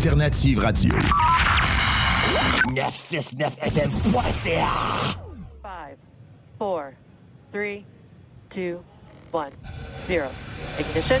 Sérieux. L'alternative radio. 969fm.ca. Five, four, three, two, one, zero. Ignition.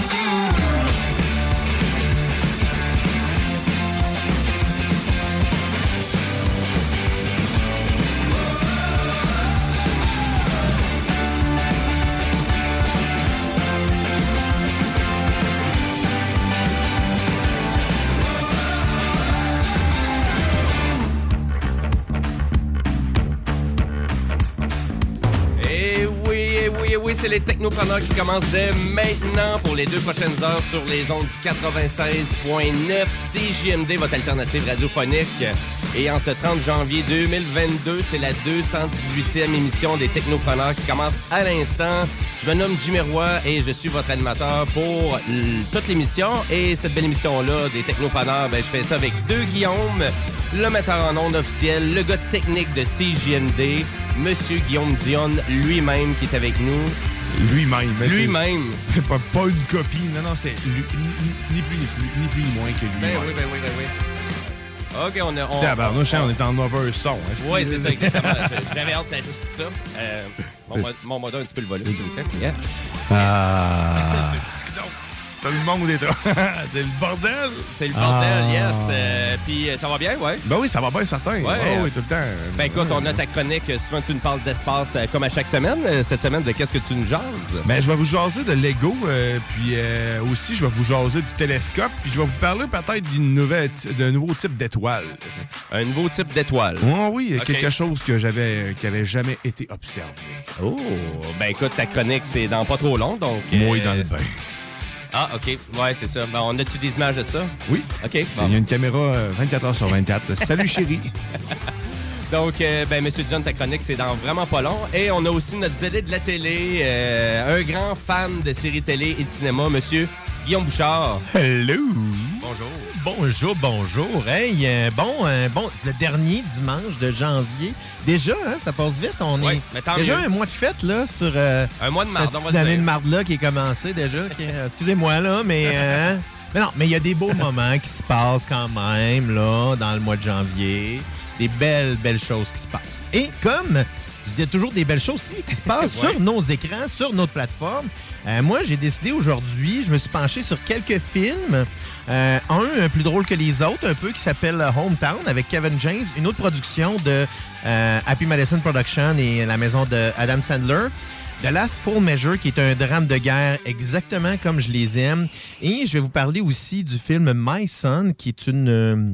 Oui, c'est les technopreneurs qui commencent dès maintenant pour les deux prochaines heures sur les ondes du 96.9 CJMD, votre alternative radiophonique. Et en ce 30 janvier 2022, c'est la 218e émission des technopreneurs qui commence à l'instant. Je me nomme Jimmy Roy et je suis votre animateur pour toute l'émission. Et cette belle émission-là des technopreneurs, ben, je fais ça avec deux Guillaume, le metteur en ondes officiel, le gars technique de CJMD, Monsieur Guillaume Dion lui-même qui est avec nous. Lui-même. c'est- Lui-même. C'est pas, pas une copie. Non, non, c'est ni, plus ni, plus, ni moins que lui. Ben oui, ben oui, ben oui. OK, on a... On, Tabarnouche, hein, on est en mauvais son. hein, Oui, c'est- c'est ça, exactement. J'avais hâte d'ajuster ça. Euh, mon, mo- mon moteur un petit peu le volume, s'il vous plaît. Yeah. Ah. Tout le monde est trop. c'est le bordel. C'est le bordel, Ah. yes. Euh, Puis euh, ça va bien, ouais? Ben oui, ça va bien, certain. Ouais. Ouais, oui, tout le temps. Ben écoute, on a ta chronique. euh, Souvent, tu nous parles d'espace euh, comme à chaque semaine. Cette semaine, de qu'est-ce que tu nous jases? Ben, je vais vous jaser de Lego, euh, puis euh, aussi, je vais vous jaser du télescope, puis je vais vous parler peut-être d'une nouvelle, d'un nouveau type d'étoile. Un nouveau type d'étoile. Oh, oui, quelque chose que j'avais, qui avait jamais été observé. Oh, ben écoute, ta chronique, c'est dans pas trop long, donc... Moi euh, dans le bain. Ah, OK. Ouais, c'est ça. Ben, on a-tu des images de ça? Oui. OK. Il y a une caméra euh, 24 heures sur 24. Salut chérie. Donc, euh, ben, Monsieur John, ta chronique, c'est dans vraiment pas long. Et on a aussi notre zélé de la télé, euh, un grand fan de séries télé et de cinéma, Monsieur Guillaume Bouchard. Hello! Bonjour. Bonjour, bonjour. Hey, euh, bon, euh, bon, le dernier dimanche de janvier. Déjà, hein, ça passe vite. On est déjà mieux. un mois de fête là sur euh, Un mois de marde, marde-là qui est commencée déjà. qui- Excusez-moi là, mais euh, mais non, mais il y a des beaux moments qui se passent quand même là dans le mois de janvier. Des belles, belles choses qui se passent. Et comme il y a toujours des belles choses aussi qui se passent Ouais. sur nos écrans, sur notre plateforme. Euh, moi, j'ai décidé aujourd'hui, je me suis penché sur quelques films. Euh, un, un plus drôle que les autres, un peu, qui s'appelle Hometown avec Kevin James. Une autre production de euh, Happy Madison Production et la maison de Adam Sandler. The Last Full Measure, qui est un drame de guerre exactement comme je les aime. Et je vais vous parler aussi du film My Son, qui est une... euh,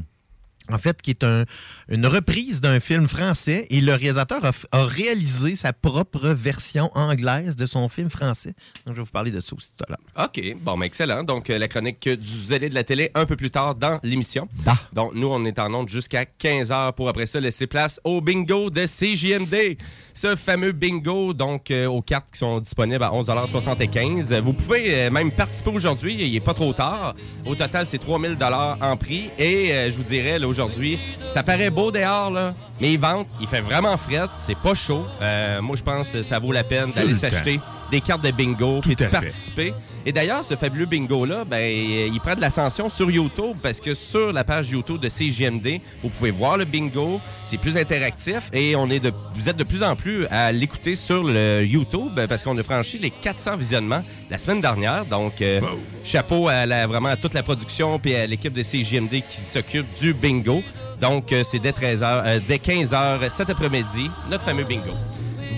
en fait, qui est un- une reprise d'un film français. Et le réalisateur a, réalisé sa propre version anglaise de son film français. Donc, je vais vous parler de ça aussi tout à l'heure. OK, bon, mais excellent. Donc, euh, la chronique du zélé de la télé un peu plus tard dans l'émission. Donc, nous, on est en onde jusqu'à 15h pour après ça laisser place au bingo de CJMD. Ce fameux bingo, donc, euh, aux cartes qui sont disponibles à 11,75 Vous pouvez euh, même participer aujourd'hui. Il n'est pas trop tard. Au total, c'est 3000 en prix. Et euh, je vous dirais, là, aujourd'hui, ça paraît beau dehors, là, mais ils vendent. Il fait vraiment fret. C'est pas chaud. Euh, moi, je pense que ça vaut la peine d'aller s'acheter des cartes de bingo de à fait. participer. Et d'ailleurs, ce fabuleux bingo-là, ben, euh, il prend de l'ascension sur YouTube parce que sur la page YouTube de CGMD, vous pouvez voir le bingo. C'est plus interactif et on est de, vous êtes de plus en plus à l'écouter sur le YouTube parce qu'on a franchi les 400 visionnements la semaine dernière. Donc, euh, chapeau à la- vraiment à toute la production et à l'équipe de CGMD qui s'occupe du bingo. Donc, euh, c'est dès 13h, euh, dès 15h cet après-midi, notre fameux bingo.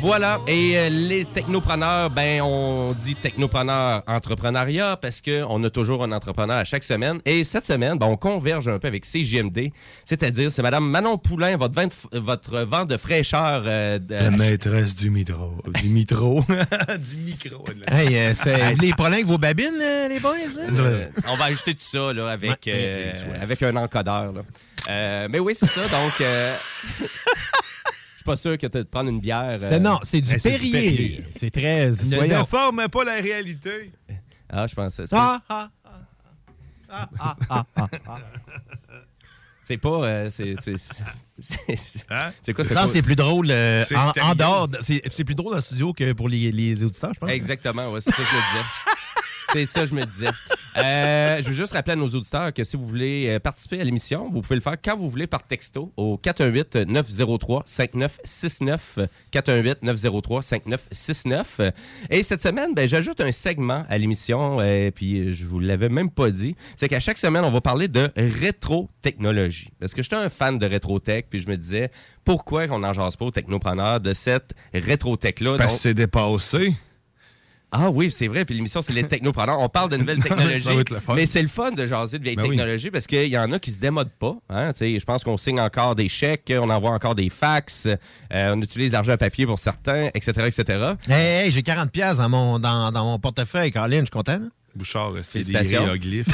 Voilà, et euh, les technopreneurs, ben on dit technopreneur entrepreneuriat parce que on a toujours un entrepreneur à chaque semaine. Et cette semaine, ben, on converge un peu avec CGMD, c'est-à-dire c'est Madame Manon Poulain, votre vent de, votre vent de fraîcheur. euh, de- La maîtresse du mitro. Du mitro. du micro. là. Hey, euh, c'est- les problèmes avec vos babines, les boys? là? Euh, on va ajouter tout ça là, avec, Ouais, euh, avec un encodeur. là. Euh, mais oui, c'est ça. Donc, euh, pas sûr que tu de prendre une bière. C'est- euh, non, c'est du Ben, c'est du Perrier. Perrier. C'est très. Ne déforme pas la réalité. Ah, je c'est Ah, ah, ah, ah, ah, ah, ah, ah. c'est pas. euh, c'est, Hein? quoi Ça, c'est plus drôle euh, en, en dehors. de- C'est c'est plus drôle dans le studio que pour les, les auditeurs, je pense. Exactement, ouais, c'est ça que je me disais. C'est ça, je me disais. Euh, je veux juste rappeler à nos auditeurs que si vous voulez euh, participer à l'émission, vous pouvez le faire quand vous voulez par texto au 418-903-5969. 418-903-5969. Et cette semaine, ben, j'ajoute un segment à l'émission, euh, puis je vous l'avais même pas dit. C'est qu'à chaque semaine, on va parler de rétro-technologie. Parce que j'étais un fan de rétro-tech, puis je me disais, pourquoi on n'en jase pas aux technopreneurs de cette rétro-tech-là? Parce que c'est dépassé. Ah oui, c'est vrai. Puis l'émission, c'est les technopreneurs. On parle de nouvelles technologies. Ça va être le fun. Mais c'est le fun de jaser de vieilles Ben oui. technologies parce qu'il y en a qui se démodent pas. Hein? Tu sais, Je pense qu'on signe encore des chèques, on envoie encore des fax, euh, on utilise l'argent papier pour certains, etc. etc. Hey, hey, j'ai 40$ piastres dans mon, dans, dans mon portefeuille, Caroline, je suis content. hein? Bouchard, c'est des Félicitations. hiéroglyphes.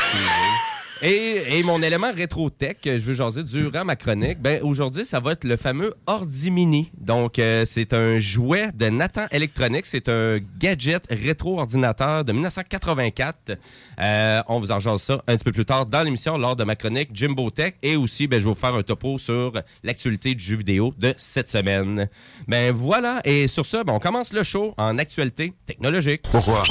Et, mon élément rétro-tech, je veux jaser durant ma chronique, ben aujourd'hui, ça va être le fameux Ordi Mini. Donc, euh, c'est un jouet de Nathan Electronics. C'est un gadget rétro-ordinateur de 1984. Euh, on vous en jase ça un petit peu plus tard dans l'émission lors de ma chronique Jimbo Tech. Et aussi, ben, je vais vous faire un topo sur l'actualité du jeu vidéo de cette semaine. Ben voilà. Et sur ça, ben, on commence le show en actualité technologique. Pourquoi?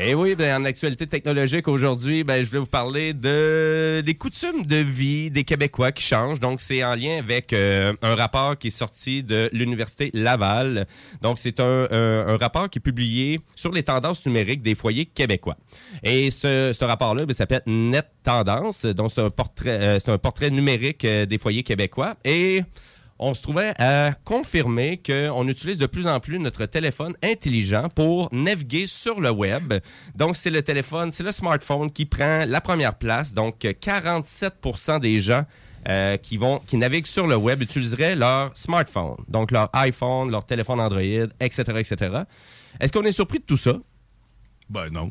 Et oui, ben, en actualité technologique aujourd'hui, ben, je vais vous parler de des coutumes de vie des Québécois qui changent. Donc, c'est en lien avec euh, un rapport qui est sorti de l'Université Laval. Donc, c'est un, un- un rapport qui est publié sur les tendances numériques des foyers québécois. Et ce, ce rapport-là ben, s'appelle Net Tendance. Donc, c'est un portrait, euh, un portrait numérique euh, des foyers québécois. Et on se trouvait à confirmer qu'on utilise de plus en plus notre téléphone intelligent pour naviguer sur le web. Donc, c'est le téléphone, c'est le smartphone qui prend la première place. Donc, 47% des gens euh, qui, naviguent sur le web utiliseraient leur smartphone. Donc, leur iPhone, leur téléphone Android, etc., etc. Est-ce qu'on est surpris de tout ça? Ben non,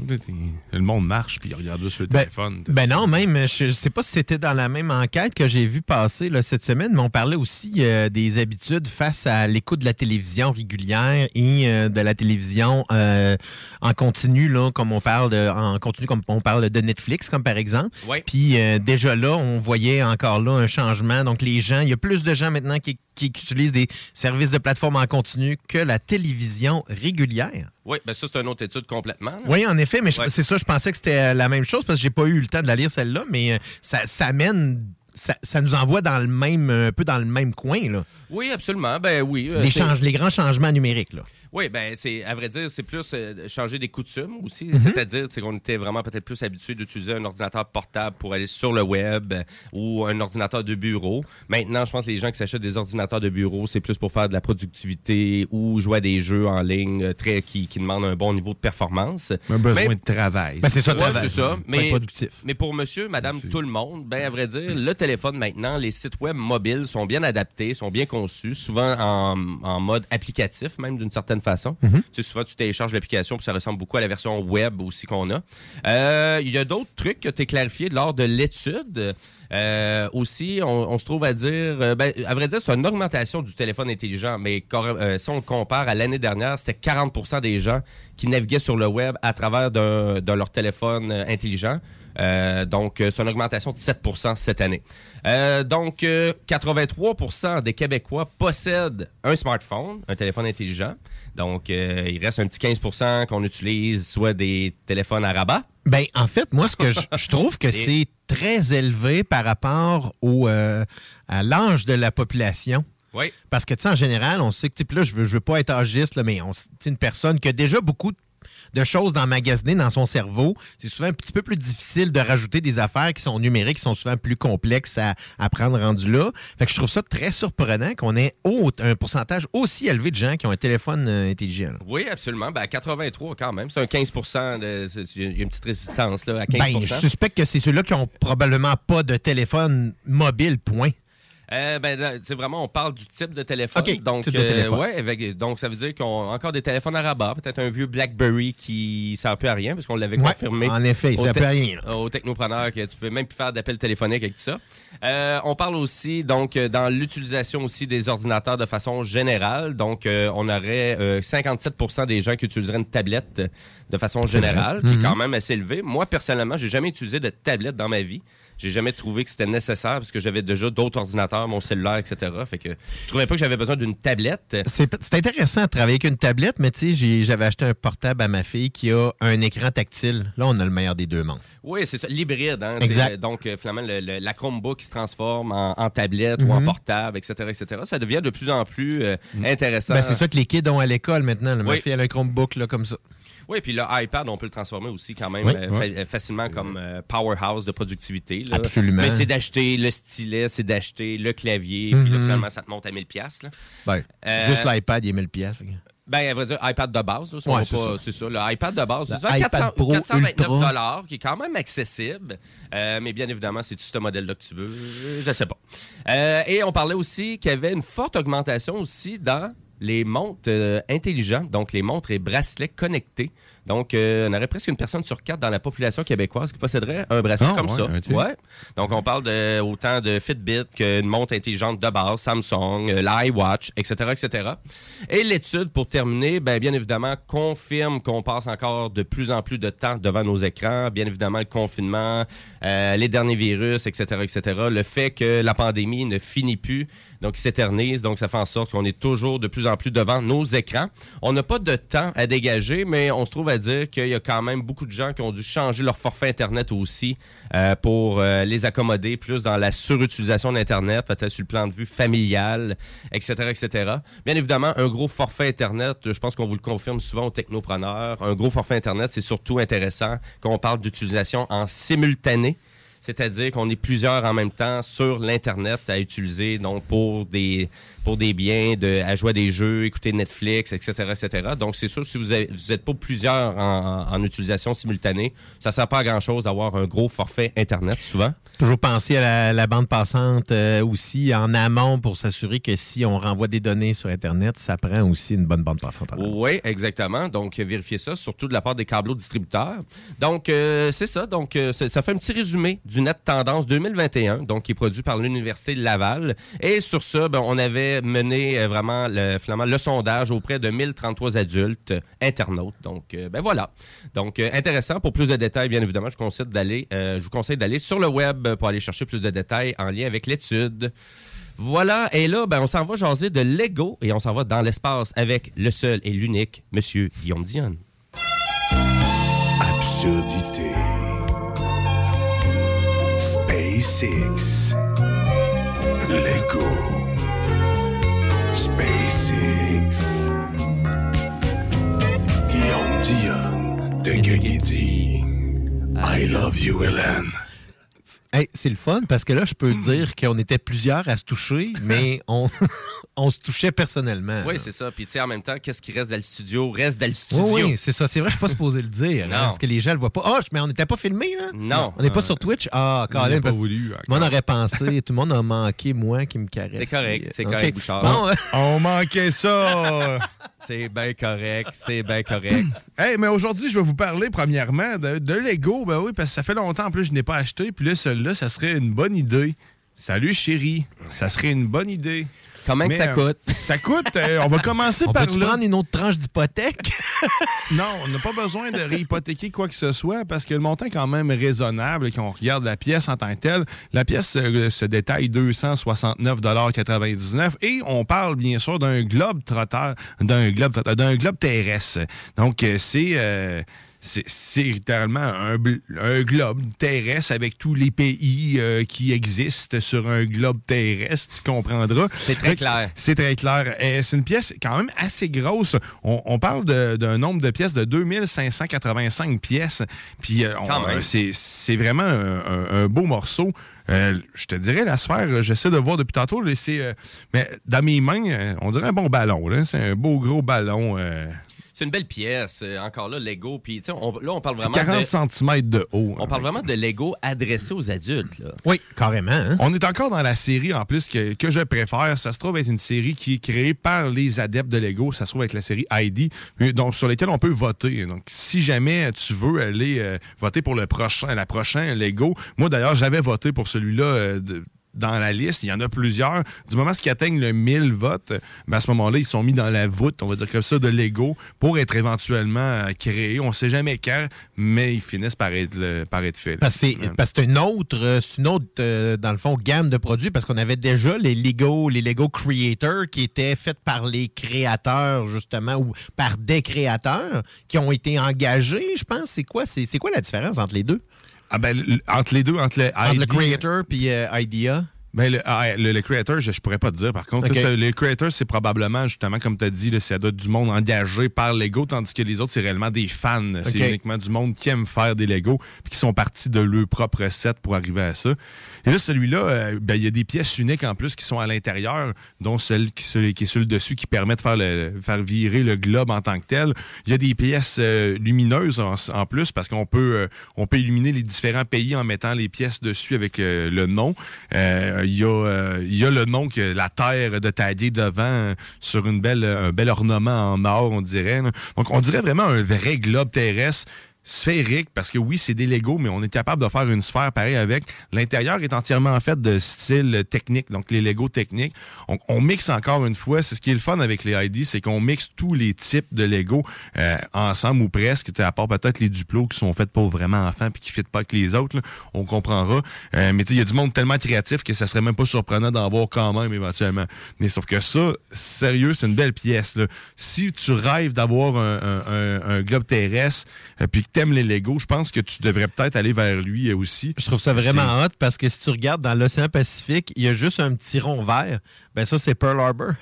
le monde marche puis il regarde juste le Ben, téléphone. Ben non, même, je ne sais pas si c'était dans la même enquête que j'ai vu passer là, cette semaine, mais on parlait aussi euh, des habitudes face à l'écoute de la télévision régulière et euh, de la télévision euh, en continu, là, comme on parle de, en continu, comme on parle de Netflix, comme par exemple. Ouais. Puis euh, déjà là, on voyait encore là un changement. Donc les gens, il y a plus de gens maintenant qui, qui- qui utilisent des services de plateforme en continu que la télévision régulière. Oui, ben ça, c'est une autre étude complètement. là. Oui, en effet, mais Ouais. c'est ça, je pensais que c'était euh, la même chose parce que j'ai pas eu le temps de la lire celle-là, mais euh, ça, ça mène, ça, ça nous envoie dans le même, un peu dans le même coin, là. Oui, absolument. Ben oui. euh, les, change- les grands changements numériques, là. Oui, ben c'est à vrai dire, c'est plus euh, changer des coutumes aussi. Mhm. C'est-à-dire c'est qu'on était vraiment peut-être plus habitué d'utiliser un ordinateur portable pour aller sur le web euh, ou un ordinateur de bureau. Maintenant, je pense que les gens qui s'achètent des ordinateurs de bureau, c'est plus pour faire de la productivité ou jouer à des jeux en ligne euh, très qui, qui demandent un bon niveau de performance. Un besoin Mais- de travail. Ben, c'est ça, Ouais, travail. c'est ça. Mais, productif. mais pour monsieur, madame, tout le monde, ben à vrai dire, le téléphone maintenant, les sites web mobiles sont bien adaptés, sont bien conçus, souvent en, en mode applicatif, même d'une certaine façon. Mhm. Tu sais, souvent, tu télécharges l'application, puis ça ressemble beaucoup à la version web aussi qu'on a. Euh, Il y a d'autres trucs que tu as clarifiés lors de l'étude. Euh, aussi, on, on se trouve à dire, euh, ben, à vrai dire, c'est une augmentation du téléphone intelligent, mais si on le compare à l'année dernière, c'était 40% des gens qui naviguaient sur le web à travers de leur téléphone intelligent. Euh, donc, euh, c'est une augmentation de 7% cette année. Euh, donc, euh, 83% des Québécois possèdent un smartphone, un téléphone intelligent. Donc, il reste un petit 15% qu'on utilise soit des téléphones à rabat. Ben, en fait, moi, ce que je, je trouve que c'est très élevé par rapport au, à l'âge de la population. Oui. Parce que, tu sais, en général, on sait que, puis là, je veux, je veux pas être âgiste, là, mais on une personne qui a déjà beaucoup de choses d'emmagasiner dans son cerveau, c'est souvent un petit peu plus difficile de rajouter des affaires qui sont numériques, qui sont souvent plus complexes à, à prendre rendu là. Fait que je trouve ça très surprenant qu'on ait haut- un pourcentage aussi élevé de gens qui ont un téléphone euh, intelligent. là. Oui, absolument. Ben, à 83 quand même. C'est un 15 de, c'est- Il y a une petite résistance là, à 15% Ben, je suspecte que c'est ceux-là qui ont probablement pas de téléphone mobile, point. Euh, ben, c'est vraiment, on parle du type de téléphone. Donc, type de téléphone. ouais, avec- donc, ça veut dire qu'on a encore des téléphones à rabat, peut-être un vieux BlackBerry qui ne sert plus à rien, parce qu'on l'avait Ouais, confirmé. en effet, il sert plus à rien, là. Au technopreneur, que tu pouvais même plus faire d'appels téléphoniques avec tout ça. Euh, on parle aussi, donc, euh, dans l'utilisation aussi des ordinateurs de façon générale. Donc, euh, on aurait euh, 57% des gens qui utiliseraient une tablette de façon générale, qui est Mhm. quand même assez élevé. Moi, personnellement, j'ai jamais utilisé de tablette dans ma vie. J'ai jamais trouvé que c'était nécessaire parce que j'avais déjà d'autres ordinateurs, mon cellulaire, etc. Fait que je trouvais pas que j'avais besoin d'une tablette. C'est intéressant de travailler avec une tablette, mais tu sais, j'avais acheté un portable à ma fille qui a un écran tactile. Là, on a le meilleur des deux mondes. Oui, c'est ça, l'hybride. Hein, Exact. Donc, euh, finalement, le- le- la Chromebook qui se transforme en, en tablette ou en Mhm. portable, etc., etc. Ça devient de plus en plus euh, intéressant. Ben, c'est ça que les kids ont à l'école maintenant. là. Ma Oui. fille, elle a un Chromebook là, comme ça. Oui, puis le iPad, on peut le transformer aussi quand même Oui, euh, oui. fa- euh, facilement comme euh, powerhouse de productivité. là. Absolument. Mais c'est d'acheter le stylet, c'est d'acheter le clavier, puis là, Mhm. finalement, ça te monte à 1000 pièces. Ben, Euh, Juste l'iPad, il est 1000 pièces. Ben, à vrai dire, iPad de base, Ouais, c'est ça. c'est ça. Le iPad de base, c'est souvent iPad 400 Pro 429 Ultra. dollars, qui est quand même accessible. Euh, mais bien évidemment, c'est-tu ce modèle-là que tu veux? Je sais pas. Euh, et on parlait aussi qu'il y avait une forte augmentation aussi dans les montres euh, intelligentes, donc les montres et bracelets connectés. Donc, euh, on aurait presque une personne sur quatre dans la population québécoise qui posséderait un bracelet Ah, comme ouais, ça. Ouais. Donc, on parle de, autant de Fitbit qu'une montre intelligente de base, Samsung, euh, l'iWatch, etc., etc. Et l'étude, pour terminer, ben, bien évidemment, confirme qu'on passe encore de plus en plus de temps devant nos écrans. Bien évidemment, le confinement, euh, les derniers virus, etc., etc. Le fait que la pandémie ne finit plus, donc s'éternise, donc ça fait en sorte qu'on est toujours de plus en plus devant nos écrans. On n'a pas de temps à dégager, mais on se trouve à dire qu'il y a quand même beaucoup de gens qui ont dû changer leur forfait Internet aussi euh, pour euh, les accommoder plus dans la surutilisation d'Internet, peut-être sur le plan de vue familial, etc., etc. Bien évidemment, un gros forfait Internet, je pense qu'on vous le confirme souvent aux technopreneurs, un gros forfait Internet, c'est surtout intéressant quand on parle d'utilisation en simultané. C'est-à-dire qu'on est plusieurs en même temps sur l'Internet à utiliser donc pour des, biens, de, à jouer à des jeux, écouter Netflix, etc. etc. Donc, c'est sûr, si vous n'êtes pas plusieurs en, en utilisation simultanée, ça ne sert pas à grand-chose d'avoir un gros forfait Internet souvent. Toujours penser à la, bande passante euh, aussi en amont pour s'assurer que si on renvoie des données sur Internet, ça prend aussi une bonne bande passante. Oui, exactement. Donc, vérifiez ça, surtout de la part des câbleaux distributeurs. Donc, euh, c'est ça. Donc, euh, ça fait un petit résumé du Net Tendance 2021, donc qui est produit par l'Université de Laval. Et sur ça, ben, on avait mené vraiment le, finalement, le sondage auprès de 1033 adultes internautes. Donc, ben voilà. Donc, intéressant. Pour plus de détails, bien évidemment, je, je vous conseille d'aller sur le web pour aller chercher plus de détails en lien avec l'étude. Voilà, et là, ben, on s'en va jaser de Lego et on s'en va dans l'espace avec le seul et l'unique Monsieur Guillaume Dion. Absurdité. SpaceX. Lego. SpaceX. Dion de Gagidi. I love you, Hélène. Hey, c'est le fun parce que là, je peux dire qu'on était plusieurs à se toucher, mais on, on se touchait personnellement. Oui, c'est ça. Puis, tu sais, en même temps, qu'est-ce qui reste dans le studio? Reste dans le studio. Oui, oui, c'est ça. C'est vrai, je suis pas supposé le dire. hein, Non. parce que les gens le voient pas. Ah, mais on n'était pas filmé, là? Non. On n'est pas sur Twitch? Ah, On n'a Colin, pas voulu, tout le monde aurait pensé, tout le monde a manqué moi qui me caresse. C'est correct, c'est correct, Bouchard. Bon, euh, On manquait ça. C'est bien correct, c'est bien correct. hey, mais aujourd'hui, je vais vous parler premièrement de, de Lego. Ben oui, parce que ça fait longtemps en plus que je n'ai pas acheté. Puis là, celui-là, ça serait une bonne idée. Salut chérie, ça serait une bonne idée. Comment que ça euh, coûte? Ça coûte, euh, on va commencer on par peut-tu là. prendre une autre tranche d'hypothèque? Non, on n'a pas besoin de réhypothéquer quoi que ce soit parce que le montant est quand même raisonnable quand on regarde la pièce en tant que telle. La pièce euh, se détaille 269,99 et on parle bien sûr d'un globe trotteur, d'un globe trotteur, d'un globe terrestre. Donc euh, c'est euh, c'est littéralement un, globe terrestre avec tous les pays euh, qui existent sur un globe terrestre, tu comprendras. C'est très clair. C'est très clair. C'est une pièce quand même assez grosse. On, on parle d'un nombre de pièces de 2585 pièces. Puis euh, c'est vraiment un, un- un beau morceau. Euh, je te dirais, la sphère, j'essaie de voir depuis tantôt, c'est, mais dans mes mains, on dirait un bon ballon. C'est un beau gros ballon. C'est une belle pièce. euh, Encore là, Lego. Puis, tu sais, on- là, on parle vraiment 40 de... cm de haut. On parle vraiment de Lego adressé aux adultes, là. oui, carrément. hein? On est encore dans la série en plus que, que je préfère. Ça se trouve être une série qui est créée par les adeptes de Lego. Ça se trouve être la série ID, euh, donc sur lesquelles on peut voter. Donc si jamais tu veux aller euh, voter pour le prochain, la prochaine Lego, moi d'ailleurs j'avais voté pour celui-là. euh, de- dans la liste, il y en a plusieurs. Du moment qu'ils atteignent le 1000 votes, ben à ce moment-là, ils sont mis dans la voûte, on va dire comme ça, de Lego pour être éventuellement euh, créés. On sait jamais quand, mais ils finissent par être, le- par être faits. Parce que c'est c'est une autre, euh, une autre euh, dans le fond, gamme de produits, parce qu'on avait déjà les Lego, les Lego Creators qui étaient faits par les créateurs, justement, ou par des créateurs qui ont été engagés, je pense. C'est quoi, c'est quoi la différence entre les deux? Ah ben, entre les deux, entre le, Entre le ID Creator puis euh, Idea? Ben, le, ah, le, le creator, je, je pourrais pas te dire. Par contre. Ça, le creator, c'est probablement, justement, comme tu as dit, c'est doit être du monde engagé par Lego, tandis que les autres, c'est réellement des fans. C'est uniquement du monde qui aime faire des Lego, puis qui sont partis de leur propre set pour arriver à ça. Et là, celui-là, euh, ben, il y a des pièces uniques en plus qui sont à l'intérieur, dont celle qui, se- qui est sur le dessus, qui permet de faire, le, faire virer le globe en tant que tel. Il y a des pièces euh, lumineuses en, en plus, parce qu'on peut, euh, on peut illuminer les différents pays en mettant les pièces dessus avec euh, le nom. Il y, a, euh, y a le nom que la terre de tailler devant euh, sur une belle, un bel ornement en or, on dirait. là. Donc, on dirait vraiment un vrai globe terrestre sphérique, parce que oui, c'est des Lego, mais on est capable de faire une sphère pareil avec. L'intérieur est entièrement fait de style technique, donc les Lego techniques. On, on mixe encore une fois, c'est ce qui est le fun avec les ID, c'est qu'on mixe tous les types de Lego euh, ensemble ou presque, à part peut-être les duplos qui sont faits pour vraiment enfants puis qui ne pas avec les autres, là, on comprendra. Euh, mais il y a du monde tellement créatif que ça serait même pas surprenant d'en voir quand même éventuellement. Mais sauf que ça, sérieux, c'est une belle pièce. Là. Si tu rêves d'avoir un, un- un- un globe terrestre euh, puis que t'aimes les Lego, je pense que tu devrais peut-être aller vers lui euh, aussi. Je trouve ça vraiment hot parce que si tu regardes dans l'océan Pacifique, il y a juste un petit rond vert. Ben ça, c'est Pearl Harbor.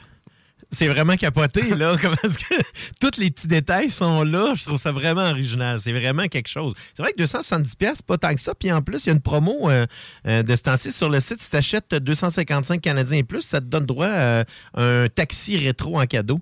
C'est vraiment capoté, là. Comment est-ce que tous les petits détails sont là? Je trouve ça vraiment original. C'est vraiment quelque chose. C'est vrai que 270$, c'est pas tant que ça. Puis en plus, il y a une promo euh, euh, de ce temps-ci sur le site. Si tu achètes 255 Canadiens et plus, ça te donne droit à un taxi rétro en cadeau.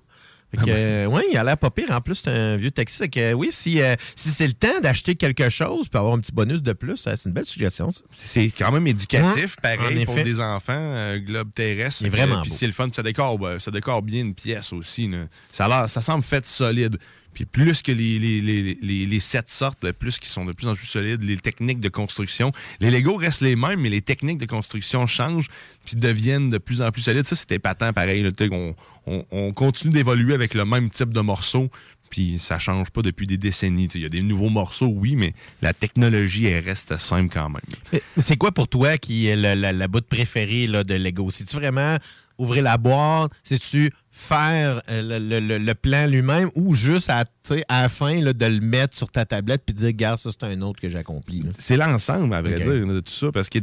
Fait que, euh, ouais, il a l'air pas pire. En plus, c'est un vieux taxi. Fait que, oui, si, euh, si c'est le temps d'acheter quelque chose puis avoir un petit bonus de plus, euh, c'est une belle suggestion, ça. C'est quand même éducatif, Ouais, pareil, en pour effet. des enfants, euh, globe terrestre. Il est vraiment Euh, Puis c'est le fun, ça décore, bah, ça décore bien une pièce aussi. là. Ça, a ça semble fait solide. Puis plus que les, les, les, les, sortent, plus qu'ils sont de plus en plus solides, les techniques de construction. Les Lego restent les mêmes, mais les techniques de construction changent puis deviennent de plus en plus solides. Ça, c'était patent pareil. On, on, on continue d'évoluer avec le même type de morceaux. Puis ça change pas depuis des décennies. Il y a des nouveaux morceaux, oui, mais la technologie, elle reste simple quand même. C'est quoi pour toi qui est la, la préférée là, de Lego? C'est-tu vraiment ouvrir la boîte? C'est-tu faire euh, le, le- le- le plan lui-même ou juste à, la fin là, de le mettre sur ta tablette puis dire, regarde, ça, c'est un autre que j'ai accompli. là? C'est l'ensemble, à vrai dire, de tout ça. Parce que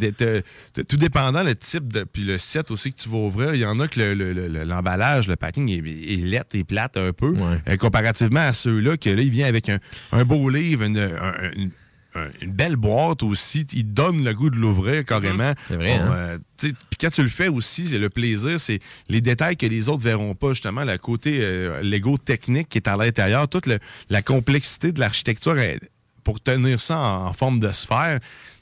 tout dépendant le type de. Puis le set aussi que tu vas ouvrir, il y en a que le- le- le- l'emballage, le, packing est, est lettre et plate un peu. euh, comparativement à ceux-là, que là, il vient avec un, un beau livre, une, un- une- un- une belle boîte aussi. Il donne le goût de l'ouvrir carrément. C'est vrai, Bon, hein? euh, quand tu le fais aussi, c'est le plaisir, c'est les détails que les autres verront pas, justement, le côté euh, Lego technique qui est à l'intérieur, toute le- la complexité de l'architecture pour tenir ça en, en forme de sphère.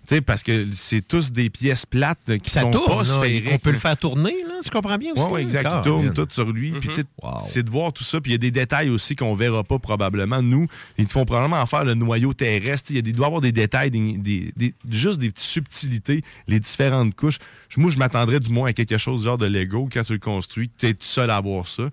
Tu Parce que c'est tous des pièces plates qui Ça sont tourne, pas sphériques. On peut le faire tourner, là, je comprends bien aussi. Oui, là. exact. Il tourne tout sur lui. Tu sais, c'est de voir tout ça. Puis, il y a des détails aussi qu'on verra pas probablement. Nous, ils te font probablement en faire le noyau terrestre. Il, y a des, doit y avoir des détails, des, des- des- juste des petites subtilités, les différentes couches. Moi, je m'attendrais du moins à quelque chose du genre de Lego quand tu le construis. Tu es tout seul à voir ça.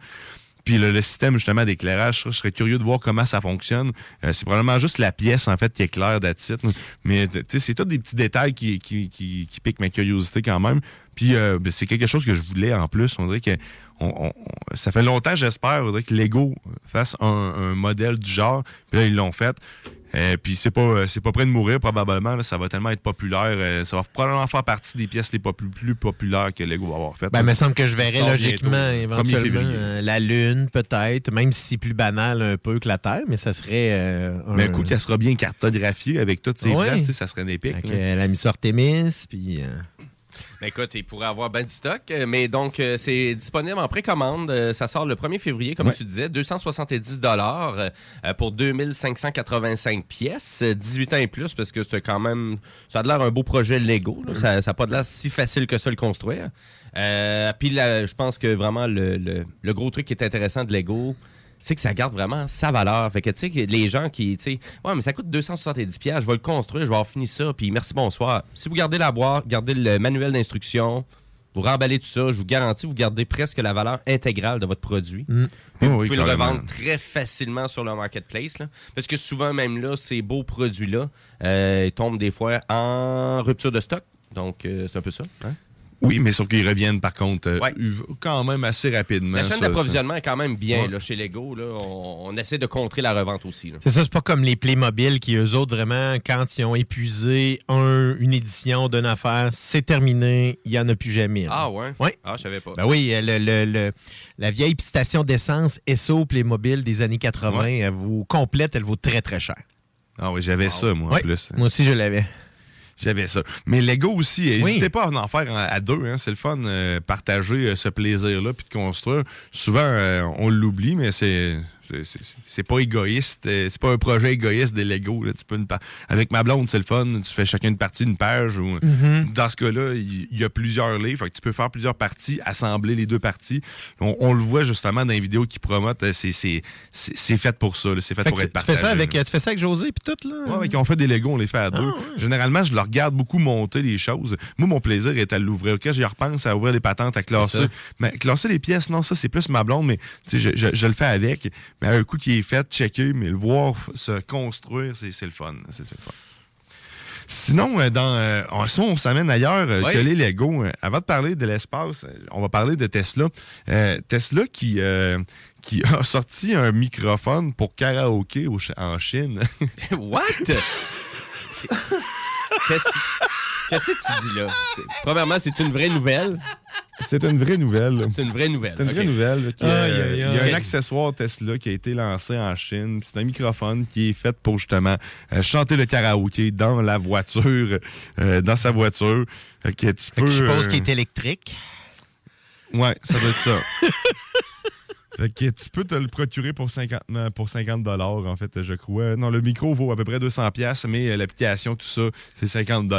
Puis le, le système justement d'éclairage, je serais curieux de voir comment ça fonctionne. Euh, c'est probablement juste la pièce en fait qui éclaire d'attitude. Mais c'est tous des petits détails qui, qui, qui, piquent ma curiosité quand même. Puis euh, ben, c'est quelque chose que je voulais en plus. On dirait que on- on- ça fait longtemps, j'espère, que Lego fasse un, un modèle du genre. Puis là, ils l'ont fait. Euh, puis c'est pas euh, c'est pas prêt de mourir probablement. là. ça va tellement être populaire. euh, ça va probablement faire partie des pièces les pas plus, plus populaires que Lego va avoir faites. Ben, il me semble que je verrais logiquement, bientôt, 1er éventuellement, euh, la Lune, peut-être, même si c'est plus banal un peu que la Terre, mais ça serait. euh, Mais un un coup qu'elle sera bien cartographiée avec toutes ces Ouais. places, ça serait une épique. Avec euh, la Miss Artemis, puis. Ben écoute, il pourrait avoir ben du stock, euh, mais donc euh, c'est disponible en précommande. Euh, ça sort le 1er février, comme Ouais. tu disais, 270 dollars euh, pour 2585 pièces, euh, 18 ans et plus, parce que c'est quand même, ça a l'air un beau projet Lego. là. Ça n'a pas de l'air si facile que ça le construire. Puis là, je pense que vraiment le, le- le gros truc qui est intéressant de Lego, c'est que ça garde vraiment sa valeur. Fait que, tu sais, que les gens qui, tu sais, ouais, mais ça coûte 270 pièces, je vais le construire, je vais avoir fini ça, puis merci, bonsoir. Si vous gardez la boîte, gardez le manuel d'instruction, vous remballez tout ça, je vous garantis, vous gardez presque la valeur intégrale de votre produit. Mm. Puis vous oui, pouvez le revendre très facilement sur le marketplace. là. parce que souvent, même là, ces beaux produits-là, euh, ils tombent des fois en rupture de stock. Donc, euh, c'est un peu ça. hein? Oui, mais sauf qu'ils reviennent par contre euh, Ouais. quand même assez rapidement. La chaîne d'approvisionnement est quand même bien Ouais. là, chez Lego. Là. On, on essaie de contrer la revente aussi. C'est ça, c'est pas comme les Playmobil qui, eux autres, vraiment, quand ils ont épuisé un, une édition d'une affaire, c'est terminé, il n'y en a plus jamais. là. Ah ouais? Oui. Ah, je savais pas. Ben oui, le, le- le- la vieille station d'essence SO Playmobil des années 80, Ouais. elle vaut complète, elle vaut très très cher. Ah oui, j'avais ça, moi, Ouais, en plus. Moi aussi, je l'avais. J'avais ça. Mais Lego aussi, Oui. n'hésitez pas à en faire à deux. hein. C'est le fun, euh, partager euh, ce plaisir-là puis de construire. Souvent, euh, on l'oublie, mais c'est c'est- pas égoïste. euh, C'est pas un projet égoïste des Lego. là. Tu peux une Avec ma blonde, c'est le fun. Tu fais chacun une partie, une page. Ou... Mhm. Dans ce cas-là, il y, a plusieurs livres. Fait que tu peux faire plusieurs parties, assembler les deux parties. On, on le voit justement dans les vidéos qui promotent. euh, c'est- fait pour ça. C'est fait, Fait pour être tu partagé. fais ça avec, là. tu fais ça avec José puis tout là? Quand on fait des Legos, on les fait à deux. ouais. Généralement, je le regarde beaucoup monter les choses. Moi, mon plaisir est à l'ouvrir. Quand j'y repense à ouvrir les patentes, à classer. Mais classer les pièces, non, ça, c'est plus ma blonde, mais tu sais, je, je- je le fais avec. Mais un coup qui est fait, checker, mais le voir se construire, c'est c'est le fun. C'est le fun. Sinon, euh, dans, euh, on, ça, on s'amène ailleurs euh, Oui. que les Legos. Euh, Avant de parler de l'espace, on va parler de Tesla. Euh, Tesla qui, euh, qui a sorti un microphone pour karaoké au en Chine. What? qu'est-ce que tu dis là? C'est- Premièrement, c'est une vraie nouvelle. C'est une vraie nouvelle. C'est une vraie nouvelle. C'est une vraie nouvelle. y aïe, il y a un accessoire Tesla qui a été lancé en Chine. C'est un microphone qui est fait pour justement euh, chanter le karaoké dans la voiture, euh, dans sa voiture. Fait que tu peux, je suppose euh, qu'il est électrique. Ouais, ça doit être ça. Fait que tu peux te le procurer pour 50 non, pour 50 en fait, je crois. Non, le micro vaut à peu près 200 pièces, mais euh, l'application tout ça, c'est 50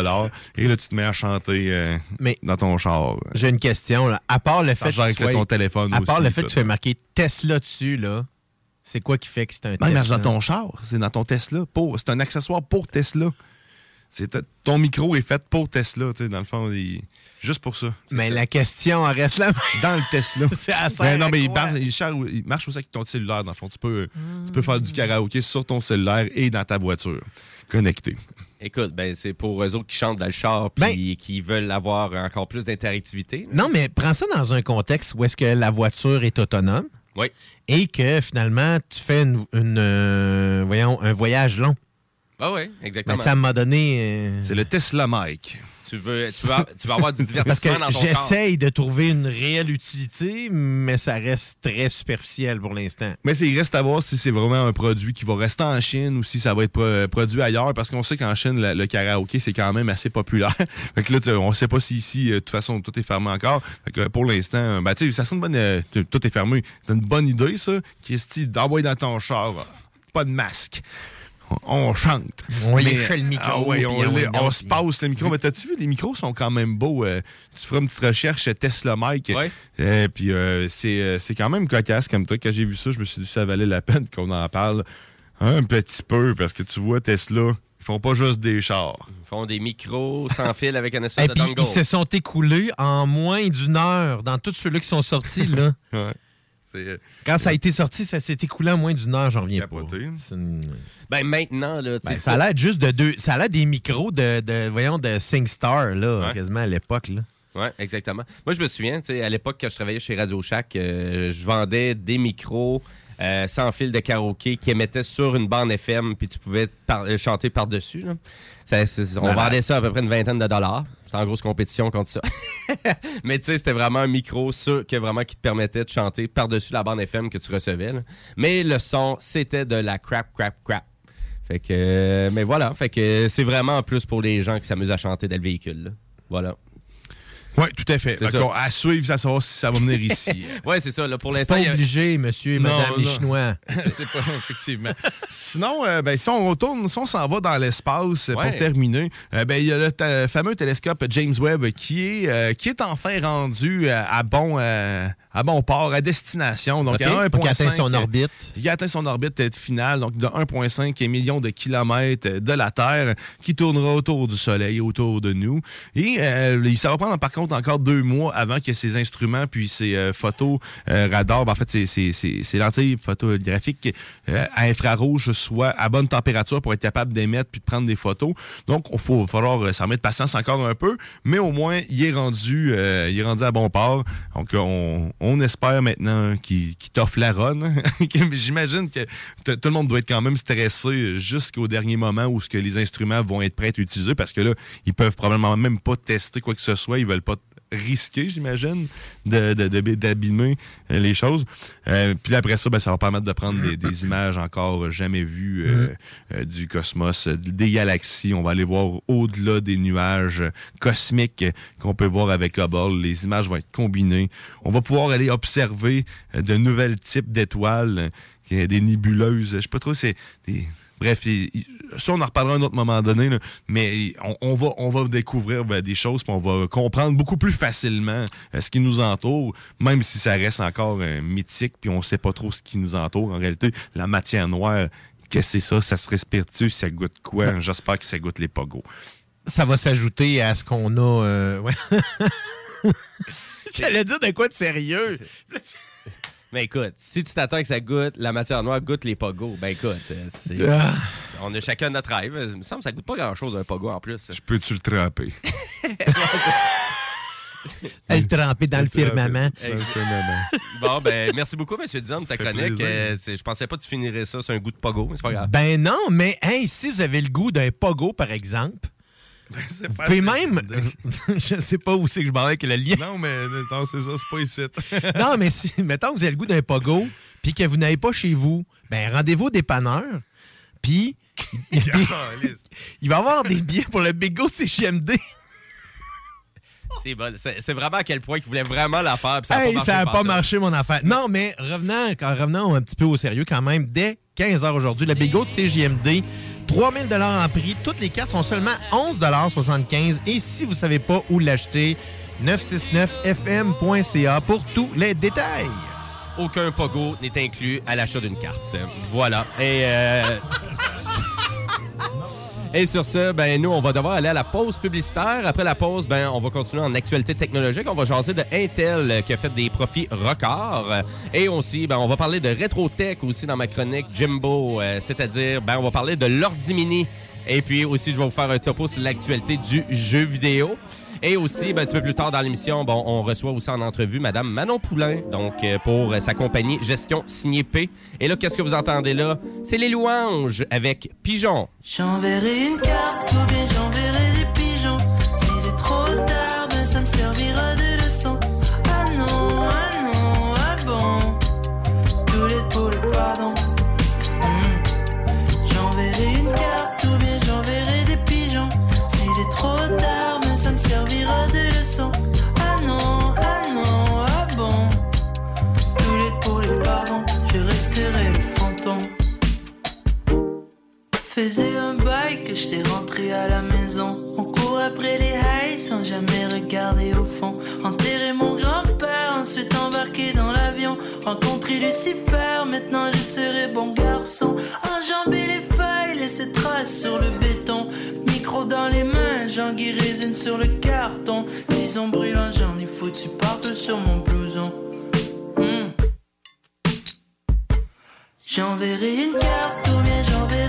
Et là tu te mets à chanter euh, Mais- dans ton char. J'ai une question là. À part le fait que tu sois- ton téléphone à aussi. part le fait que tu aies marqué Tesla dessus là, c'est quoi qui fait que c'est un Non, mais Tesla? dans ton char, c'est dans ton Tesla. Pour, c'est un accessoire pour Tesla. Ton micro est fait pour Tesla, tu sais, dans le fond, il- juste pour ça. Mais ça. la question en reste là. dans le Tesla. C'est Ben non, mais il, marche aussi avec ton cellulaire, dans le fond. Tu peux, tu peux faire du karaoké sur ton cellulaire et dans ta voiture, connecté. Écoute, ben, c'est pour eux autres qui chantent dans le char puis qui veulent avoir encore plus d'interactivité. Non, mais prends ça dans un contexte où est-ce que la voiture est autonome. Oui. Et que finalement, tu fais une, une, euh, voyons, un voyage long. Ah oui, exactement. tu sais, à un moment donné. euh, C'est le Tesla Mike. Tu veux, tu, vas, tu vas avoir du C'est parce que divertissement dans ton char. j'essaye de trouver une réelle utilité, mais ça reste très superficiel pour l'instant. Mais c'est- il reste à voir si c'est vraiment un produit qui va rester en Chine ou si ça va être pro- produit ailleurs, parce qu'on sait qu'en Chine, le, le karaoké, c'est quand même assez populaire. fait que là, on sait pas si ici, euh, de toute façon, tout est fermé encore. Fait que pour l'instant, euh, ben, tu sais, ça sonne une bonne... euh, t- tout est fermé. C'est une bonne idée, ça, Christy, d'envoyer dans ton char. Pas de masque. On, chante. On léchait le micro, Ah ouais, on, se passe le micro. Mais t'as-tu vu, les micros sont quand même beaux. euh, tu feras une petite recherche Tesla Mike. Euh, puis euh, c'est euh, c'est quand même cocasse comme truc. Quand j'ai vu ça, je me suis dit ça valait la peine qu'on en parle un petit peu. Parce que tu vois, Tesla, ils font pas juste des chars. Ils font des micros sans fil avec un espèce Et de puis, dongle. ils se sont écoulés en moins d'une heure dans tous ceux-là qui sont sortis. là. Ouais. Euh, Quand ça a été sorti, ça s'est écoulé en moins d'une heure, j'en reviens pas. une- Ben maintenant, là, Ben, ça a l'air juste de deux. Ça a l'air des micros de, de voyons, de SingStar, là, Ouais. quasiment à l'époque. là. Oui, exactement. Moi, je me souviens, tu sais, à l'époque, quand je travaillais chez Radio Shack, euh, je vendais des micros euh, sans fil de karaoké qui émettaient sur une bande FM, puis tu pouvais par- euh, chanter par-dessus. on vendait ça à peu près une vingtaine de dollars. C'est en grosse compétition contre ça. Mais tu sais, c'était vraiment un micro sûr, que vraiment qui te permettait de chanter par-dessus la bande FM que tu recevais. là. Mais le son, c'était de la crap, crap, crap. Fait que, euh, mais voilà, fait que c'est vraiment en plus pour les gens qui s'amusent à chanter dans le véhicule. là. Voilà. Oui, tout à fait. Qu'on- à suivre, à savoir si ça va venir ici. Ouais, c'est ça. Là, pour C'est l'instant, pas a- obligé, monsieur et madame Non, les non. Chinois. c'est pas, effectivement. Sinon, euh, ben, si on retourne, si on s'en va dans l'espace Ouais. pour terminer, euh, ben, il y a le fameux télescope James Webb qui est, euh, qui est enfin rendu euh, à bon, euh, à bon port, à destination. Donc, OK, à faut qu'il 1,5, atteigne son orbite. Il atteint son orbite euh, finale, donc de 1,5 millions de kilomètres de la Terre, qui tournera autour du Soleil, autour de nous. Et euh, ça va prendre par contre encore deux mois avant que ces instruments puis ces euh, photos euh, radars, ben, en fait, ces, ces, ces, ces lentilles photographiques euh, à infrarouge soient à bonne température pour être capable d'émettre puis de prendre des photos. Donc, il faut, va falloir euh, s'en mettre patience encore un peu, mais au moins, il est rendu, euh, il est rendu à bon port. Donc, on, on espère maintenant qu'il qu'il t'offre la run. J'imagine que tout le monde doit être quand même stressé jusqu'au dernier moment où ce que les instruments vont être prêts à être utilisés parce que là, ils peuvent probablement même pas tester quoi que ce soit. Ils veulent pas risquer, j'imagine, de- de- de- d'abîmer euh, les choses. Euh, puis après ça, ben, ça va permettre de prendre des, des images encore jamais vues euh, euh, du cosmos, des galaxies. On va aller voir au-delà des nuages cosmiques qu'on peut voir avec Hubble. Les images vont être combinées. On va pouvoir aller observer de nouvelles types d'étoiles, des nébuleuses. Je sais pas trop, c'est des... Bref, il- il- ça, on en reparlera à un autre moment donné, là. mais on, on va, on va découvrir ben, des choses, puis on va comprendre beaucoup plus facilement euh, ce qui nous entoure, même si ça reste encore euh, mythique, puis on sait pas trop ce qui nous entoure. En réalité, la matière noire, qu'est-ce que c'est ça? Ça se respire-tu? Ça goûte quoi? J'espère que ça goûte les pogos. Ça va s'ajouter à ce qu'on a. euh, ouais. J'allais dire de quoi de sérieux. Mais écoute, si tu t'attends que ça goûte, la matière noire goûte les pogos, ben écoute, euh, c'est- Ah. on a chacun notre rêve. Il me semble que ça goûte pas grand-chose un pogo en plus. Je peux-tu le tremper? Elle trempée dans le firmament. Bon, ben merci beaucoup, M. Dion, de ta chronique. plaisir. Euh, c'est- je pensais pas que tu finirais ça sur un goût de pogo, mais c'est pas grave. Ben non, mais hey, si vous avez le goût d'un pogo, par exemple, Pas pouvez assez même. je sais pas où c'est que je parlais avec le lien. Non, mais c'est ça, c'est pas ici. non, mais si, mettons que vous avez le goût d'un pogo, puis que vous n'avez pas chez vous, ben rendez-vous au dépanneur, puis il, il va y avoir des billets pour le Bigo CGMD. C'est bon. C'est vraiment à quel point qu'il voulait vraiment la faire. Ça a Hey, pas marché. ça n'a pas marché, mon affaire. Non, mais revenons, quand, revenons un petit peu au sérieux quand même. Dès 15h aujourd'hui, le Bigo de CJMD, 3000 en prix. Toutes les cartes sont seulement 11,75 Et si vous ne savez pas où l'acheter, 969fm.ca pour tous les détails. Aucun pogo n'est inclus à l'achat d'une carte. Voilà. Et, euh, Et sur ce, ben, nous, on va devoir aller à la pause publicitaire. Après la pause, ben, on va continuer en actualité technologique. On va jaser de Intel euh, qui a fait des profits records. Et aussi, ben, on va parler de RetroTech aussi dans ma chronique Jimbo. euh, C'est-à-dire, ben, on va parler de l'ordi mini Et puis aussi, je vais vous faire un topo sur l'actualité du jeu vidéo. Et aussi, ben, un petit peu plus tard dans l'émission, on reçoit aussi en entrevue Madame Manon Poulain, donc euh, pour euh, sa compagnie Gestion Signé P. Et là, qu'est-ce que vous entendez là? C'est les louanges avec Pigeon. J'enverrai une carte ou bien j'enverrai Faisais un bail que j'étais rentré à la maison. On court après les highs sans jamais regarder au fond. Enterrer mon grand-père, ensuite embarquer dans l'avion. Rencontrer Lucifer, maintenant je serai bon garçon. Enjamber les failles, laisser traces sur le béton. Micro dans les mains, Jean-Guy résine sur le carton. Tison brûlant, j'en ai foutu partout sur mon blouson. Hmm. J'enverrai une carte ou bien j'enverrai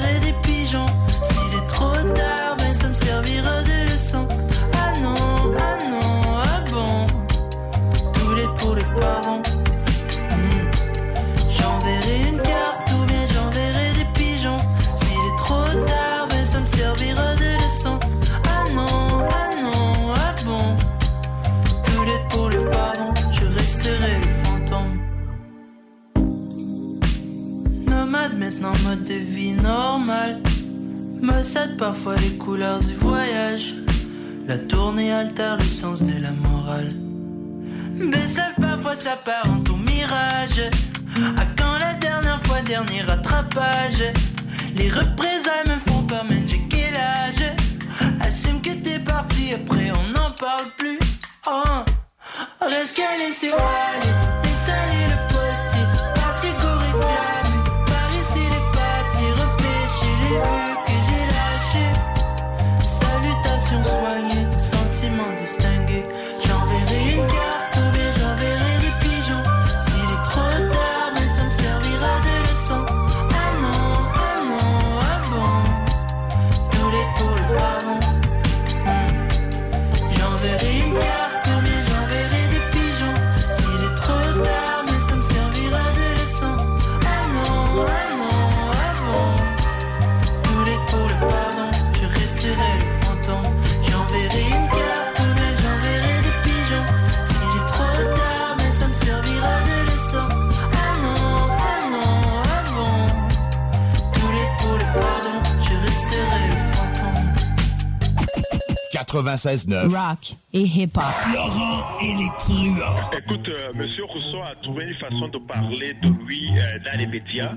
96.9. Rock et hip-hop. Laurent et les truands. Écoute, euh, Monsieur Rousseau a trouvé une façon de parler de lui euh, dans les médias.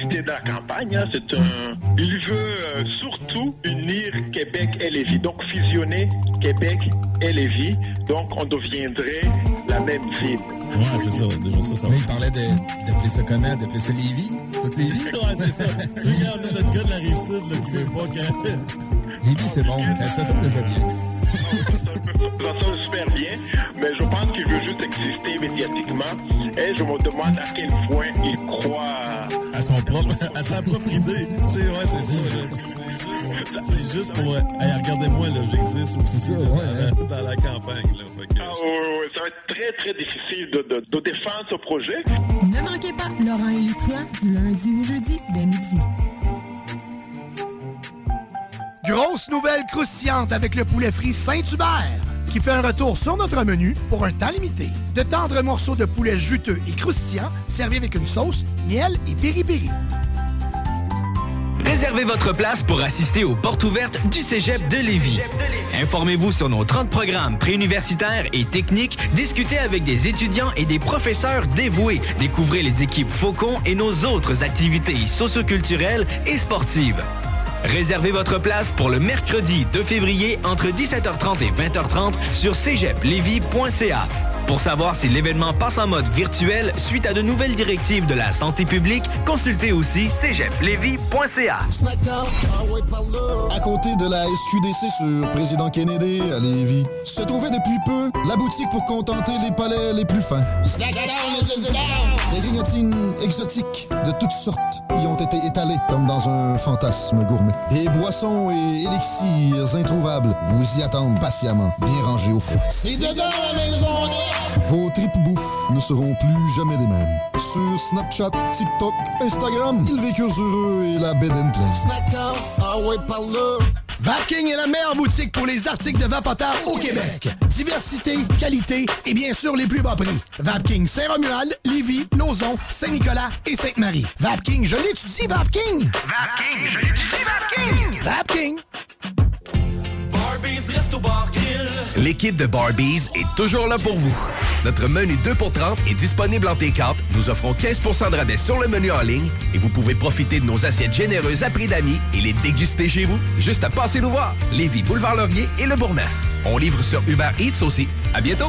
C'était dans la campagne. hein, c'est un... Il veut euh, surtout unir Québec et Lévis. Donc fusionner Québec et Lévis. Donc on deviendrait la même ville. Ouais, c'est ça. Déjà, ça, ça. Mais il parlait de- d'appeler ça comment? D'appeler ça Lévis? Toute Lévis? Ouais, c'est ça. tu regardes là, notre gars de la rive sud, là, tu sais pas que. Lévis, c'est bon. Ça, c'est déjà bien. Ça sonne super bien, mais je pense qu'il veut juste exister médiatiquement. Et je me demande à quel point il croit À son propre, à sa propre idée. Tu sais, ouais, c'est ça. C'est juste, c'est juste pour. Hey, regardez-moi, là, j'existe aussi. là, euh, Dans la campagne, là. Que- Ah, ouais, ouais, ouais, ça va être très très difficile de, de- de défendre ce projet. Ne manquez pas Laurent et du lundi au jeudi dès midi. Grosse nouvelle croustillante avec le poulet frit Saint-Hubert qui fait un retour sur notre menu pour un temps limité. De tendres morceaux de poulet juteux et croustillants servis avec une sauce, miel et piri-piri. Réservez votre place pour assister aux portes ouvertes du Cégep de Lévis. Informez-vous sur nos 30 programmes préuniversitaires et techniques, discutez avec des étudiants et des professeurs dévoués, découvrez les équipes Faucon et nos autres activités socioculturelles et sportives. Réservez votre place pour le mercredi 2 février entre 17h30 et 20h30 sur cégeplevy.ca. Pour savoir si l'événement passe en mode virtuel suite à de nouvelles directives de la santé publique, consultez aussi cégeplevy.ca. Snackdown, ah ouais, par là. À côté de la SQDC sur Président Kennedy à Lévis, se trouvait depuis peu la boutique pour contenter les palais les plus fins. Snackdown. Des grignotines exotiques de toutes sortes y ont été étalées comme dans un fantasme gourmet. Des boissons et élixirs introuvables vous y attendent patiemment, bien rangés au froid. C'est dedans la maison Vos tripes bouffe ne seront plus jamais les mêmes. Sur Snapchat, TikTok, Instagram, ils vécurent heureux et la bed and pleine. Snackdown, ah ouais, par là. Vapking est la meilleure boutique pour les articles de vapoteurs au Québec. Diversité, qualité et bien sûr les plus bas prix. Vapking Saint-Romuald, Lévis, Lauson, Saint-Nicolas et Sainte-Marie. Vapking, je l'étudie, Vapking! Vapking, je l'étudie, Vapking! Vapking! L'équipe de Barbies est toujours là pour vous. Notre menu 2 pour 30 est disponible en T4. Nous offrons 15% de rabais sur le menu en ligne et vous pouvez profiter de nos assiettes généreuses à prix d'amis et les déguster chez vous. Juste à passer nous voir. Lévis, Boulevard Laurier et Le Bourgneuf. On livre sur Uber Eats aussi. À bientôt.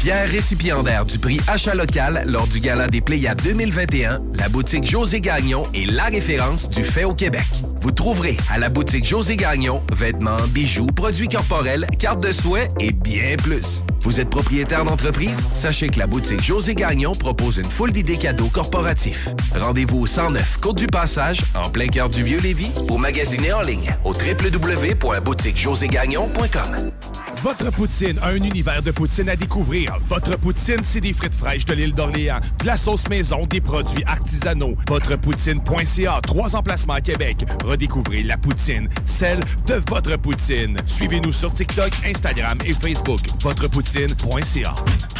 Fier récipiendaire du prix Achat local lors du Gala des Pléiades 2021, la boutique José Gagnon est la référence du fait au Québec. Vous trouverez à la boutique José Gagnon vêtements, bijoux, produits corporels, cartes de soins et bien plus. Vous êtes propriétaire d'entreprise? Sachez que la boutique José Gagnon propose une foule d'idées cadeaux corporatifs. Rendez-vous au 109 Côte du Passage, en plein cœur du Vieux-Lévis, ou magasiner en ligne au www.boutiquejoségagnon.com. Votre poutine, un univers de poutine à découvrir. Votre poutine, c'est des frites fraîches de l'île d'Orléans, de la sauce maison, des produits artisanaux. Votrepoutine.ca, trois emplacements à Québec. Redécouvrez la poutine, celle de votre poutine. Suivez-nous sur TikTok, Instagram et Facebook. Votrepoutine.ca.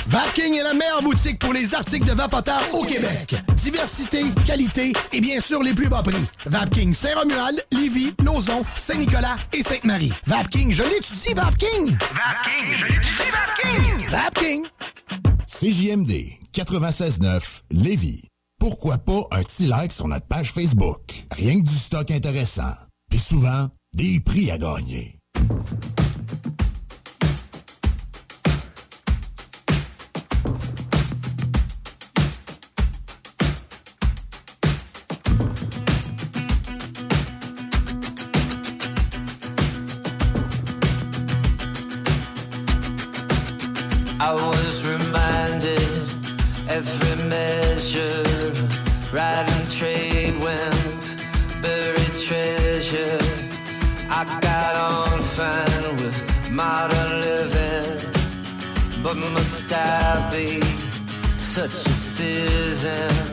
Vapking est la meilleure boutique pour les articles de vapoteurs au Québec. Diversité, qualité et bien sûr les plus bas prix. Vapking Saint-Romuald, Lévis, Lauson, Saint-Nicolas et Sainte-Marie. Vapking, je l'étudie, Vapking! Vapking, je l'étudie, Vapking! Vapking! CJMD 96.9 Lévis. Pourquoi pas un petit like sur notre page Facebook? Rien que du stock intéressant. Puis souvent, des prix à gagner. Such a citizen?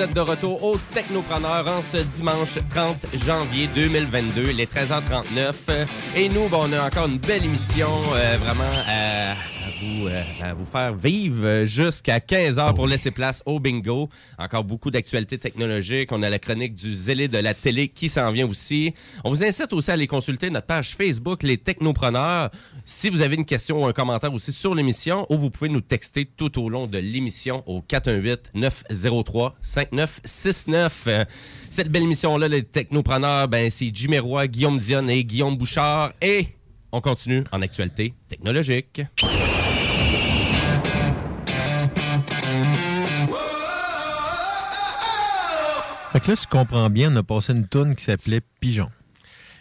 Vous êtes de retour au Technopreneur en ce dimanche 30 janvier 2022, les 13h39. Et nous, bon, on a encore une belle émission, euh, vraiment à vous, euh, à vous faire vivre jusqu'à 15h pour laisser place au bingo. Encore beaucoup d'actualités technologiques. On a la chronique du zélé de la télé qui s'en vient aussi. On vous incite aussi à aller consulter notre page Facebook, les Technopreneurs. Si vous avez une question ou un commentaire aussi sur l'émission, ou vous pouvez nous texter tout au long de l'émission au 418-903-5969. Euh, Cette belle émission-là, les Technopreneurs, ben, c'est Jimmy Roy, Guillaume Dionne et Guillaume Bouchard. Et on continue en actualité technologique. Fait que là, si tu comprends bien, on a passé une toune qui s'appelait Pigeon.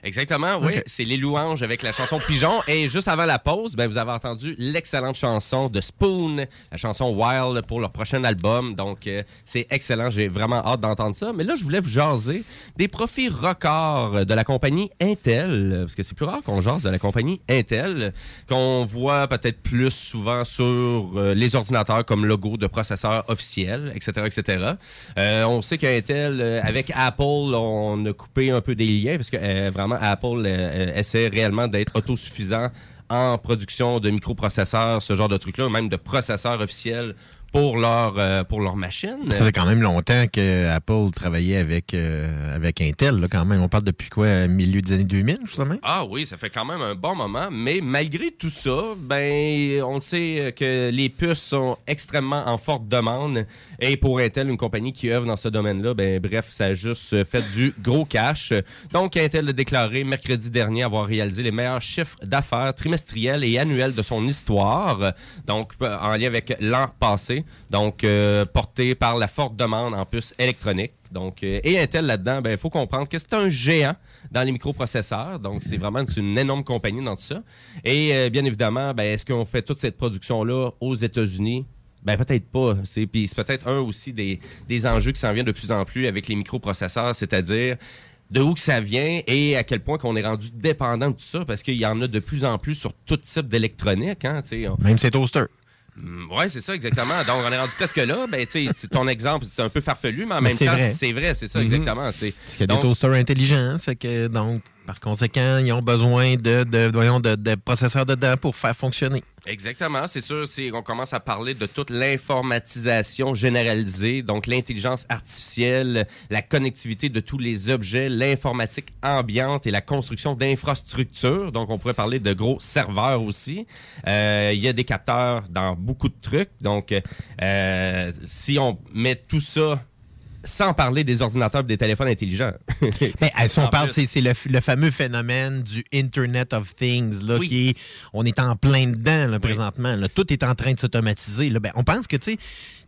Exactement, oui. C'est les louanges avec la chanson Pigeon. Et juste avant la pause, ben, vous avez entendu l'excellente chanson de Spoon, la chanson Wild pour leur prochain album. Donc, euh, c'est excellent. J'ai vraiment hâte d'entendre ça. Mais là, je voulais vous jaser des profits records de la compagnie Intel. Parce que c'est plus rare qu'on jase de la compagnie Intel, qu'on voit peut-être plus souvent sur euh, les ordinateurs comme logo de processeurs officiels, etc., etc. Euh, on sait qu'Intel, avec Apple, on a coupé un peu des liens parce que euh, Apple euh, essaie réellement d'être autosuffisant en production de microprocesseurs, ce genre de trucs-là, même de processeurs officiels pour leur, euh, pour leur machine. Ça fait quand même longtemps que Apple travaillait avec, euh, avec Intel, là, quand même. On parle depuis quoi, milieu des années 2000, justement? Ah oui, ça fait quand même un bon moment, mais malgré tout ça, ben on sait que les puces sont extrêmement en forte demande et pour Intel, une compagnie qui œuvre dans ce domaine-là, ben bref, ça a juste fait du gros cash. Donc Intel a déclaré mercredi dernier avoir réalisé les meilleurs chiffres d'affaires trimestriels et annuels de son histoire, donc en lien avec l'an passé, donc euh, porté par la forte demande en puces électroniques. Donc, euh, et Intel là-dedans, il faut comprendre que c'est un géant dans les microprocesseurs. Donc, c'est vraiment une énorme compagnie dans tout ça. Et euh, bien évidemment, ben, est-ce qu'on fait toute cette production-là aux États-Unis? Ben peut-être pas. C'est puis c'est peut-être un aussi des, des enjeux qui s'en viennent de plus en plus avec les microprocesseurs, c'est-à-dire de où que ça vient et à quel point qu'on est rendu dépendant de tout ça, parce qu'il y en a de plus en plus sur tout type d'électronique. Hein, Même ses toasters. Mm, Ouais, c'est ça, exactement. Donc, on est rendu presque là. Ben, tu sais, c'est ton exemple, c'est un peu farfelu, mais en Mais même temps, c'est vrai, c'est ça, Mhm. exactement. tu sais. Parce qu'il y a Donc, des toasters intelligents, c'est que donc, par conséquent, ils ont besoin de, de, voyons, de, de processeurs dedans pour faire fonctionner. Exactement, c'est sûr. On commence à parler de toute l'informatisation généralisée, donc l'intelligence artificielle, la connectivité de tous les objets, l'informatique ambiante et la construction d'infrastructures. Donc, on pourrait parler de gros serveurs aussi. Euh, Il y a des capteurs dans beaucoup de trucs. Donc, euh, si on met tout ça sans parler des ordinateurs et des téléphones intelligents. Mais si on parle, c'est le, le fameux phénomène du Internet of Things, là, Oui. qui est, on est en plein dedans là, présentement. là. Tout est en train de s'automatiser. Ben, on pense que, tu sais,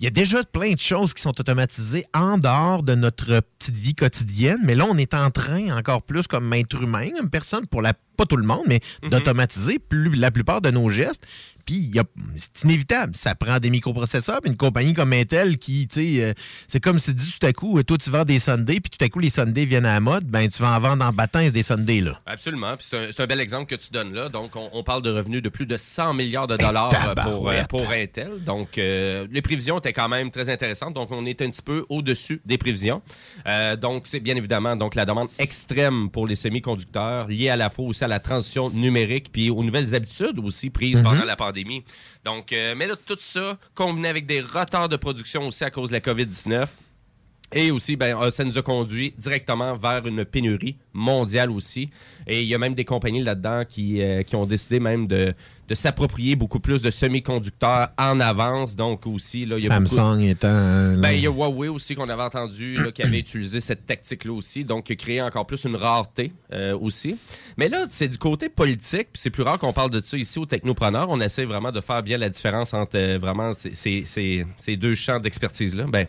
il y a déjà plein de choses qui sont automatisées en dehors de notre petite vie quotidienne, mais là, on est en train, encore plus comme être humain, comme personne, pour la pas tout le monde, mais Mhm. d'automatiser plus, la plupart de nos gestes. Puis, c'est inévitable. Ça prend des microprocesseurs, puis une compagnie comme Intel qui, tu sais, euh, c'est comme si tu dis tout à coup, euh, toi, tu vends des Sundays, puis tout à coup, les Sundays viennent à la mode, ben, tu vas en vendre en bâtins des Sundays, là. Absolument. Puis c'est un, bel exemple que tu donnes là. Donc, on, on parle de revenus de plus de 100 milliards de dollars pour, euh, tabarouette. pour Intel. Donc, euh, les prévisions étaient quand même très intéressantes. Donc, on est un petit peu au-dessus des prévisions. Euh, donc, c'est bien évidemment donc la demande extrême pour les semi-conducteurs, liée à la fois aussi à la transition numérique, puis aux nouvelles habitudes aussi prises Mhm. pendant la pandémie. Donc, euh, mais là, tout ça, combiné avec des retards de production aussi à cause de la COVID-19, et aussi, ben, euh, ça nous a conduit directement vers une pénurie mondiale aussi. Et il y a même des compagnies là-dedans qui, euh, qui ont décidé même de, de s'approprier beaucoup plus de semi-conducteurs en avance. Donc aussi, là, il y a beaucoup- Samsung étant. euh, ben, il y a Huawei aussi qu'on avait entendu là, qui avait utilisé cette tactique-là aussi, donc qui a créé encore plus une rareté euh, aussi. Mais là, c'est du côté politique, puis c'est plus rare qu'on parle de ça ici au Technopreneur. On essaie vraiment de faire bien la différence entre vraiment ces, ces- ces- ces deux champs d'expertise-là. Ben,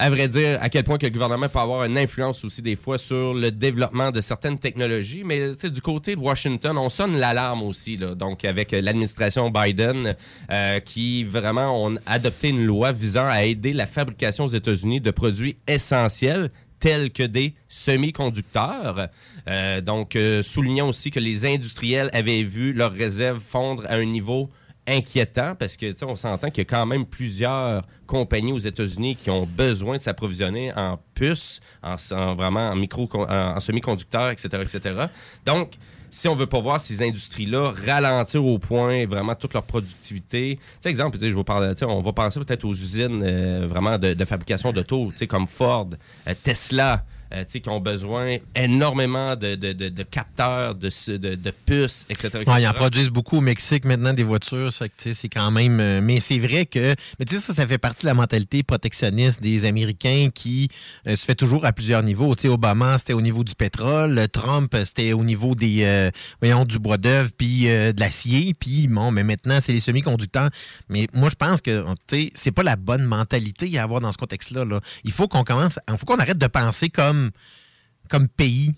à vrai dire, à quel point que le gouvernement peut avoir une influence aussi des fois sur le développement de certaines technologies. Mais du côté de Washington, on sonne l'alarme aussi. Là. Donc, avec l'administration Biden, euh, qui vraiment ont adopté une loi visant à aider la fabrication aux États-Unis de produits essentiels tels que des semi-conducteurs. Euh, donc, euh, soulignant aussi que les industriels avaient vu leurs réserves fondre à un niveau inquiétant parce que, on s'entend qu'il y a quand même plusieurs compagnies aux États-Unis qui ont besoin de s'approvisionner en puces, en, en vraiment en, micro, en, semi-conducteurs, etc., etc. Donc, si on veut pas voir ces industries-là ralentir au point vraiment toute leur productivité. Tu exemple, je vous parle, on va penser peut-être aux usines euh, vraiment de, fabrication d'auto, comme Ford, euh, Tesla, euh, qui ont besoin énormément de, de- de- de capteurs, de, de, puces, etc. etc. Ouais, ils en produisent beaucoup au Mexique maintenant des voitures, c'est quand même. euh, mais c'est vrai que, mais tu sais, ça, ça fait partie de la mentalité protectionniste des Américains qui euh, se fait toujours à plusieurs niveaux. Tu sais, Obama, c'était au niveau du pétrole, Trump, c'était au niveau des, voyons, du bois d'œuvre, puis de l'acier, puis bon, mais maintenant c'est les semi-conducteurs. Mais moi, je pense que, tu sais, c'est pas la bonne mentalité à avoir dans ce contexte-là. là. Il faut qu'on commence, il faut qu'on arrête de penser comme, comme pays.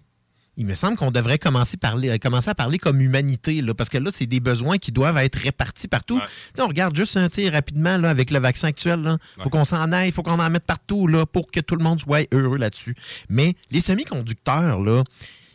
Il me semble qu'on devrait commencer, parler, commencer à parler comme humanité, là, parce que là, c'est des besoins qui doivent être répartis partout. On regarde juste un tir rapidement là, avec le vaccin actuel. Il faut qu'on s'en aille, il faut qu'on en mette partout là, pour que tout le monde soit heureux là-dessus. Mais les semi-conducteurs, là,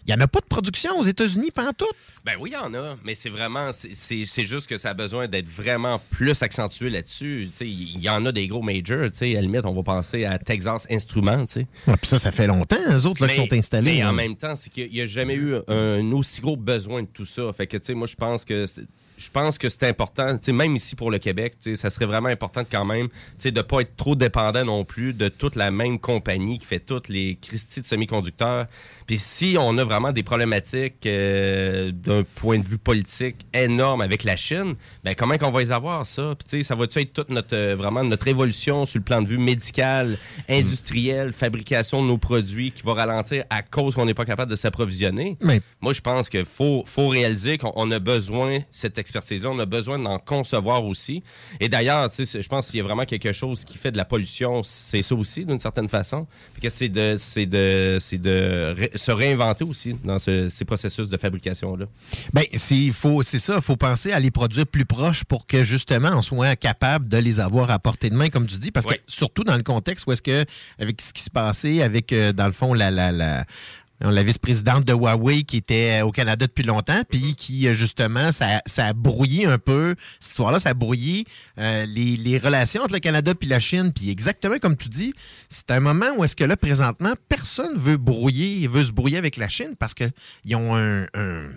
il n'y en a pas de production aux États-Unis, pas en tout. Ben oui, il y en a, mais c'est vraiment, c'est- juste que ça a besoin d'être vraiment plus accentué là-dessus. Il y en a des gros majors, tu sais, à la limite, on va penser à Texas Instruments. Ouais, puis ça, ça fait longtemps, eux autres, là, qui sont installés. Mais en même temps, c'est qu'il n'y a jamais eu un aussi gros besoin de tout ça. Fait que, tu sais, moi, je pense que c'est- je pense que c'est important, tu sais, même ici pour le Québec, tu sais, ça serait vraiment important quand même, tu sais, de pas être trop dépendant non plus de toute la même compagnie qui fait toutes les Christie de semi-conducteurs. Puis si on a vraiment des problématiques euh, d'un point de vue politique énorme avec la Chine, ben comment qu'on va les avoir ça? Puis tu sais, ça va-tu être toute notre euh, vraiment notre évolution sur le plan de vue médical, industriel, fabrication de nos produits qui va ralentir à cause qu'on n'est pas capable de s'approvisionner? Mais- Moi, je pense qu'il faut, faut réaliser qu'on on a besoin de cette expertise-là, on a besoin d'en concevoir aussi. Et d'ailleurs, tu sais, c'est- je pense qu'il y a vraiment quelque chose qui fait de la pollution, c'est ça aussi, d'une certaine façon. Puis que c'est de, c'est de, c'est de se réinventer aussi dans ce- ces processus de fabrication-là. Ben, c'est faut, c'est ça. Il faut penser à les produire plus proches pour que justement on soit capable de les avoir à portée de main, comme tu dis, parce que surtout dans le contexte où est-ce que avec ce qui se passait avec euh, dans le fond la la la la vice-présidente de Huawei qui était au Canada depuis longtemps, puis qui, euh, justement, ça, ça a brouillé un peu, cette histoire-là, ça a brouillé euh, les, les relations entre le Canada puis la Chine. Puis exactement comme tu dis, c'est un moment où est-ce que là, présentement, personne veut brouiller, veut se brouiller avec la Chine parce qu'ils ont un- un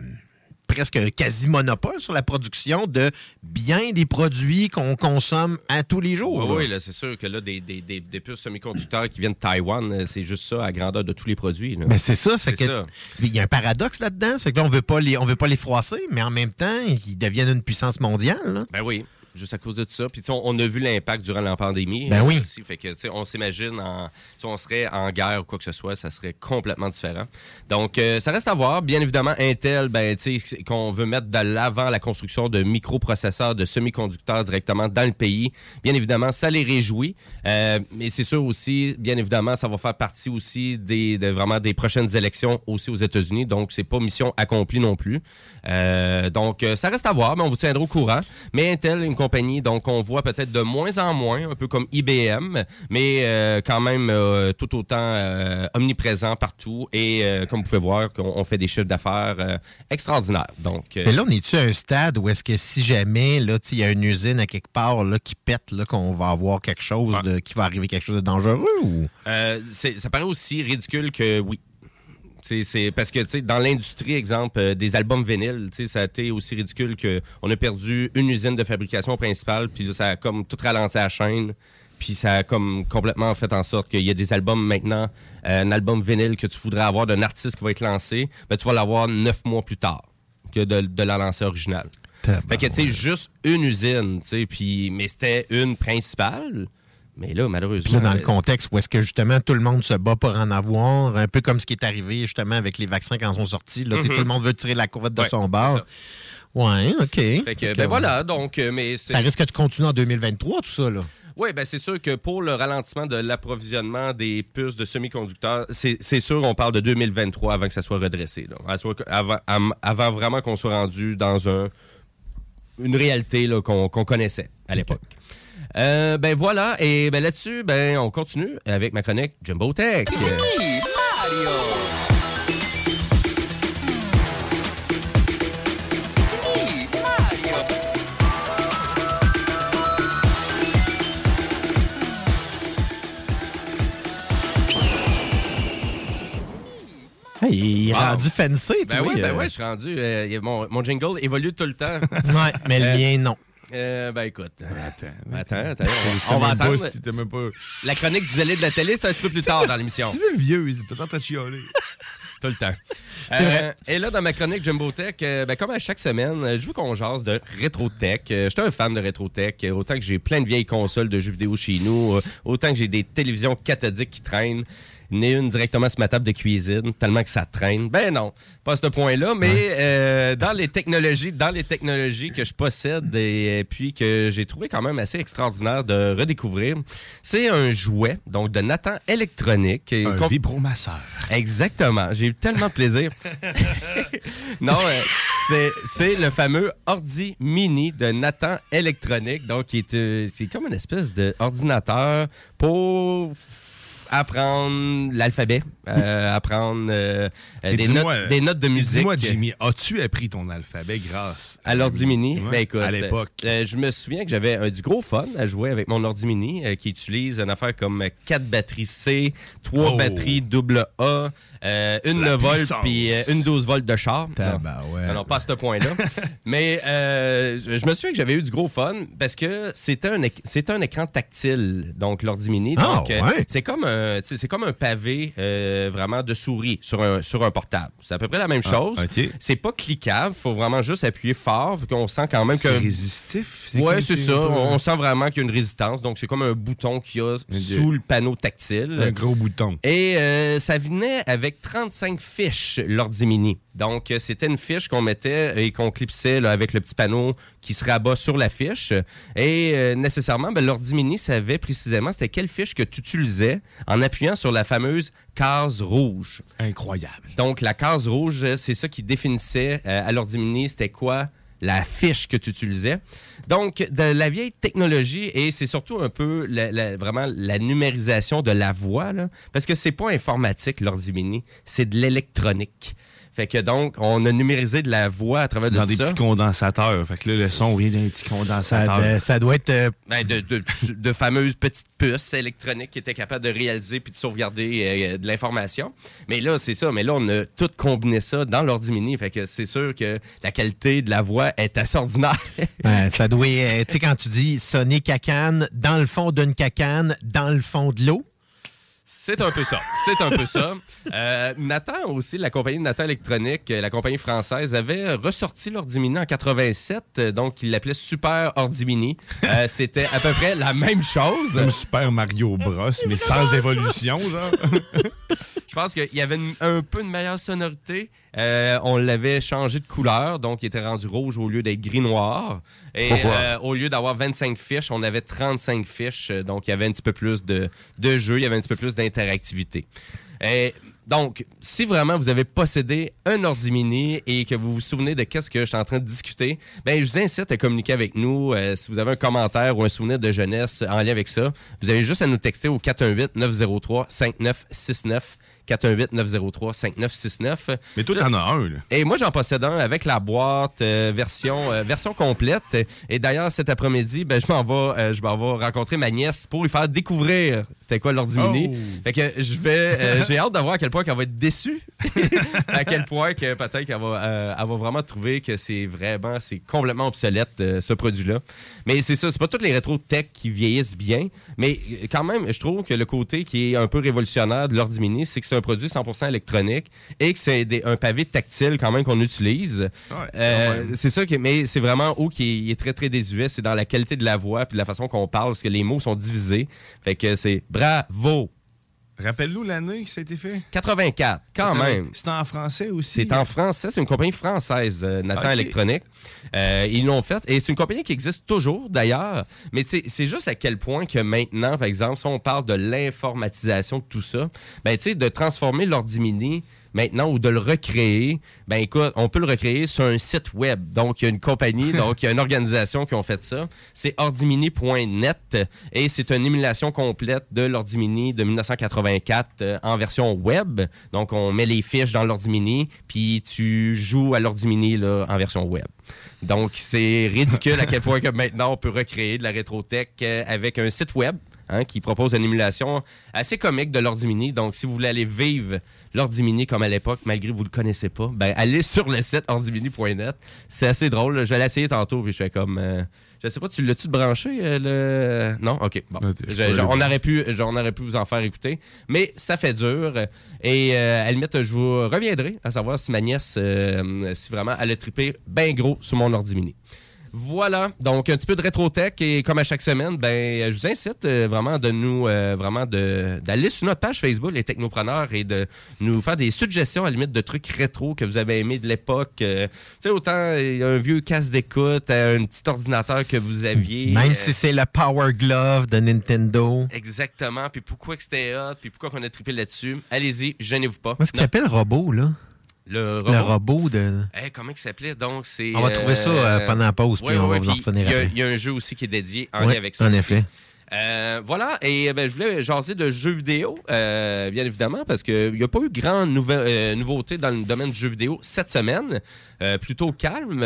presque quasi monopole sur la production de bien des produits qu'on consomme à tous les jours. Oui, là. oui, là, c'est sûr que là, des, des, des, des puces semi-conducteurs qui viennent de Taïwan, euh, c'est juste ça à grandeur de tous les produits. là. Mais c'est ça, c'est que ça. il y a un paradoxe là-dedans, c'est que là on veut pas les on veut pas les froisser, mais en même temps ils deviennent une puissance mondiale. là. Ben oui, juste à cause de ça. Puis tu sais, on, on a vu l'impact durant la pandémie. Ben euh, oui. aussi. fait que tu sais, on s'imagine en, si on serait en guerre ou quoi que ce soit, ça serait complètement différent. Donc euh, ça reste à voir. Bien évidemment, Intel, ben tu sais, c'est qu'on veut mettre de l'avant la construction de microprocesseurs, de semi-conducteurs directement dans le pays. Bien évidemment, ça les réjouit. Euh, mais c'est sûr aussi, bien évidemment, ça va faire partie aussi des de- vraiment des prochaines élections aussi aux États-Unis. Donc c'est pas mission accomplie non plus. Euh, donc ça reste à voir, mais on vous tiendra au courant. Mais Intel, une compagnie, donc on voit peut-être de moins en moins, un peu comme IBM, mais euh, quand même euh, tout autant euh, omniprésent partout. Et comme vous pouvez voir, on, on fait des chiffres d'affaires extraordinaires. Donc, Mais là, on est-tu à un stade où est-ce que si jamais il y a une usine à quelque part là, qui pète, là, qu'on va avoir quelque chose de, qui va arriver quelque chose de dangereux ou? Ça paraît aussi ridicule que oui. C'est parce que dans l'industrie, exemple, euh, des albums vinyles, ça a été aussi ridicule qu'on a perdu une usine de fabrication principale, puis ça a comme tout ralenti la chaîne. Puis ça a comme complètement fait en sorte qu'il y a des albums maintenant, euh, un album vinyle que tu voudrais avoir d'un artiste qui va être lancé, ben, tu vas l'avoir neuf mois plus tard que de, de la lancer originale. Fait que, tu sais, juste une usine, tu sais, puis, mais c'était une principale. Mais là, malheureusement. Là, dans le euh, contexte où est-ce que justement tout le monde se bat pour en avoir, un peu comme ce qui est arrivé justement avec les vaccins quand ils sont sortis. Là, Mhm. Tout le monde veut tirer la courette de Ouais, son bord. Ouais, OK. Fait que, ben voilà, donc, euh, mais Ça risque de continuer en 2023, tout ça, là. Oui, ben c'est sûr que pour le ralentissement de l'approvisionnement des puces de semi-conducteurs, c'est sûr on parle de 2023 avant que ça soit redressé. là. Avant, vraiment qu'on soit rendu dans un, une réalité qu'on connaissait à l'époque. Euh, ben voilà, et ben là-dessus, ben on continue avec ma chronique Jumbo Tech. Mario. Il est rendu fancy, Ben oui, ben euh... ouais, je suis rendu. Euh, mon, mon, jingle évolue tout le temps. ouais, mais le euh, mien, non. Euh, ben écoute. Attends, attends, attends. On, on va pas attendre. si même pas- La chronique du zélé de la télé, c'est un petit peu plus tard dans l'émission. Tu veux le vieux, il est tout le temps à chialer. Tout le temps. Euh, et là, dans ma chronique Jumbo Tech, euh, ben, comme à chaque semaine, euh, je veux qu'on jase de rétro tech. Euh, je suis un fan de rétro tech. Euh, autant que j'ai plein de vieilles consoles de jeux vidéo chez nous, autant que j'ai des télévisions cathodiques qui traînent. Né une directement sur ma table de cuisine, tellement que ça traîne. Ben non, pas à ce point-là, mais euh, dans les technologies, dans les technologies que je possède et, puis que j'ai trouvé quand même assez extraordinaire de redécouvrir, c'est un jouet, donc de Nathan électronique. Un vibromasseur. Exactement. J'ai eu tellement de plaisir. non, euh, c'est, c'est le fameux ordi mini de Nathan Électronique. Donc, qui est, euh, c'est comme une espèce d'ordinateur pour apprendre l'alphabet, euh, apprendre euh, des, notes, des notes de musique. Dis-moi, Jimmy, as-tu appris ton alphabet grâce À l'ordi mini, Ouais, ben écoute, à l'époque. euh, je me souviens que j'avais du gros fun à jouer avec mon ordi mini qui utilise une affaire comme 4 batteries C, 3 Oh. batteries double A, une La 9 volts puis une 12 volts de char. Non. Non, non, pas à ce point-là. Mais je me souviens que j'avais eu du gros fun parce que c'était un, écran tactile, donc l'ordi mini. Ah, Donc, ouais. c'est comme un, sais, c'est comme un pavé euh, vraiment de souris sur un, sur un portable. C'est à peu près la même Ah, chose. C'est pas cliquable, faut vraiment juste appuyer fort, qu'on sent quand même C'est que. résistif? Ouais, comme c'est ça. On sent vraiment qu'il y a une résistance. Donc, c'est comme un bouton qu'il y a sous le panneau tactile. Un gros bouton. Et euh, ça venait avec 35 fiches, l'ordi mini. Donc, euh, c'était une fiche qu'on mettait et qu'on clipsait là, avec le petit panneau qui se rabat sur la fiche. Et euh, nécessairement, ben, l'ordi mini savait précisément c'était quelle fiche que tu utilisais en appuyant sur la fameuse case rouge. Incroyable. Donc, la case rouge, c'est ça qui définissait euh, à l'ordi mini, c'était quoi la fiche que tu utilisais. Donc, de la vieille technologie, et c'est surtout un peu la- la- vraiment la numérisation de la voix, là, parce que c'est pas informatique, l'ordi mini, c'est de l'électronique. Fait que donc, on a numérisé de la voix à travers de Dans tout des ça. petits condensateurs. Fait que là, le son vient d'un petit Ça, condensateur. de- ça doit être. euh, Ben, de, de- de fameuses petites puces électroniques qui étaient capables de réaliser puis de sauvegarder euh, de l'information. Mais là, c'est ça. Mais là, on a tout combiné ça dans l'ordi mini. Fait que c'est sûr que la qualité de la voix est assez ordinaire. ça doit. euh, tu sais, quand tu dis sonner cacane dans le fond d'une cacane, dans le fond de l'eau. C'est un peu ça. C'est un peu ça. Euh, Nathan aussi, la compagnie Nathan Électronique, la compagnie française, avait ressorti l'ordi mini en 87, euh, donc il l'appelait Super Ordi Mini. Euh, C'était à peu près la même chose. Comme Super Mario Bros, mais sans évolution, genre. Je pense qu'il y avait une- un peu une meilleure sonorité. Euh, on l'avait changé de couleur, donc il était rendu rouge au lieu d'être gris-noir. Et Pourquoi? euh, au lieu d'avoir 25 fiches, on avait 35 fiches. euh, Donc il y avait un petit peu plus de, de jeu, il y avait un petit peu plus d'interactivité. Et donc, si vraiment vous avez possédé un ordi mini et que vous vous souvenez de qu'est-ce que je suis en train de discuter, ben je vous incite à communiquer avec nous. Euh, si vous avez un commentaire ou un souvenir de jeunesse en lien avec ça, vous avez juste à nous texter au 418-903-5969. 418-903-5969. Mais toi, t'en as un, là. Et moi, j'en possède un avec la boîte euh, version, euh, version complète. Et d'ailleurs, cet après-midi, ben, je m'en vais, euh, je m'en vais rencontrer ma nièce pour lui faire découvrir c'était quoi l'ordi mini. Oh. Fait que je vais, j'ai hâte de voir à quel point qu'elle va être déçue, à quel point que peut-être qu'elle va, elle va vraiment trouver que c'est vraiment, c'est complètement obsolète ce produit-là. Mais c'est ça, c'est pas toutes les rétro tech qui vieillissent bien, mais quand même, je trouve que le côté qui est un peu révolutionnaire de l'ordi mini, c'est que c'est un produit 100% électronique et que c'est un pavé tactile quand même qu'on utilise. Euh, c'est ça, que, mais c'est vraiment où qui est très très désuet, c'est dans la qualité de la voix puis de la façon qu'on parle, parce que les mots sont divisés. Fait que c'est bravo. Rappelle-nous l'année que ça a été fait. 84, quand même. C'est en français aussi. C'est en français, c'est une compagnie française, euh, Nathan Ok. Électronique. Euh, ils l'ont fait et c'est une compagnie qui existe toujours d'ailleurs. Mais c'est juste à quel point que maintenant, par exemple, si on parle de l'informatisation de tout ça, ben tu sais, de transformer l'ordi mini maintenant ou de le recréer, ben écoute, on peut le recréer sur un site web. Donc il y a une compagnie, donc il y a une organisation qui ont fait ça. C'est ordimini.net et c'est une émulation complète de l'ordi mini de 1984 euh, en version web. Donc on met les fiches dans l'ordi mini puis tu joues à l'ordi mini là, en version web. Donc c'est ridicule à quel point que maintenant on peut recréer de la rétro-tech euh, avec un site web hein, qui propose une émulation assez comique de l'ordi mini. Donc, si vous voulez aller vivre l'ordi mini comme à l'époque, malgré que vous le connaissez pas, ben, allez sur le site ordimini.net. C'est assez drôle. là. Je l'ai essayé tantôt, puis je fais comme... euh, je sais pas, tu l'as-tu branché, euh, le... Non? OK, bon. Je- je- on, aurait pu, je- on aurait pu vous en faire écouter, mais ça fait dur. Et euh, à la limite, je vous reviendrai à savoir si ma nièce, euh, si vraiment elle a trippé bien gros sur mon ordi mini. Voilà, donc un petit peu de rétro-tech et comme à chaque semaine, ben, je vous incite euh, vraiment de nous, euh, vraiment de- d'aller sur notre page Facebook, les technopreneurs, et de nous faire des suggestions à la limite de trucs rétro que vous avez aimés de l'époque. Euh, tu sais, autant un vieux casque d'écoute, un petit ordinateur que vous aviez. Même si c'est le Power Glove de Nintendo. Exactement, puis pourquoi que c'était hot, puis pourquoi qu'on a trippé là-dessus. Allez-y, gênez-vous pas. Qu'est-ce qu'il Non, s'appelle robot, là? Le robot. Le robot de. Hey, comment il s'appelait? Donc, c'est. On va trouver ça, euh, pendant la pause, puis on va vous en revenir il y a- un jeu aussi qui est dédié en lien avec ça. en effet. Euh, voilà, et ben, je voulais jaser de jeux vidéo, euh, bien évidemment, parce qu'il n'y a pas eu grande euh, nouveauté dans le domaine du jeu vidéo cette semaine. Plutôt calme.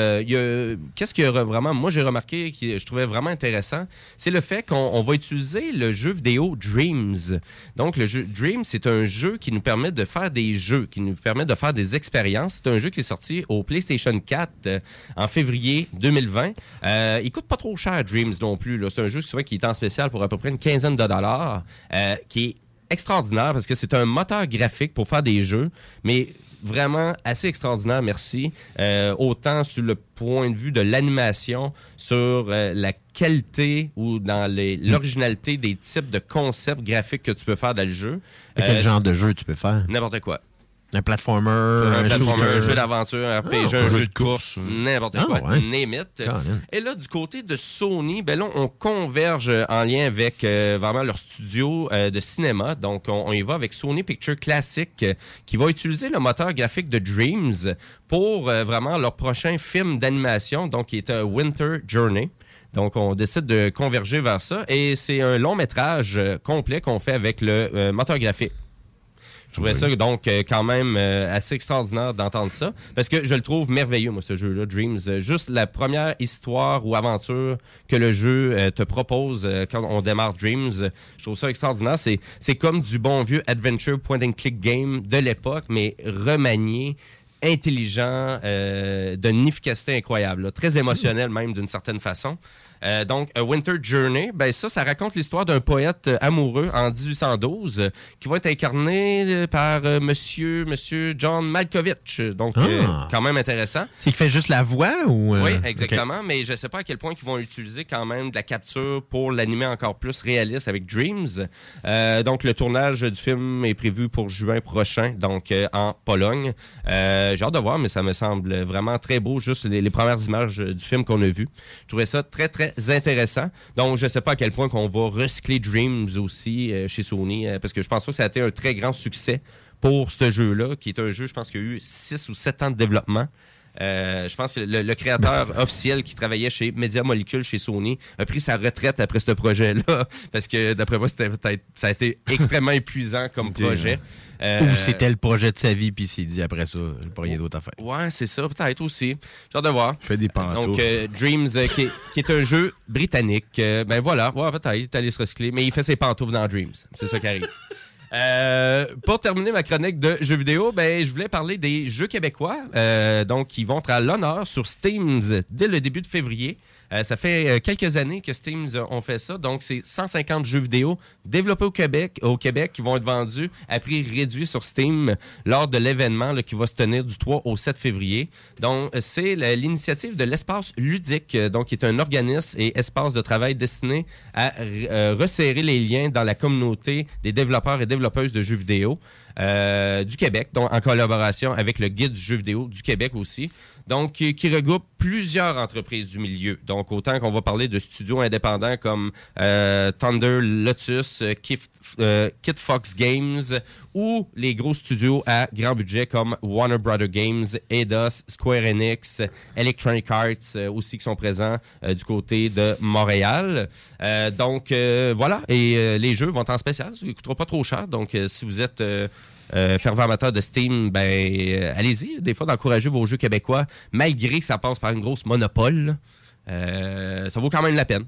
Qu'est-ce que vraiment, moi j'ai remarqué, que je trouvais vraiment intéressant, c'est le fait qu'on on va utiliser le jeu vidéo Dreams. Donc le jeu Dreams, c'est un jeu qui nous permet de faire des jeux, qui nous permet de faire des expériences. C'est un jeu qui est sorti au PlayStation 4 euh, en février 2020. Euh, il coûte pas trop cher Dreams non plus. C'est un jeu souvent qui est en spécial pour à peu près une quinzaine de dollars, euh, qui est extraordinaire parce que c'est un moteur graphique pour faire des jeux, mais vraiment assez extraordinaire, merci. Euh, autant sur le point de vue de l'animation, sur euh, la qualité ou dans l'originalité des types de concepts graphiques que tu peux faire dans le jeu. Quel Euh, genre de jeu tu peux faire? N'importe quoi. Un platformer, Un un, platformer, shooter. un jeu d'aventure, un RPG, Ah, un jeu de course, n'importe Ah, quoi, ouais. name it. Et là, du côté de Sony, ben là, on converge en lien avec euh, vraiment leur studio euh, de cinéma. Donc, on, on y va avec Sony Picture Classic, euh, qui va utiliser le moteur graphique de Dreams pour euh, vraiment leur prochain film d'animation, donc qui est un Winter Journey. Donc, on décide de converger vers ça. Et c'est un long métrage euh, complet qu'on fait avec le euh, moteur graphique. Je trouvais ça donc euh, quand même euh, assez extraordinaire d'entendre ça parce que je le trouve merveilleux moi ce jeu-là Dreams Euh, juste la première histoire ou aventure que le jeu te propose quand on démarre Dreams je trouve ça extraordinaire c'est c'est comme du bon vieux adventure point and click game de l'époque mais remanié intelligent, euh, d'une efficacité incroyable, là. très émotionnel même d'une certaine façon. Euh, donc, A Winter Journey, ben ça, ça raconte l'histoire d'un poète euh, amoureux en 1812 euh, qui va être incarné par monsieur, monsieur John Malkovich. Donc, Ah. quand même intéressant. C'est qu'il fait juste la voix ou. Oui, exactement, mais je ne sais pas à quel point ils vont utiliser quand même de la capture pour l'animer encore plus réaliste avec Dreams. Donc, le tournage du film est prévu pour juin prochain, donc en Pologne. J'ai hâte de voir, mais ça me semble vraiment très beau, juste les, les premières images du film qu'on a vu. Je trouvais ça très, très intéressant. Donc, je ne sais pas à quel point qu'on va recycler Dreams aussi euh, chez Sony, euh, parce que je pense que ça a été un très grand succès pour ce jeu-là, qui est un jeu, je pense, qui a eu 6 ou 7 ans de développement. Euh, je pense que le, le créateur officiel qui travaillait chez Media Molecule chez Sony a pris sa retraite après ce projet-là parce que d'après moi c'était peut-être ça a été extrêmement épuisant comme projet. Euh, Ou c'était le projet de sa vie, puis il s'est dit après ça, j'ai pas rien d'autre à faire. Ouais, c'est ça, peut-être aussi. J'ai hâte de voir. Fait des pantoufles. Donc, euh, Dreams, euh, qui, est, qui est un jeu britannique. Euh, ben voilà, ouais, peut-être, il est allé se recycler, mais il fait ses pantoufles dans Dreams. C'est ça qui arrive. Euh, pour terminer ma chronique de jeux vidéo, ben, je voulais parler des jeux québécois, euh, donc qui vont être à l'honneur sur Steam dès le début de février. Euh, ça fait euh, quelques années que Steam ont fait ça, donc c'est 150 jeux vidéo développés au Québec, au Québec qui vont être vendus à prix réduit sur Steam lors de l'événement qui va se tenir du 3 au 7 février. Donc euh, c'est l'initiative de l'espace ludique, donc qui est un organisme et espace de travail destiné à resserrer les liens dans la communauté des développeurs et développeuses de jeux vidéo. du Québec, donc en collaboration avec le guide du jeu vidéo du Québec aussi. Donc, qui, regroupe plusieurs entreprises du milieu. Donc, autant qu'on va parler de studios indépendants comme euh, Thunder Lotus, euh, Kif- euh, Kid Fox Games ou les gros studios à grand budget comme Warner Brother Games, Eidos, Square Enix, Electronic Arts aussi qui sont présents du côté de Montréal. Donc, voilà. Et les jeux vont en spécial. Ils ne coûteront pas trop cher. Donc, si vous êtes euh, fervent amateur de Steam, ben euh, allez-y, des fois d'encourager vos jeux québécois, malgré que ça passe par une grosse monopole. Euh, ça vaut quand même la peine.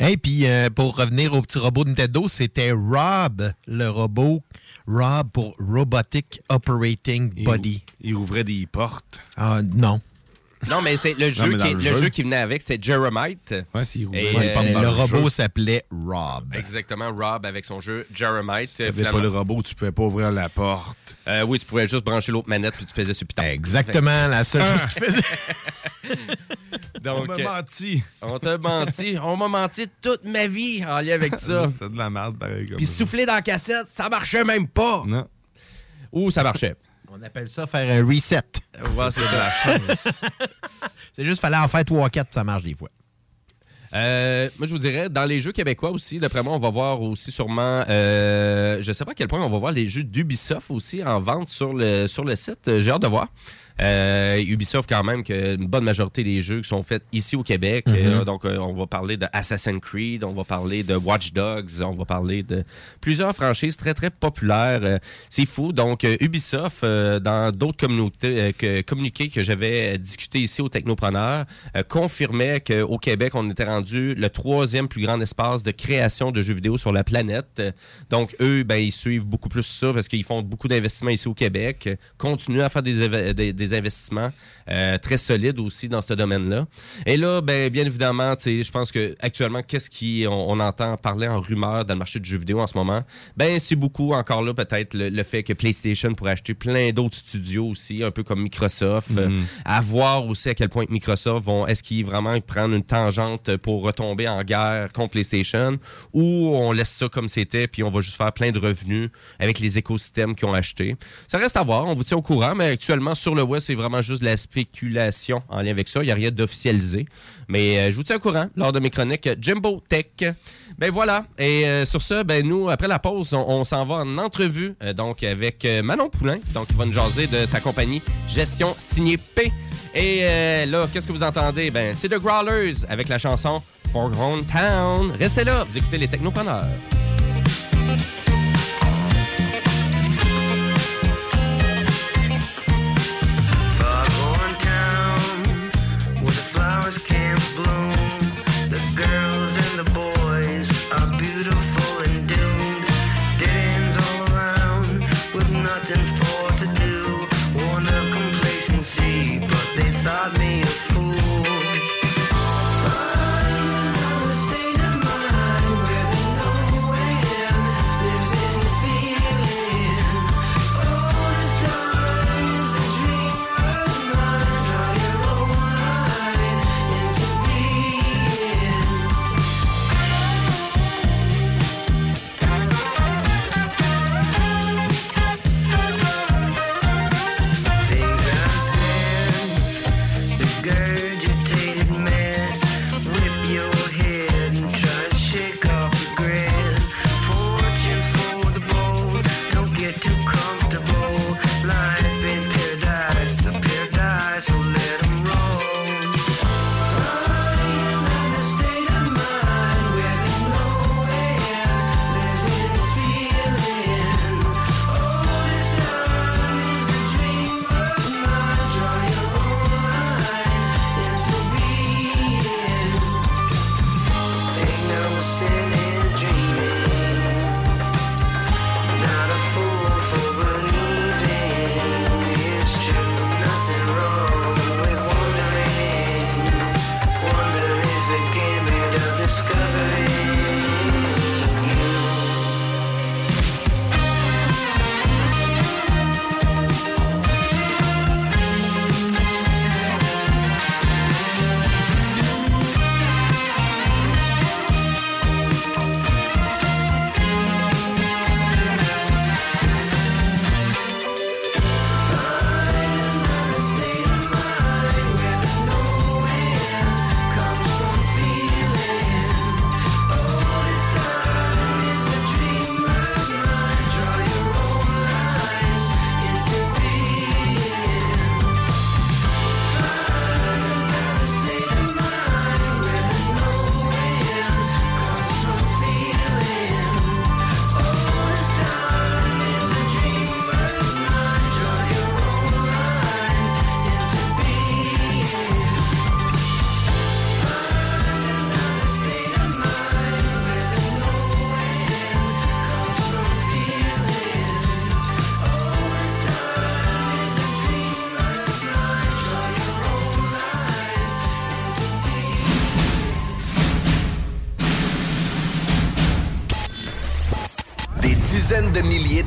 Et puis, euh, pour revenir au petit robot de Nintendo, c'était Rob, le robot. Rob pour Robotic Operating Body. Il, ouvrait des portes. Ah, non. Non, mais c'est le, Non, jeu mais qui, le le jeu. jeu qui venait avec, c'était Jeremite. Ouais, Et, dans le le robot s'appelait Rob. Exactement, Rob avec son jeu Jeremite. Si t'avais pas le robot, tu pouvais pas ouvrir la porte. Euh, oui, tu pouvais juste brancher l'autre manette puis tu faisais sur piton. Exactement, la seule chose qu'il faisait. Donc, On m'a euh, menti. On t'a menti. On m'a menti toute ma vie en lien avec ça. C'était de la merde, pareil. Puis souffler dans la cassette, ça marchait même pas. Non. Ou ça marchait. On appelle ça faire un reset. Ouais, c'est de la chance. C'est juste fallait en faire 3-4 ça marche des fois. Euh, moi, je vous dirais, dans les jeux québécois aussi, d'après moi, on va voir aussi sûrement, euh, je sais pas à quel point on va voir les jeux d'Ubisoft aussi en vente sur le, sur le site. J'ai hâte de voir. Euh, Ubisoft, quand même, que une bonne majorité des jeux qui sont faits ici au Québec. Mhm. Euh, donc, euh, on va parler de Assassin's Creed, on va parler de Watch Dogs, on va parler de plusieurs franchises très, très populaires. C'est fou. Donc, Ubisoft, dans d'autres communautés, que- communiqués que j'avais discuté ici au Technopreneur, confirmait qu'au Québec, on était rendu le troisième plus grand espace de création de jeux vidéo sur la planète. Donc, eux, ben, ils suivent beaucoup plus ça parce qu'ils font beaucoup d'investissements ici au Québec, continuent à faire des, des- des investissements euh, très solides aussi dans ce domaine-là. Et là, ben, bien évidemment, je pense que actuellement, qu'est-ce qui on, on entend parler en rumeur dans le marché du jeu vidéo en ce moment? Ben, c'est beaucoup encore là peut-être le, le fait que PlayStation pourrait acheter plein d'autres studios aussi, un peu comme Microsoft. Euh, Mhm. à voir aussi à quel point Microsoft vont, est-ce qu'ils vraiment prennent une tangente pour retomber en guerre contre PlayStation ou on laisse ça comme c'était puis on va juste faire plein de revenus avec les écosystèmes qu'ils ont achetés. Ça reste à voir, on vous tient au courant, mais actuellement sur le web, c'est vraiment juste de la spéculation en lien avec ça. Il n'y a rien d'officialisé. Mais euh, je vous tiens au courant lors de mes chroniques Jimbo Tech. Ben voilà. Et euh, sur ce, ben nous, après la pause, on, s'en va en entrevue euh, donc avec Manon Poulain. Donc, il va nous jaser de sa compagnie Gestion Signée P. Et là, qu'est-ce que vous entendez? Ben, c'est The Growlers avec la chanson Foreground Town. Restez là, vous écoutez les Technopreneurs. The flowers can't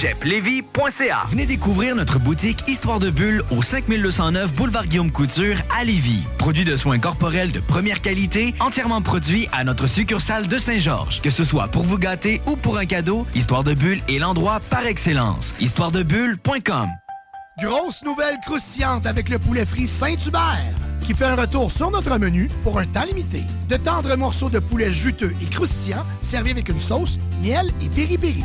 cégeplevy.ca Venez découvrir notre boutique Histoire de Bulle au 5209 Boulevard Guillaume Couture à Lévis. Produit de soins corporels de première qualité, entièrement produit à notre succursale de Saint-Georges. Que ce soit pour vous gâter ou pour un cadeau, Histoire de Bulle est l'endroit par excellence. Histoiredebulle.com Grosse nouvelle croustillante avec le poulet frit Saint-Hubert qui fait un retour sur notre menu pour un temps limité. De tendres morceaux de poulet juteux et croustillants servis avec une sauce, miel et piri-piri.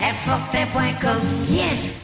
Airfortin.com, yes.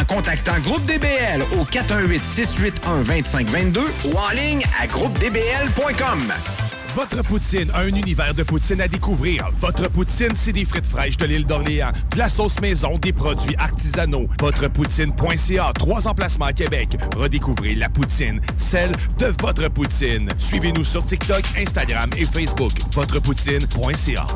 contactant Groupe DBL au 418-681-2522 ou en ligne à groupedbl.com. Votre poutine, un univers de poutine à découvrir. Votre poutine, c'est des frites fraîches de l'île d'Orléans, de la sauce maison, des produits artisanaux. Votrepoutine.ca, trois emplacements à Québec. Redécouvrez la poutine, celle de votre poutine. Suivez-nous sur TikTok, Instagram et Facebook. Votrepoutine.ca.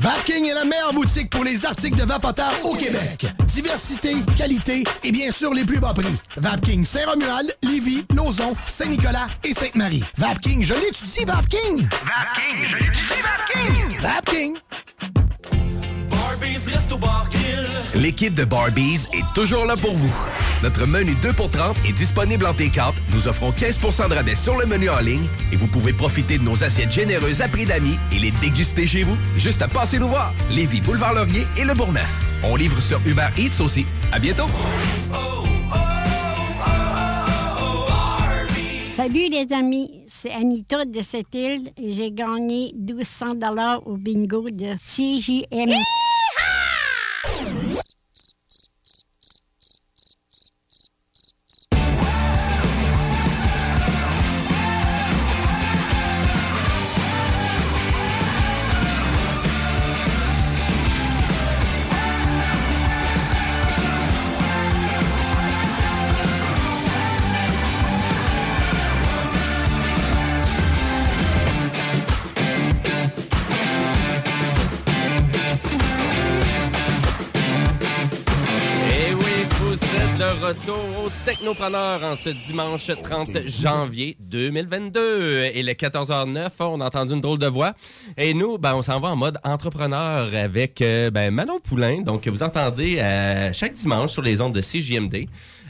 Vapking est la meilleure boutique pour les articles de vapoteurs au Québec. Diversité, qualité et bien sûr les plus bas prix. Vapking Saint-Romuald, Lévis, Lauson, Saint-Nicolas et Sainte-Marie. Vapking, je l'étudie, Vapking! Vapking, je l'étudie, Vapking! Vapking! L'équipe de Barbies est toujours là pour vous. Notre menu 2 pour 30 est disponible en T4. Nous offrons 15% de rabais sur le menu en ligne et vous pouvez profiter de nos assiettes généreuses à prix d'amis et les déguster chez vous. Juste à passer nous voir. Lévis, Boulevard Laurier et Le Bourgneuf. On livre sur Uber Eats aussi. À bientôt. Salut les amis, c'est Anita de cette île et j'ai gagné 1200 dollars au bingo de CJM. Au Technopreneur en ce dimanche 30 janvier 2022. Et le 14h09, on a entendu une drôle de voix. Et nous, ben, on s'en va en mode entrepreneur avec euh, ben, Manon Poulain. Donc, vous entendez euh, chaque dimanche sur les ondes de CJMD.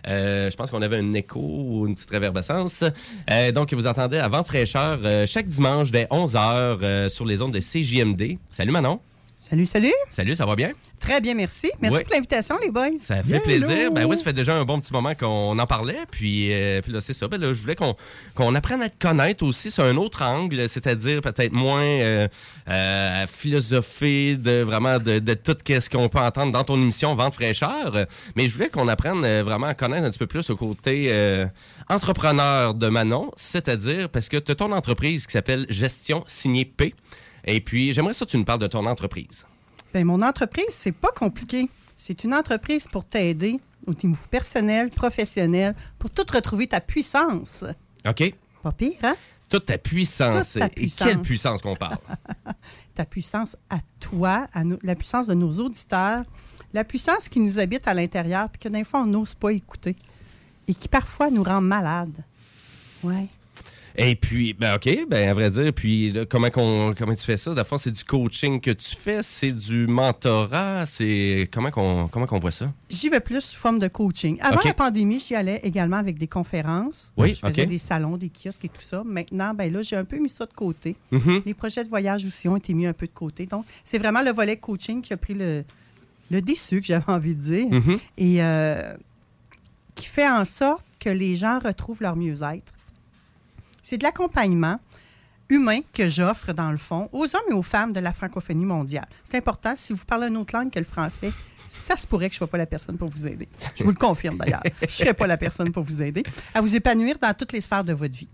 Euh, je pense qu'on avait un écho ou une petite réverbescence. Euh, donc, vous entendez avant fraîcheur euh, chaque dimanche dès 11h sur les ondes de CJMD. Salut Manon. Salut, salut. Salut, ça va bien? Très bien, merci. Merci pour l'invitation, les boys. Ça fait plaisir. Ben oui, ça fait déjà un bon petit moment qu'on en parlait. Puis, euh, puis là, c'est ça. Ben là, je voulais qu'on apprenne à te connaître aussi sur un autre angle, c'est-à-dire peut-être moins euh, euh, à philosopher de vraiment de, de tout ce qu'on peut entendre dans ton émission Vente fraîcheur. Mais je voulais qu'on apprenne euh, vraiment à connaître un petit peu plus au côté entrepreneur de Manon, c'est-à-dire parce que tu as ton entreprise qui s'appelle Gestion Signée P. Et puis, j'aimerais ça que tu nous parles de ton entreprise. Ben, mon entreprise, c'est pas compliqué. C'est une entreprise pour t'aider au niveau personnel, professionnel, pour tout retrouver ta puissance. OK? Pas pire, hein? Toute ta puissance. Toute ta Et puissance. quelle puissance qu'on parle? Ta puissance à toi, à nous- la puissance de nos auditeurs, la puissance qui nous habite à l'intérieur, puis que des fois, on n'ose pas écouter et qui parfois nous rend malades. Ouais. Et puis, ben OK, ben à vrai dire, puis là, comment, qu'on- comment tu fais ça? D'abord, c'est du coaching que tu fais, c'est du mentorat, c'est comment qu'on comment qu'on voit ça? J'y vais plus sous forme de coaching. Avant la pandémie, j'y allais également avec des conférences. Oui, Je faisais OK. des salons, des kiosques et tout ça. Maintenant, ben là, j'ai un peu mis ça de côté. Mhm. Les projets de voyage aussi ont été mis un peu de côté. Donc, c'est vraiment le volet coaching qui a pris le, le déçu, que j'avais envie de dire, Mhm. et euh, qui fait en sorte que les gens retrouvent leur mieux-être. C'est de l'accompagnement humain que j'offre, dans le fond, aux hommes et aux femmes de la francophonie mondiale. C'est important, si vous parlez une autre langue que le français, ça se pourrait que je ne sois pas la personne pour vous aider. Je vous le confirme d'ailleurs. Je ne serai pas la personne pour vous aider à vous épanouir dans toutes les sphères de votre vie.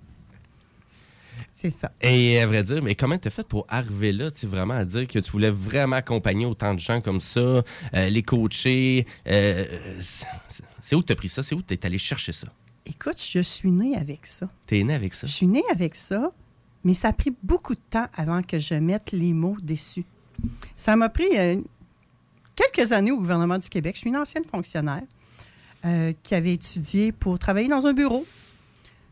C'est ça. Et à vrai dire, mais comment tu as fait pour arriver là, tu vraiment à dire que tu voulais vraiment accompagner autant de gens comme ça, euh, les coacher? euh, c'est- c'est où que tu as pris ça? C'est où tu es allé chercher ça? Écoute, je suis née avec ça. Tu es né avec ça? Je suis née avec ça, mais ça a pris beaucoup de temps avant que je mette les mots dessus. Ça m'a pris euh, quelques années au gouvernement du Québec. Je suis une ancienne fonctionnaire euh, qui avait étudié pour travailler dans un bureau,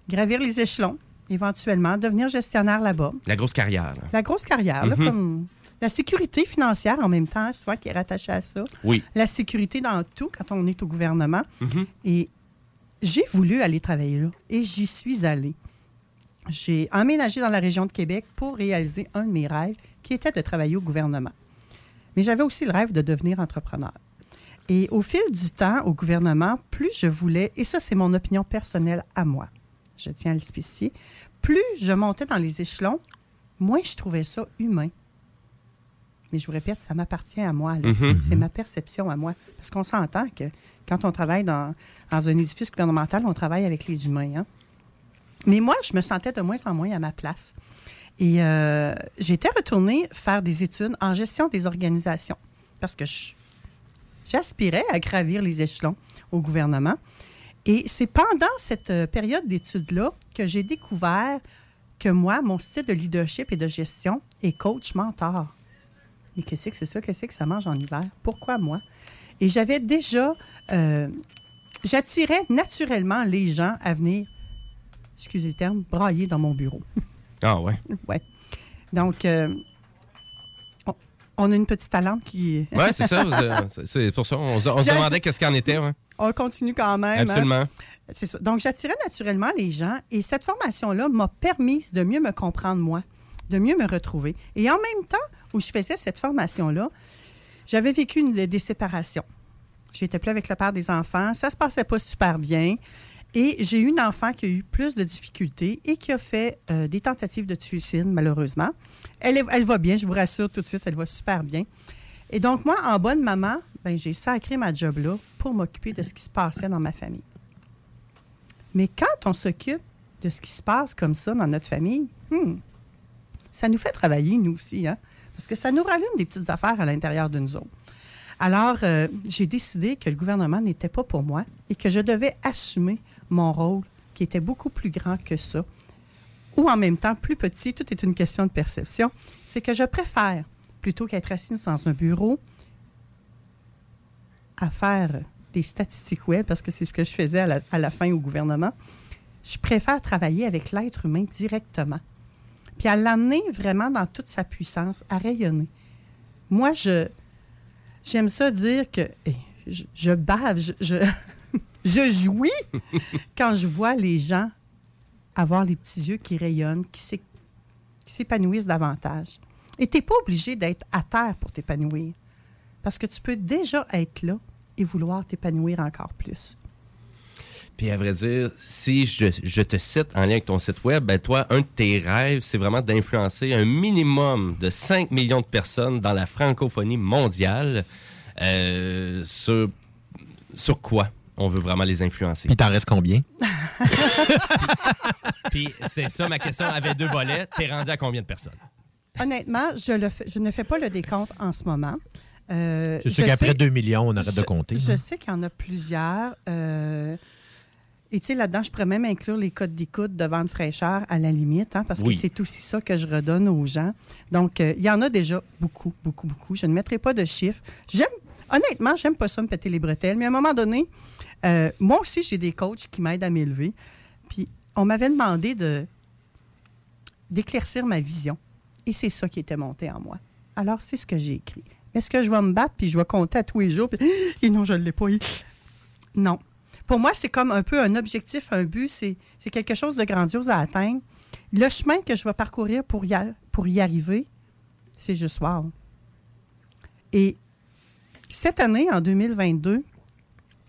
gravir les échelons, éventuellement, devenir gestionnaire là-bas. La grosse carrière. là. La grosse carrière, là, Mhm. comme la sécurité financière en même temps, c'est toi qui est rattaché à ça. Oui. La sécurité dans tout quand on est au gouvernement. Mhm. Et j'ai voulu aller travailler là et j'y suis allée. J'ai emménagé dans la région de Québec pour réaliser un de mes rêves qui était de travailler au gouvernement. Mais j'avais aussi le rêve de devenir entrepreneur. Et au fil du temps, au gouvernement, plus je voulais, et ça c'est mon opinion personnelle à moi, je tiens à le plus je montais dans les échelons, moins je trouvais ça humain. Mais je vous répète, ça m'appartient à moi. Mhm. C'est ma perception à moi. Parce qu'on s'entend que quand on travaille dans, dans un édifice gouvernemental, on travaille avec les humains. hein. Mais moi, je me sentais de moins en moins à ma place. Et euh, j'étais retournée faire des études en gestion des organisations parce que j'aspirais à gravir les échelons au gouvernement. Et c'est pendant cette euh, période d'études-là que j'ai découvert que moi, mon style de leadership et de gestion est coach-mentor. Et qu'est-ce que c'est ça? Qu'est-ce que ça mange en hiver? Pourquoi moi? Et j'avais déjà... euh, J'attirais naturellement les gens à venir, excusez le terme, brailler dans mon bureau. Ah ouais. ouais. Donc, euh, on, a une petite talente qui... Ouais, c'est ça. c'est- C'est pour ça. On, se- on se J'ai- demandait qu'est-ce qu'il en était. ouais. On continue quand même. hein? Absolument. C'est ça. Donc, j'attirais naturellement les gens et cette formation-là m'a permis de mieux me comprendre moi, de mieux me retrouver. Et en même temps où je faisais cette formation-là, j'avais vécu une, des séparations. J'étais plus avec le père des enfants. Ça se passait pas super bien. Et j'ai eu une enfant qui a eu plus de difficultés et qui a fait euh, des tentatives de suicide, malheureusement. Elle, elle va bien, je vous rassure tout de suite, elle va super bien. Et donc, moi, en bonne maman, ben, j'ai sacré ma job là pour m'occuper de ce qui se passait dans ma famille. Mais quand on s'occupe de ce qui se passe comme ça dans notre famille, hmm, ça nous fait travailler, nous aussi, hein? Parce que ça nous rallume des petites affaires à l'intérieur de nous autres. Alors, euh, j'ai décidé que le gouvernement n'était pas pour moi et que je devais assumer mon rôle qui était beaucoup plus grand que ça, ou en même temps plus petit, tout est une question de perception, c'est que je préfère, plutôt qu'être assise dans un bureau, à faire des statistiques web, parce que c'est ce que je faisais à la, à la fin au gouvernement, je préfère travailler avec l'être humain directement. Puis à l'amener vraiment dans toute sa puissance, à rayonner. Moi, je j'aime ça dire que eh, je, bave, je, je, jouis quand je vois les gens avoir les petits yeux qui rayonnent, qui s'épanouissent davantage. Et tu n'es pas obligé d'être à terre pour t'épanouir. Parce que tu peux déjà être là et vouloir t'épanouir encore plus. Puis à vrai dire, si je, je te cite en lien avec ton site web, ben toi, un de tes rêves, c'est vraiment d'influencer un minimum de 5 millions de personnes dans la francophonie mondiale. Euh, sur, sur quoi on veut vraiment les influencer? Puis t'en restes combien? Puis c'est ça ma question. Avec deux volets, t'es rendu à combien de personnes? Honnêtement, je, le fais- je ne fais pas le décompte en ce moment. Euh, C'est sûr qu'après sais- 2 millions, on arrête de compter. Je hein. sais qu'il y en a plusieurs. euh, et tu sais, là-dedans, je pourrais même inclure les codes d'écoute de vente fraîcheur à la limite, hein, parce Oui. que c'est aussi ça que je redonne aux gens. Donc, euh, il y en a déjà beaucoup, beaucoup, beaucoup. Je ne mettrai pas de chiffres. J'aime, honnêtement, j'aime pas ça me péter les bretelles, mais à un moment donné, euh, moi aussi, j'ai des coachs qui m'aident à m'élever. Puis, on m'avait demandé de d'éclaircir ma vision. Et c'est ça qui était monté en moi. Alors, c'est ce que j'ai écrit. Est-ce que je vais me battre puis je vais compter à tous les jours? Puis, et non, je ne l'ai pas. Et- Non. Pour moi, c'est comme un peu un objectif, un but. C'est quelque chose de grandiose à atteindre. Le chemin que je vais parcourir pour y, pour y arriver, c'est juste wow. Et cette année, en 2022,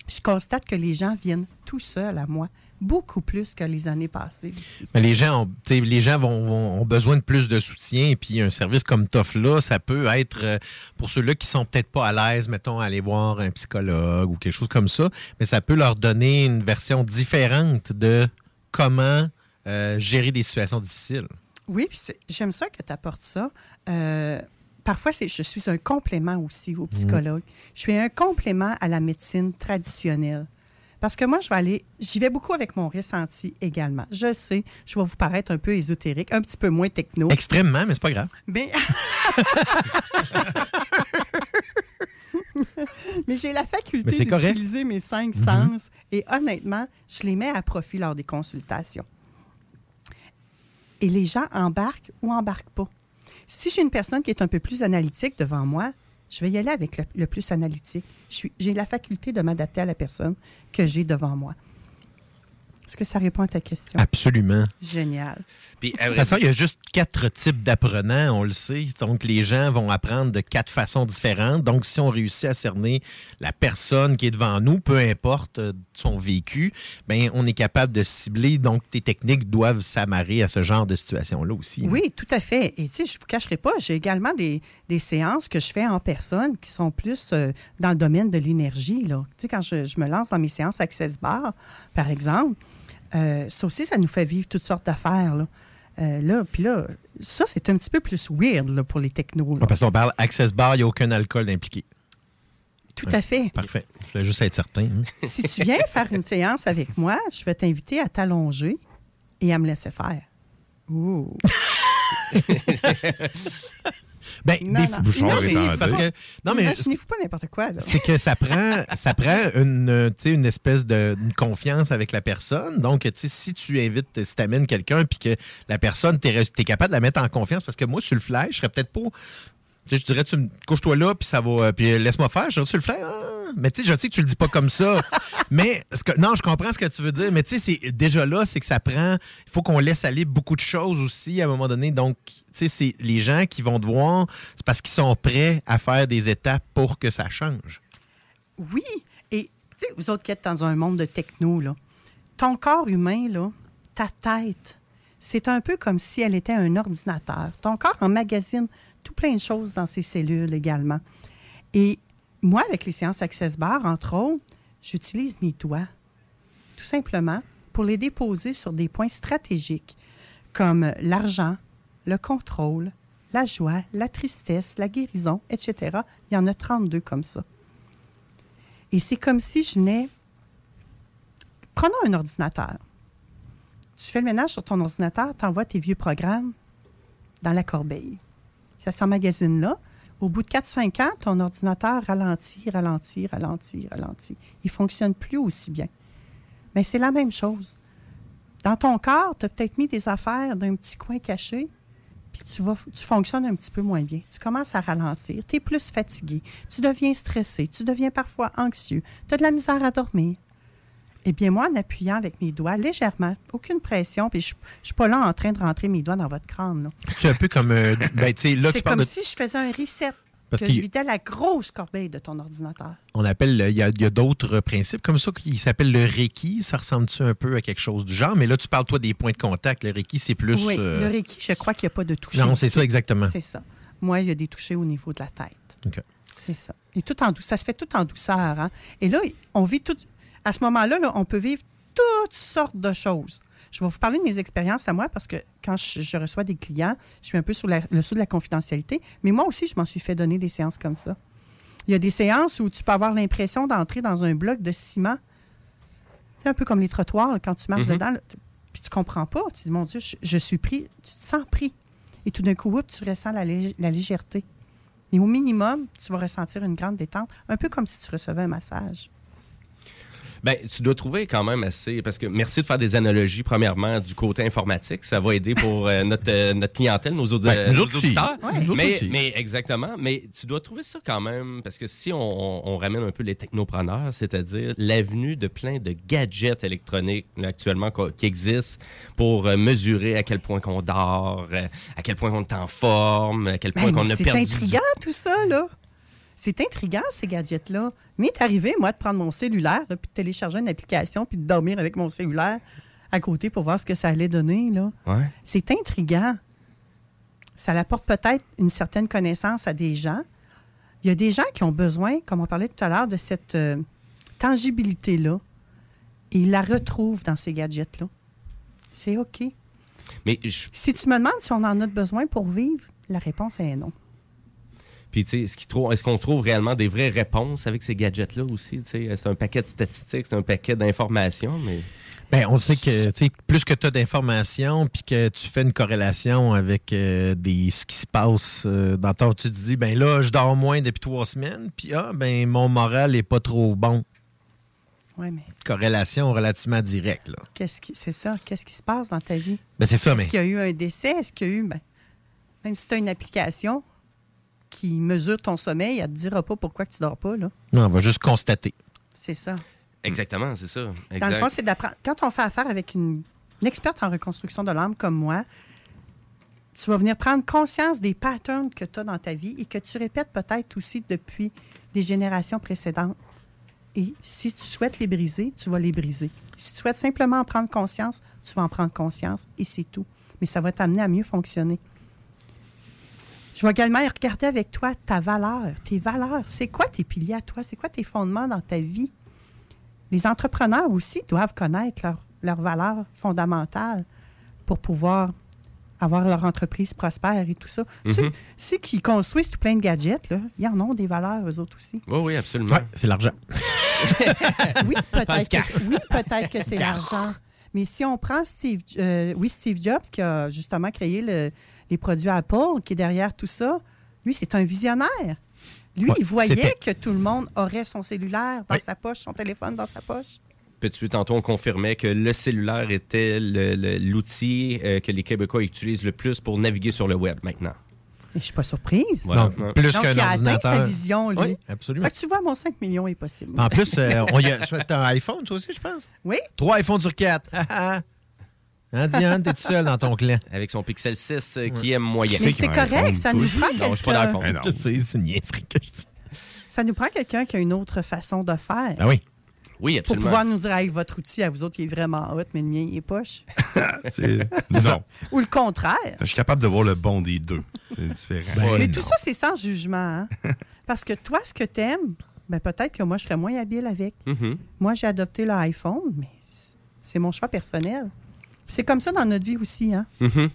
je constate que les gens viennent tout seuls à moi, beaucoup plus que les années passées aussi. Mais les gens, ont, les gens vont, vont- ont besoin de plus de soutien. Et puis un service comme TOF-là, ça peut être euh, pour ceux-là qui sont peut-être pas à l'aise, mettons, à aller voir un psychologue ou quelque chose comme ça. Mais ça peut leur donner une version différente de comment euh, gérer des situations difficiles. Oui, j'aime ça que tu apportes ça. Euh, parfois, je suis un complément aussi au psychologue. Je suis un complément à la médecine traditionnelle. Parce que moi, je vais aller, j'y vais beaucoup avec mon ressenti également. Je sais, je vais vous paraître un peu ésotérique, un petit peu moins techno. Extrêmement, mais c'est pas grave. Mais, Mais j'ai la faculté d'utiliser mes cinq Mhm. sens et honnêtement, je les mets à profit lors des consultations. Et les gens embarquent ou embarquent pas. Si j'ai une personne qui est un peu plus analytique devant moi, je vais y aller avec le, plus analytique. J'ai la faculté de m'adapter à la personne que j'ai devant moi. Est-ce que ça répond à ta question? Absolument. Génial. Puis, De toute façon, il y a juste quatre types d'apprenants, on le sait. Donc, les gens vont apprendre de quatre façons différentes. Donc, si on réussit à cerner la personne qui est devant nous, peu importe euh, son vécu, ben, on est capable de cibler. Donc, tes techniques doivent s'amarrer à ce genre de situation-là aussi. Oui, tout à fait. Et tu sais, je ne vous cacherai pas, j'ai également des, des séances que je fais en personne qui sont plus euh, dans le domaine de l'énergie. là. Tu sais, quand je, je me lance dans mes séances Access Bar, par exemple, euh, ça aussi, ça nous fait vivre toutes sortes d'affaires. Là. Euh, là, puis là, ça, c'est un petit peu plus weird là, pour les technos. là. Parce qu'on parle Access Bar, il n'y a aucun alcool impliqué. Tout à fait. Parfait. Je voulais juste être certain. hein. si tu viens faire une séance avec moi, je vais t'inviter à t'allonger et à me laisser faire. Ouh. Ben, Non, des non. bouchons étendus. parce pas. que non mais pas n'importe quoi. là. c'est que ça prend ça prend une euh, tu sais, une espèce de une confiance avec la personne. Donc tu sais, si tu invites si tu amènes quelqu'un puis que la personne tu es, capable de la mettre en confiance parce que moi sur le fly, je serais peut-être pas tu sais, je dirais, tu me couche-toi là, puis ça va, euh, puis laisse-moi faire. Je tu le fais. Ah! Mais tu sais, je sais que tu le dis pas comme ça. mais ce que, non, je comprends ce que tu veux dire. Mais tu sais, c'est déjà là, c'est que ça prend. Il faut qu'on laisse aller beaucoup de choses aussi à un moment donné. Donc, tu sais, c'est les gens qui vont devoir, c'est parce qu'ils sont prêts à faire des étapes pour que ça change. Oui. Et tu sais, vous autres qui êtes dans un monde de techno, là, ton corps humain, là, ta tête, c'est un peu comme si elle était un ordinateur. Ton corps emmagasine tout plein de choses dans ses cellules également. Et moi, avec les séances Access Bar, entre autres, j'utilise mes doigts, tout simplement, pour les déposer sur des points stratégiques comme l'argent, le contrôle, la joie, la tristesse, la guérison, etc. Il y en a 32 comme ça. Et c'est comme si je venais... Prenons un ordinateur. Tu fais le ménage sur ton ordinateur, tu envoies tes vieux programmes dans la corbeille. Ça s'emmagasine là. Au bout de 4-5 ans, ton ordinateur ralentit, ralentit, ralentit, ralentit. Il ne fonctionne plus aussi bien. Mais c'est la même chose. Dans ton corps, tu as peut-être mis des affaires d'un petit coin caché, puis tu, vas, tu fonctionnes un petit peu moins bien. Tu commences à ralentir, tu es plus fatigué, tu deviens stressé, tu deviens parfois anxieux, tu as de la misère à dormir. Eh bien, moi, en appuyant avec mes doigts légèrement, aucune pression, puis je ne suis pas là en train de rentrer mes doigts dans votre crâne. C'est un peu comme. euh, ben, là, C'est comme de- si je faisais un reset, Parce que je vidais la grosse corbeille de ton ordinateur. On appelle, le- il y a, d'autres principes comme ça qui s'appellent le Reiki. Ça ressemble-tu un peu à quelque chose du genre? Mais là, tu parles, toi, des points de contact. Le Reiki, c'est plus. oui, euh, le Reiki, je crois qu'il n'y a pas de toucher. Non, c'est ça, exactement. C'est ça. Moi, il y a des touchés au niveau de la tête. OK. C'est ça. Et tout en douceur. Ça se fait tout en douceur. hein. Et là, on vit tout. À ce moment-là, là, on peut vivre toutes sortes de choses. Je vais vous parler de mes expériences à moi parce que quand je, je reçois des clients, je suis un peu sous la- le sceau de la confidentialité. Mais moi aussi, je m'en suis fait donner des séances comme ça. Il y a des séances où tu peux avoir l'impression d'entrer dans un bloc de ciment. C'est un peu comme les trottoirs, là, quand tu marches Mhm. dedans, là, puis tu comprends pas. Tu dis, mon Dieu, je, je suis pris. Tu te sens pris. Et tout d'un coup, oups, tu ressens la, lég- la légèreté. Et au minimum, tu vas ressentir une grande détente, un peu comme si tu recevais un massage. Ben, tu dois trouver quand même assez. Parce que merci de faire des analogies, premièrement, du côté informatique. Ça va aider pour euh, notre, euh, notre clientèle, nos, audi- Ben, aussi. auditeurs. Ouais. Mais, mais exactement. Mais tu dois trouver ça quand même. Parce que si on, on- on ramène un peu les technopreneurs, c'est-à-dire l'avenue de plein de gadgets électroniques là, actuellement qui existent pour euh, mesurer à quel point qu'on dort, euh, à quel point on est en forme, à quel point Ben, qu'on a c'est perdu. du intriguant, tout ça, là. C'est intriguant, ces gadgets-là. Mais est arrivé, moi, de prendre mon cellulaire, là, puis de télécharger une application, puis de dormir avec mon cellulaire à côté pour voir ce que ça allait donner, là. Ouais. C'est intriguant. Ça apporte peut-être une certaine connaissance à des gens. Il y a des gens qui ont besoin, comme on parlait tout à l'heure, de cette euh, tangibilité-là. Et ils la retrouvent dans ces gadgets-là. C'est OK. Mais je- Si tu me demandes si on en a besoin pour vivre, la réponse est non. Puis, tu sais, est-ce qu'on trouve réellement des vraies réponses avec ces gadgets-là aussi? C'est un paquet de statistiques, c'est un paquet d'informations, mais... Ben, on sait que plus que tu as d'informations, puis que tu fais une corrélation avec euh, des, ce qui se passe euh, dans ton. Tu te dis, ben là, je dors moins depuis trois semaines, puis ah, ben mon moral est pas trop bon. Oui, mais Corrélation relativement directe, là. qu'est-ce qui, c'est ça? Qu'est-ce qui se passe dans ta vie? Ben, c'est ça, Est-ce mais. qu'il y a eu un décès? Est-ce qu'il y a eu. ben, même si tu as une application qui mesure ton sommeil, elle ne te dira pas pourquoi que tu dors pas. Là. Non, on va juste constater. C'est ça. Exactement, c'est ça. Dans le fond, c'est d'apprendre. Quand on fait affaire avec une, une experte en reconstruction de l'âme comme moi, tu vas venir prendre conscience des patterns que tu as dans ta vie et que tu répètes peut-être aussi depuis des générations précédentes. Et si tu souhaites les briser, tu vas les briser. Si tu souhaites simplement en prendre conscience, tu vas en prendre conscience et c'est tout. Mais ça va t'amener à mieux fonctionner. Je vais également regarder avec toi ta valeur, tes valeurs. C'est quoi tes piliers à toi? C'est quoi tes fondements dans ta vie? Les entrepreneurs aussi doivent connaître leurs leurs valeurs fondamentales pour pouvoir avoir leur entreprise prospère et tout ça. Ceux, Mhm. ceux qui construisent tout plein de gadgets, là, ils en ont des valeurs, eux autres aussi. Oui, oui, absolument. c'est l'argent. Oui, peut-être que, oui, peut-être que c'est l'argent. Mais si on prend Steve, euh, oui, Steve Jobs, qui a justement créé le- les produits Apple, qui est derrière tout ça, lui, c'est un visionnaire. Lui, Ouais, il voyait que tout le monde aurait son cellulaire dans Oui. sa poche, son téléphone dans sa poche. Puis tantôt, on confirmait que le cellulaire était le- le- l'outil euh, que les Québécois utilisent le plus pour naviguer sur le web maintenant. Je suis pas surprise. Voilà. Donc, plus Donc, qu'un il a atteint sa vision, lui. Oui, absolument. Fait que tu vois, mon 5 millions est possible. En plus, euh, on y a, tu as un iPhone, toi aussi, je pense? Oui. Trois iPhones sur quatre. hein, Diane, t'es tout seul dans ton clan? Avec son Pixel 6 euh, qui aime moyen. Mais c'est correct, ça nous prend Non, je suis pas quelqu'un. d'iPhone. Ben non. Je sais, c'est une niaiserie que je dis. Ça nous prend quelqu'un qui a une autre façon de faire. Ah oui. Oui, Pour absolument. pouvoir nous dire, Hey, votre outil à vous autres, il est vraiment hot, mais le mien, il est poche. C'est- Non. Ou le contraire. Je suis capable de voir le bon des deux. C'est différent. mais tout ça, c'est sans jugement. hein. Parce que toi, ce que tu aimes, ben, peut-être que moi, je serais moins habile avec. Mhm. Moi, j'ai adopté l'iPhone, mais c'est mon choix personnel. C'est comme ça dans notre vie aussi. Hein? Mhm.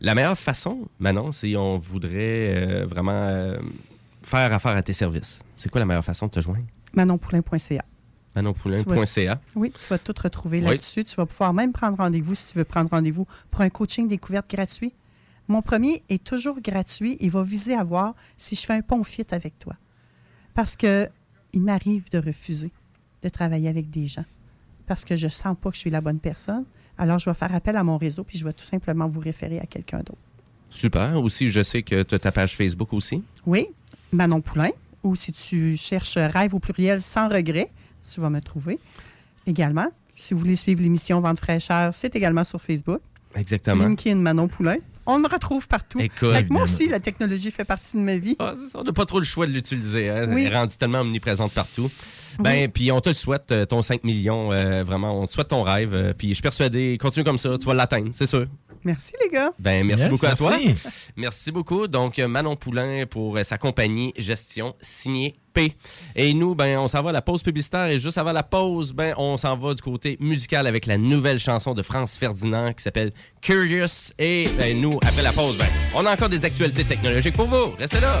La meilleure façon, Manon, si on voudrait euh, vraiment euh, faire affaire à tes services, c'est quoi la meilleure façon de te joindre? ManonPoulain.ca. ManonPoulain.ca. Oui, tu vas tout retrouver Oui. là-dessus. Tu vas pouvoir même prendre rendez-vous si tu veux prendre rendez-vous pour un coaching découverte gratuit. Mon premier est toujours gratuit. Il va viser à voir si je fais un pont fit avec toi. Parce que il m'arrive de refuser de travailler avec des gens parce que je sens pas que je suis la bonne personne. Alors, je vais faire appel à mon réseau puis je vais tout simplement vous référer à quelqu'un d'autre. Super. Aussi, je sais que tu as ta page Facebook aussi. Oui, Manon Poulain. Ou si tu cherches rêve au pluriel sans regret, tu vas me trouver. également. Si vous voulez suivre l'émission Vente fraîcheur, c'est également sur Facebook. Exactement. Linkin Manon Poulain. On me retrouve partout. Écoute, Fait que moi aussi, la technologie fait partie de ma vie. Ah, on n'a pas trop le choix de l'utiliser. hein. Oui. Elle est rendue tellement omniprésente partout. Ben, puis on te le souhaite, euh, ton 5 millions, euh, vraiment. On te souhaite ton rêve. euh, puis je suis persuadé, continue comme ça, tu vas l'atteindre, c'est sûr. Merci, les gars. Ben, merci Yes, beaucoup à toi. merci. Beaucoup. Donc, Manon Poulain pour sa compagnie Gestion signée Et nous, ben, on s'en va à la pause publicitaire et juste avant la pause, ben, on s'en va du côté musical avec la nouvelle chanson de France Ferdinand qui s'appelle Curious. Et ben, nous, après la pause, ben, on a encore des actualités technologiques pour vous. Restez là.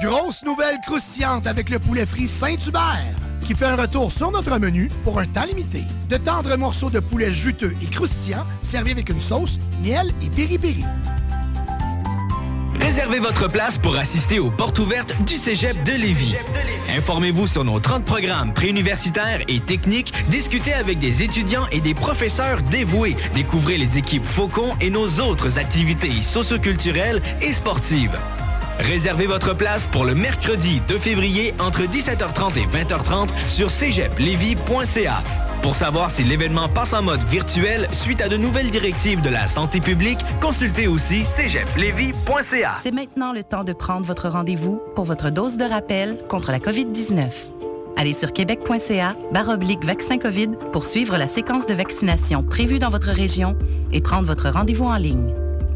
Grosse nouvelle croustillante avec le poulet frit Saint-Hubert qui fait un retour sur notre menu pour un temps limité. De tendres morceaux de poulet juteux et croustillants servis avec une sauce, miel et piri-piri. Réservez votre place pour assister aux portes ouvertes du Cégep de Lévis. Informez-vous sur nos 30 programmes préuniversitaires et techniques, discutez avec des étudiants et des professeurs dévoués, découvrez les équipes Faucon et nos autres activités socioculturelles et sportives. Réservez votre place pour le mercredi 2 février entre 17h30 et 20h30 sur cégeplevy.ca. Pour savoir si l'événement passe en mode virtuel suite à de nouvelles directives de la santé publique, consultez aussi cégeplevy.ca. C'est maintenant le temps de prendre votre rendez-vous pour votre dose de rappel contre la COVID-19. Allez sur québec.ca baroblique vaccin COVID pour suivre la séquence de vaccination prévue dans votre région et prendre votre rendez-vous en ligne.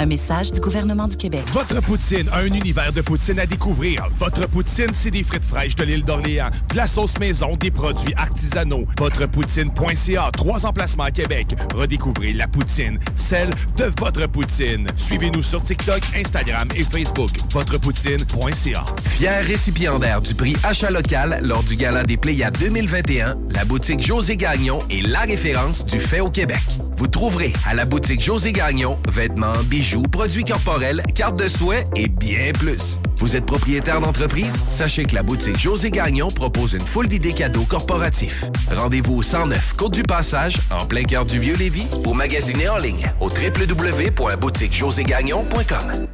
Un message du gouvernement du Québec. Votre poutine, un univers de poutine à découvrir. Votre poutine, c'est des frites fraîches de l'île d'Orléans, de la sauce maison, des produits artisanaux. Votrepoutine.ca, trois emplacements à Québec. Redécouvrez la poutine, celle de votre poutine. Suivez-nous sur TikTok, Instagram et Facebook. Votrepoutine.ca. Fier récipiendaire du prix Achat local lors du Gala des Pléiades 2021, la boutique José Gagnon est la référence du fait au Québec. Vous trouverez à la boutique José Gagnon vêtements, bijoux, produits corporels, cartes de souhait et bien plus. Vous êtes propriétaire d'entreprise? Sachez que la boutique José Gagnon propose une foule d'idées cadeaux corporatifs. Rendez-vous au 109 Côte du Passage, en plein cœur du Vieux-Lévis, ou magasinez en ligne au www.boutiquejoségagnon.com.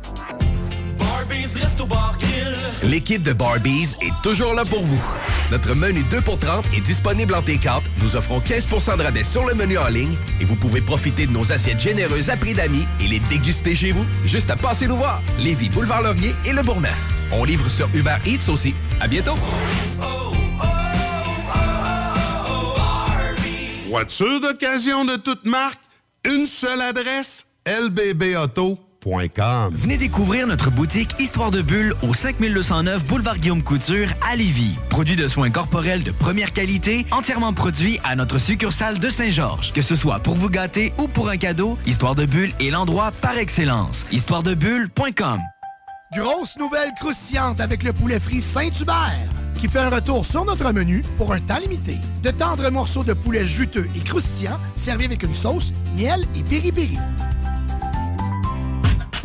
L'équipe de Barbies est toujours là pour vous. Notre menu 2 pour 30 est disponible en T4. Nous offrons 15 de rabais sur le menu en ligne et vous pouvez profiter de nos assiettes généreuses à prix d'amis et les déguster chez vous. Juste à passer nous voir. Lévis, Boulevard Laurier et Le Bourgneuf. On livre sur Uber Eats aussi. À bientôt. Voiture d'occasion de toute marque, une seule adresse, lbbauto.com. Venez découvrir notre boutique Histoire de Bulle au 5209 Boulevard Guillaume Couture à Lévis. Produit de soins corporels de première qualité, entièrement produit à notre succursale de Saint-Georges. Que ce soit pour vous gâter ou pour un cadeau, Histoire de Bulle est l'endroit par excellence. Histoiredebulle.com Grosse nouvelle croustillante avec le poulet frit Saint-Hubert qui fait un retour sur notre menu pour un temps limité. De tendres morceaux de poulet juteux et croustillants servis avec une sauce, miel et piri-piri.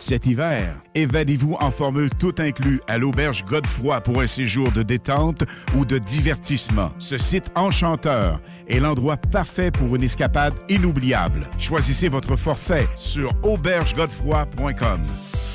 Cet hiver, évadez-vous en formule tout inclus à l'auberge Godefroy pour un séjour de détente ou de divertissement. Ce site enchanteur est l'endroit parfait pour une escapade inoubliable. Choisissez votre forfait sur aubergegodefroy.com.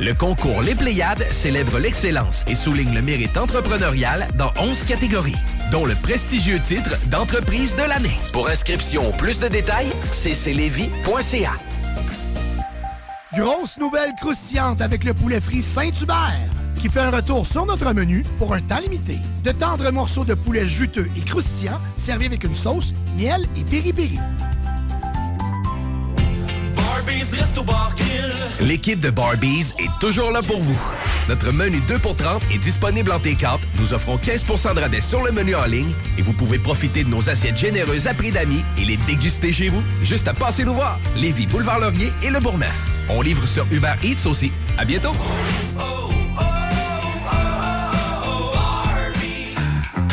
Le concours Les Pléiades célèbre l'excellence et souligne le mérite entrepreneurial dans 11 catégories, dont le prestigieux titre d'entreprise de l'année. Pour inscription ou plus de détails, cclevy.ca. Grosse nouvelle croustillante avec le poulet frit Saint-Hubert qui fait un retour sur notre menu pour un temps limité. De tendres morceaux de poulet juteux et croustillants servis avec une sauce, miel et piri-piri. L'équipe de Barbies est toujours là pour vous. Notre menu 2 pour 30 est disponible en T4. Nous offrons 15% de rabais sur le menu en ligne et vous pouvez profiter de nos assiettes généreuses à prix d'amis et les déguster chez vous. Juste à passer nous voir. Lévis, Boulevard Laurier et Le Bourgneuf. On livre sur Uber Eats aussi. À bientôt.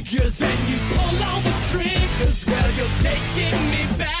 figures and you pull all the triggers. Well, you're taking me back.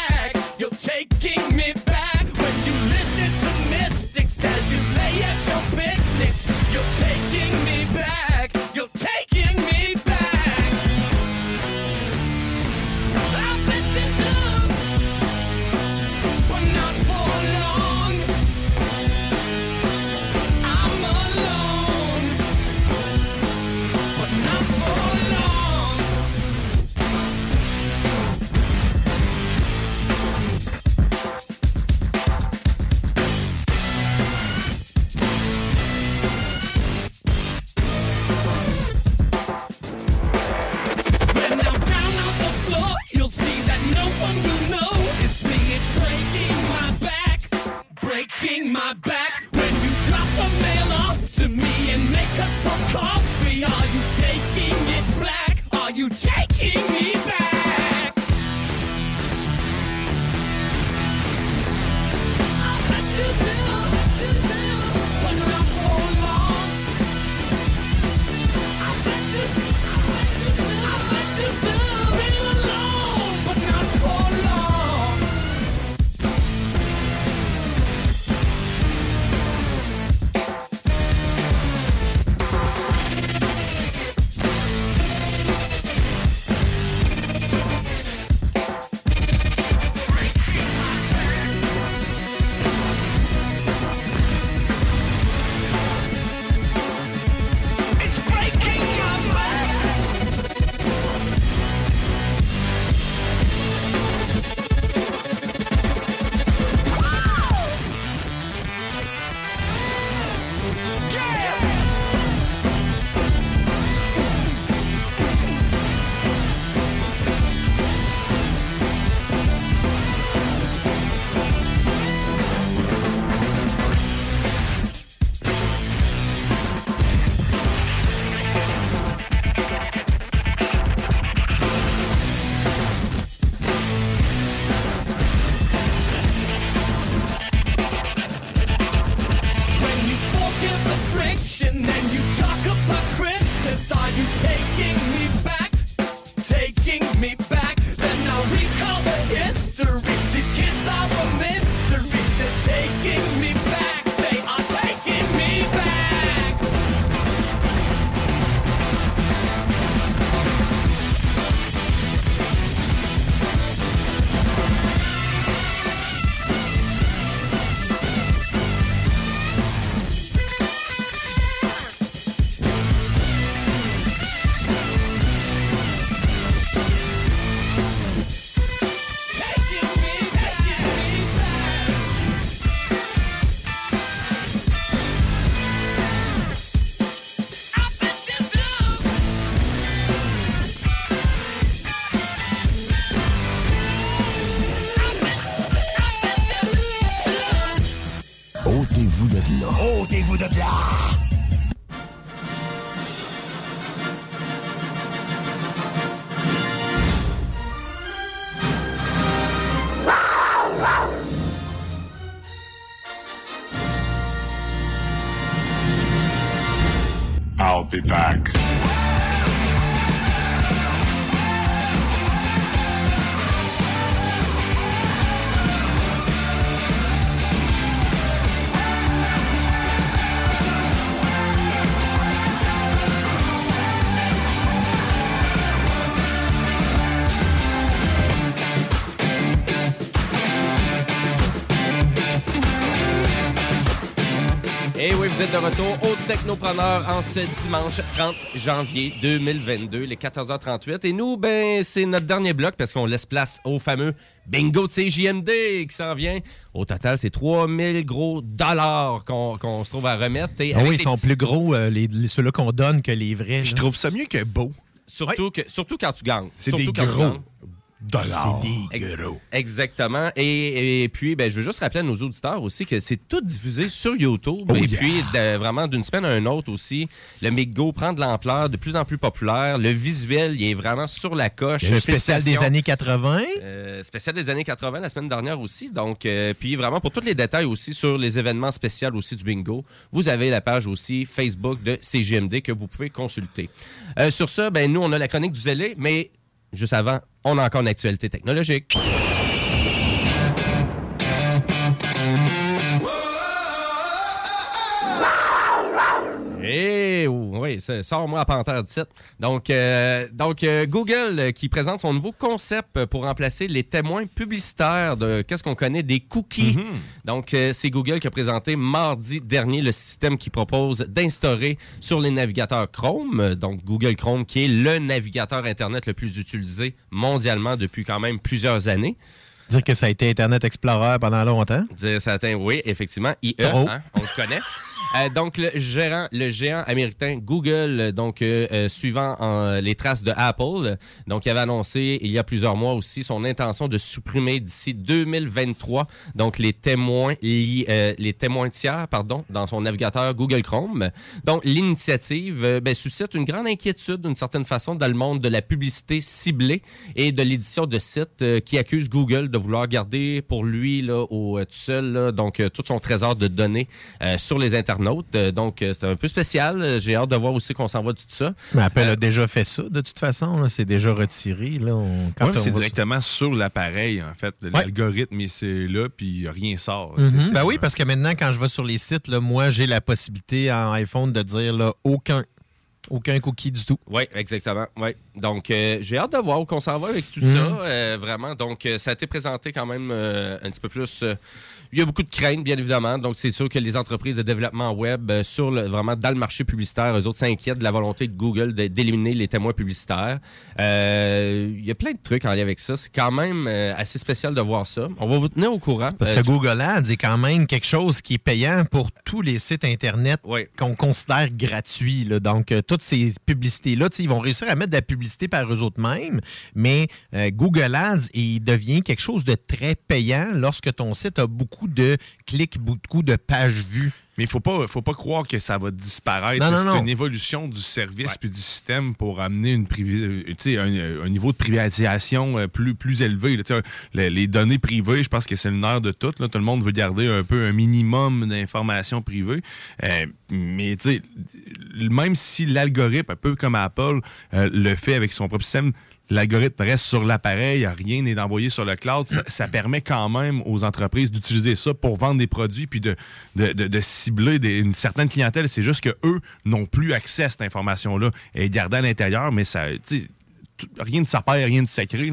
Êtes de retour au Technopreneur en ce dimanche 30 janvier 2022, les 14h38. Et nous, ben, c'est notre dernier bloc parce qu'on laisse place au fameux bingo de CJMD qui s'en vient. Au total, c'est 3000 gros dollars qu'on qu'on se trouve à remettre. Et Ah avec oui, des ils sont petits- plus gros, euh, les, les- ceux-là qu'on donne, que les vrais. Je trouve ça mieux que beau. Surtout, que, surtout quand tu gagnes. C'est Surtout des quand tu gros. gagnes. Dollars. Ex- Exactement. Et, et puis, ben, je veux juste rappeler à nos auditeurs aussi que c'est tout diffusé sur YouTube. Oh et yeah. puis, de- vraiment, d'une semaine à une autre aussi, le McGo prend de l'ampleur, de plus en plus populaire. Le visuel, il est vraiment sur la coche. Le spécial des années 80. Euh, spécial des années 80 la semaine dernière aussi. Donc, euh, puis vraiment pour tous les détails aussi sur les événements spéciaux aussi du bingo, vous avez la page aussi Facebook de CGMD que vous pouvez consulter. Euh, sur ça, ben nous on a la chronique du zélé, mais juste avant, on a encore une actualité technologique. Oui, ça- sors-moi à Panthère 17. Donc, euh, donc euh, Google euh, qui présente son nouveau concept pour remplacer les témoins publicitaires de qu'est-ce qu'on connaît des cookies. Donc, euh, c'est Google qui a présenté mardi dernier le système qui propose d'instaurer sur les navigateurs Chrome, donc Google Chrome qui est le navigateur Internet le plus utilisé mondialement depuis quand même plusieurs années. Dire que ça a été Internet Explorer pendant longtemps? Dire ça atteint, oui, effectivement. IE, hein, on le connaît. Euh, donc, le géant américain Google, donc euh, euh, suivant les traces de Apple, donc avait annoncé il y a plusieurs mois aussi son intention de supprimer d'ici 2023 donc les témoins les témoins tiers pardon dans son navigateur Google Chrome. Donc l'initiative ben, suscite une grande inquiétude d'une certaine façon dans le monde de la publicité ciblée et de l'édition de sites qui accuse Google de vouloir garder pour lui là, au, tout seul donc tout son trésor de données sur les internautes. Euh, donc euh, c'est un peu spécial. J'ai hâte de voir aussi qu'on s'en va de tout ça. Mais Apple a déjà fait ça, de toute façon. là. C'est déjà retiré. Là. On- quand Ouais, on c'est directement sur l'appareil, en fait. L'algorithme, il- c'est là, puis rien sort. Mhm. C'est- Ben oui, parce que maintenant, quand je vais sur les sites, là, moi, j'ai la possibilité en iPhone de dire là, aucun, aucun cookie du tout. Oui, exactement. Ouais. Donc, euh, j'ai hâte de voir où qu'on s'en va avec tout Mhm. ça, euh, vraiment. Donc, euh, ça a été présenté quand même euh, un petit peu plus. Il y a beaucoup de craintes, bien évidemment. Donc, c'est sûr que les entreprises de développement web, euh, sur le, vraiment dans le marché publicitaire, eux autres s'inquiètent de la volonté de Google d'éliminer les témoins publicitaires. Euh, il y a plein de trucs en lien avec ça. C'est quand même euh, assez spécial de voir ça. On va vous tenir au courant. Parce que Google Ads est quand même quelque chose qui est payant pour tous les sites Internet qu'on considère gratuits. là. Donc, toutes ces publicités-là, ils vont réussir à mettre de la publicité par eux autres mêmes, mais Google Ads, il devient quelque chose de très payant lorsque ton site a beaucoup de clics, beaucoup de pages vues. Mais il faut pas, faut pas croire que ça va disparaître. Non, non, c'est non. une évolution du service puis du système pour amener une privi- euh, sais, un, un niveau de privatisation euh, plus, plus élevé. là. Les, les données privées, je pense que c'est le nerf de tout. Là. Tout le monde veut garder un peu un minimum d'informations privées. Euh, mais même si l'algorithme, un peu comme Apple euh, le fait avec son propre système, L'algorithme reste sur l'appareil, rien n'est envoyé sur le cloud. Ça, ça permet quand même aux entreprises d'utiliser ça pour vendre des produits puis de, de, de- de cibler des- une certaine clientèle. C'est juste que eux n'ont plus accès à cette information-là. Elle est gardée à l'intérieur, mais ça, rien de sapin, rien de sacré.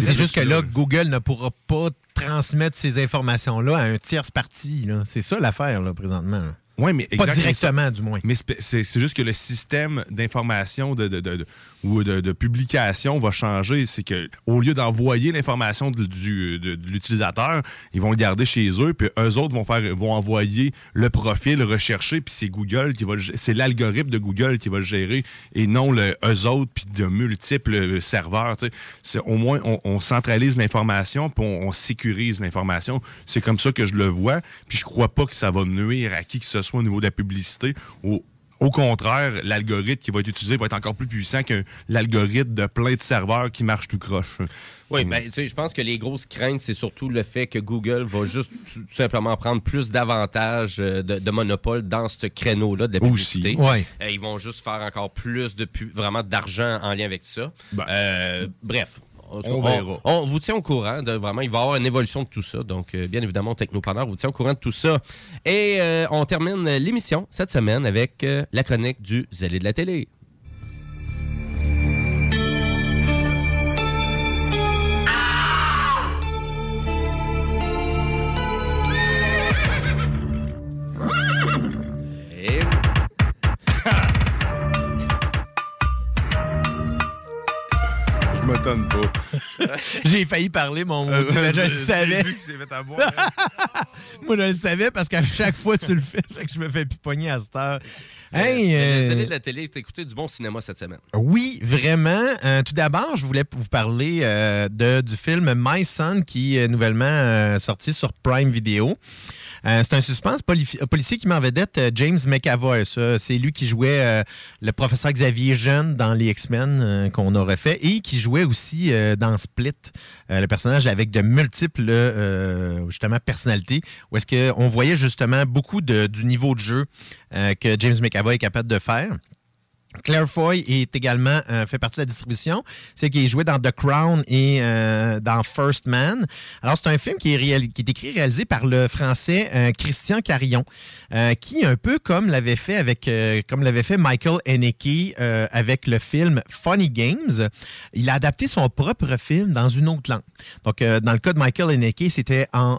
c'est- juste que là. Google ne pourra pas transmettre ces informations-là à un tierce parti. C'est ça l'affaire, là, présentement. là. Ouais, mais Pas directement, du moins. Mais c'est- juste que le système d'information de, de- de- de- ou de, publication va changer. C'est que au lieu d'envoyer l'information de, du- de- de l'utilisateur, ils vont le garder chez eux, puis eux autres vont faire vont envoyer le profil recherché, puis c'est Google qui va c'est l'algorithme de Google qui va le gérer et non le eux autres puis de multiples serveurs. C'est au moins on, on centralise l'information puis on, on sécurise l'information. C'est comme ça que je le vois. Puis je crois pas que ça va nuire à qui que ce soit au niveau de la publicité. Au, au contraire, l'algorithme qui va être utilisé va être encore plus puissant que l'algorithme de plein de serveurs qui marchent tout croche. Oui, ben, tu sais, je pense que les grosses craintes, c'est surtout le fait que Google va juste tout simplement prendre plus d'avantages euh, de, de monopole dans ce créneau-là de la Aussi. publicité. Ouais. Euh, ils vont juste faire encore plus de pu- vraiment d'argent en lien avec ça. Euh, bref. On verra. on vous tient au courant de vraiment, il va y avoir une évolution de tout ça. Donc, euh, bien évidemment, Technopreneur vous tient au courant de tout ça. Et euh, on termine l'émission cette semaine avec euh, la chronique du zélé de la télé. Je m'étonne pas. J'ai failli parler, mon Euh, mais je le savais. fait avoir. Moi, je le savais parce qu'à chaque fois tu le fais, fait que je me fais pipogner à cette heure. Euh, Hey, euh, euh, de la télé, t'as écouté du bon cinéma cette semaine. Oui, vraiment. Euh, tout d'abord, je voulais vous parler euh, de, du film My Son qui est nouvellement euh, sorti sur Prime Video. Euh, c'est un suspense poli- policier qui met en vedette euh, James McAvoy. C'est lui qui jouait euh, le professeur Xavier Jeune dans les X-Men qu'on aurait fait et qui jouait aussi dans Split, le personnage avec de multiples justement personnalités, où est-ce qu'on voyait justement beaucoup du niveau de jeu que James McAvoy est capable de faire. Claire Foy est également euh, fait partie de la distribution. C'est qu'il est joué dans The Crown et euh, dans First Man. Alors, c'est un film qui est, qui est écrit et réalisé par le français euh, Christian Carillon, qui, un peu comme l'avait fait avec comme l'avait fait Michael Haneke avec le film Funny Games, il a adapté son propre film dans une autre langue. Donc, dans le cas de Michael Haneke, c'était en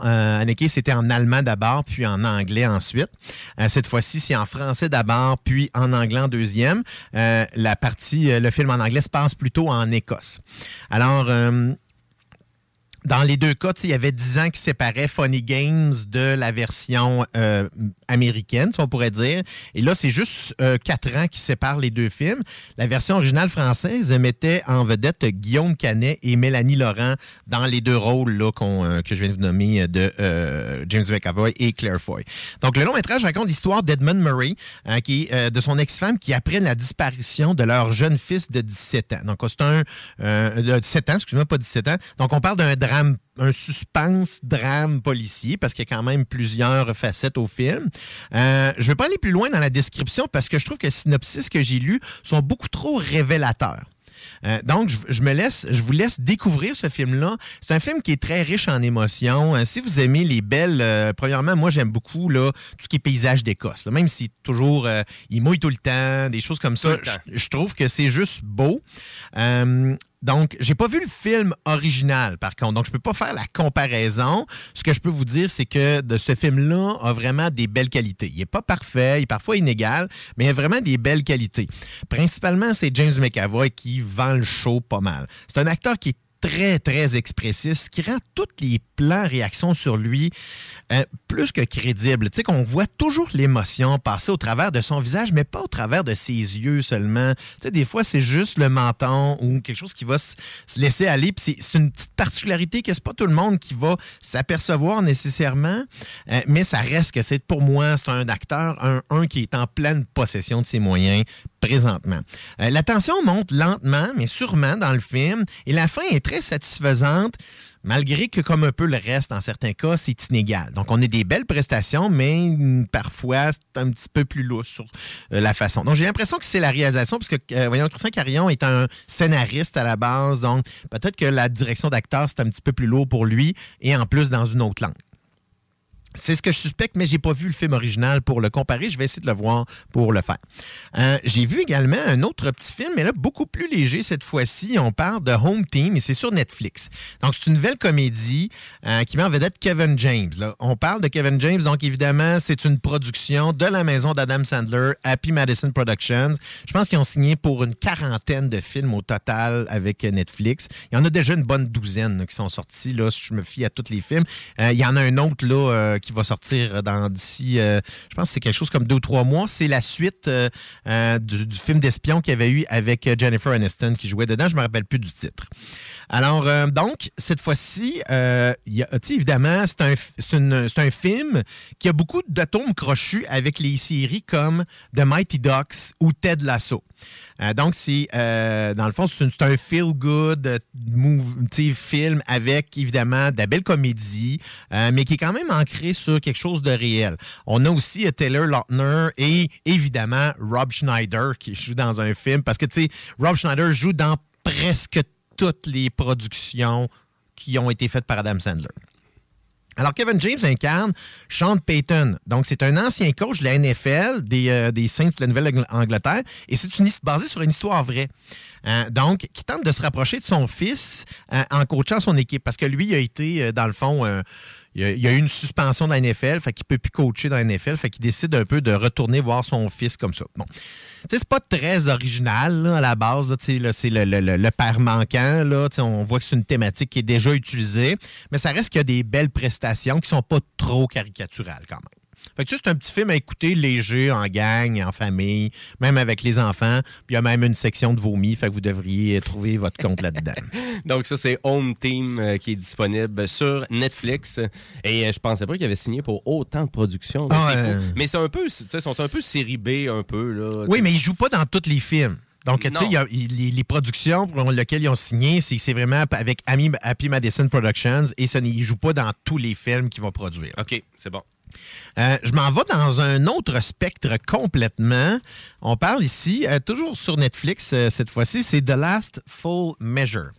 c'était en allemand d'abord, puis en anglais ensuite. Cette fois-ci, c'est en français d'abord, puis en anglais en deuxième. Euh, la partie, euh, le film en anglais se passe plutôt en Écosse. Alors, euh, dans les deux cas, il y avait 10 ans qui séparaient Funny Games de la version euh, américaine, si on pourrait dire. Et là, c'est juste 4 ans qui séparent les deux films. La version originale française mettait en vedette Guillaume Canet et Mélanie Laurent dans les deux rôles là, euh, que je viens de vous nommer de euh, James McAvoy et Claire Foy. Donc, le long métrage raconte l'histoire d'Edmund Murray, hein, qui euh, de son ex-femme qui apprennent la disparition de leur jeune fils de 17 ans. Donc, c'est un... Euh, de 17 ans, excuse-moi, pas 17 ans. Donc, on parle d'un drame un suspense drame policier parce qu'il y a quand même plusieurs facettes au film. Euh, je ne vais pas aller plus loin dans la description parce que je trouve que les synopsis que j'ai lus sont beaucoup trop révélateurs. Euh, donc, je, je me laisse, je vous laisse découvrir ce film-là. C'est un film qui est très riche en émotions. Euh, si vous aimez les belles, euh, premièrement, moi j'aime beaucoup là, tout ce qui est paysage d'Écosse. Même si toujours il mouille tout le temps, des choses comme ça, je trouve que c'est juste beau. Donc, j'ai pas vu le film original, par contre. Donc, je peux pas faire la comparaison. Ce que je peux vous dire, c'est que ce film-là a vraiment des belles qualités. Il est pas parfait, il est parfois inégal, mais il a vraiment des belles qualités. Principalement, c'est James McAvoy qui vend le show pas mal. C'est un acteur qui est très, très expressif, ce qui rend tous les plans, réactions sur lui euh, plus que crédibles. Tu sais, qu'on voit toujours l'émotion passer au travers de son visage, mais pas au travers de ses yeux seulement. Tu sais, des fois, c'est juste le menton ou quelque chose qui va se, se laisser aller. Puis c'est- c'est une petite particularité que c'est pas tout le monde qui va s'apercevoir nécessairement, euh, mais ça reste que c'est pour moi, c'est un acteur, un, un qui est en pleine possession de ses moyens présentement. Euh, la tension monte lentement, mais sûrement dans le film, et la fin est très satisfaisante. Malgré que, comme un peu le reste, dans certains cas, c'est inégal. Donc, on a des belles prestations, mais parfois, c'est un petit peu plus lousse sur euh, la façon. Donc, j'ai l'impression que c'est la réalisation, parce que, euh, voyons, Christian Carillon est un scénariste à la base, donc peut-être que la direction d'acteur, c'est un petit peu plus lourd pour lui, et en plus, dans une autre langue. C'est ce que je suspecte, mais j'ai pas vu le film original pour le comparer. Je vais essayer de le voir pour le faire. Euh, j'ai vu également un autre petit film, mais là, beaucoup plus léger cette fois-ci. On parle de Home Team et c'est sur Netflix. Donc, c'est une nouvelle comédie euh, qui met en vedette Kevin James. On parle de Kevin James, donc évidemment, c'est une production de la maison d'Adam Sandler, Happy Madison Productions. Je pense qu'ils ont signé pour une quarantaine de films au total avec Netflix. Il y en a déjà une bonne douzaine qui sont sortis, là, si je me fie à tous les films. Euh, il y en a un autre là, euh, qui va sortir dans d'ici, euh, je pense que c'est quelque chose comme deux ou trois mois. C'est la suite euh, euh, du, du film d'espion qu'il y avait eu avec euh, Jennifer Aniston qui jouait dedans. Je me rappelle plus du titre. Alors, euh, donc, cette fois-ci, euh, évidemment, c'est un, film qui a beaucoup d'atomes crochus avec les séries comme The Mighty Ducks ou Ted Lasso. Euh, donc, c'est, euh, dans le fond, c'est, un feel-good film avec, évidemment, de la belle comédie, mais qui est quand même ancré sur quelque chose de réel. On a aussi Taylor Lautner et, évidemment, Rob Schneider qui joue dans un film, parce que, tu sais, Rob Schneider joue dans presque toutes les productions qui ont été faites par Adam Sandler. Alors, Kevin James incarne Sean Payton. Donc, c'est un ancien coach de la NFL, des, euh, des Saints de la Nouvelle-Angleterre, et c'est une basé sur une histoire vraie. Euh, donc, qui tente de se rapprocher de son fils euh, en coachant son équipe. Parce que lui, il a été, dans le fond, il a, eu une suspension de la NFL, fait qu'il peut plus coacher dans la NFL, fait qu'il décide un peu de retourner voir son fils comme ça. Bon. C'est pas très original à la base. C'est le, le- le- père manquant. Là, on voit que c'est une thématique qui est déjà utilisée, mais ça reste qu'il y a des belles prestations qui sont pas trop caricaturales quand même. Fait que tu sais, c'est un petit film à écouter léger, en gang, en famille, même avec les enfants. Puis il y a même une section de vomi, fait que vous devriez trouver votre compte là-dedans. Donc, ça, c'est Home Team euh, qui est disponible sur Netflix. Et euh, je pensais pas qu'il avait signé pour autant de productions. là. Ah, c'est. Mais un peu, tu sais, ils sont un peu série B, un peu. Là, Oui, mais ils jouent pas dans tous les films. Donc, tu sais, les, les productions pour lesquelles ils ont signé, c'est vraiment avec Happy Madison Productions et ça, ils jouent pas dans tous les films qu'ils vont produire. OK, c'est bon. Euh, je m'en vais dans un autre spectre complètement. On parle ici, euh, toujours sur Netflix euh, cette fois-ci, c'est The Last Full Measure.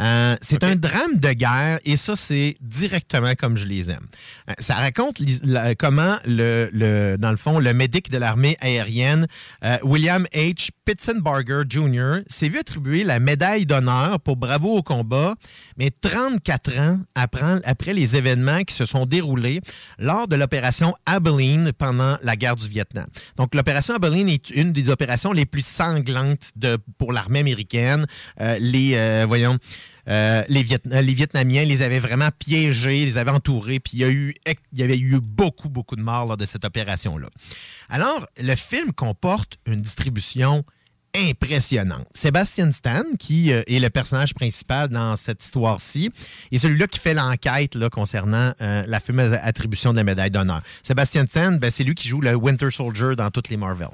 Euh, c'est un drame de guerre et ça, c'est directement comme je les aime. Euh, ça raconte la- comment, le, le- dans le fond, le médic de l'armée aérienne, euh, William H. Pitzenbarger Jr., s'est vu attribuer la médaille d'honneur pour bravo au combat, mais 34 ans après, après les événements qui se sont déroulés lors de l'opération Abilene pendant la guerre du Vietnam. Donc, l'opération Abilene est une des opérations les plus sanglantes de, pour l'armée américaine. Les, voyons, euh, euh, les Vietnamiens les avaient vraiment piégés, les avaient entourés, puis il y, avait eu beaucoup, beaucoup de morts lors de cette opération-là. Alors, le film comporte une distribution impressionnante. Sébastien Stan, qui euh, est le personnage principal dans cette histoire-ci, est celui-là qui fait l'enquête concernant la fameuse attribution de la médaille d'honneur. Sébastien Stan, ben, c'est lui qui joue le Winter Soldier dans toutes les Marvel.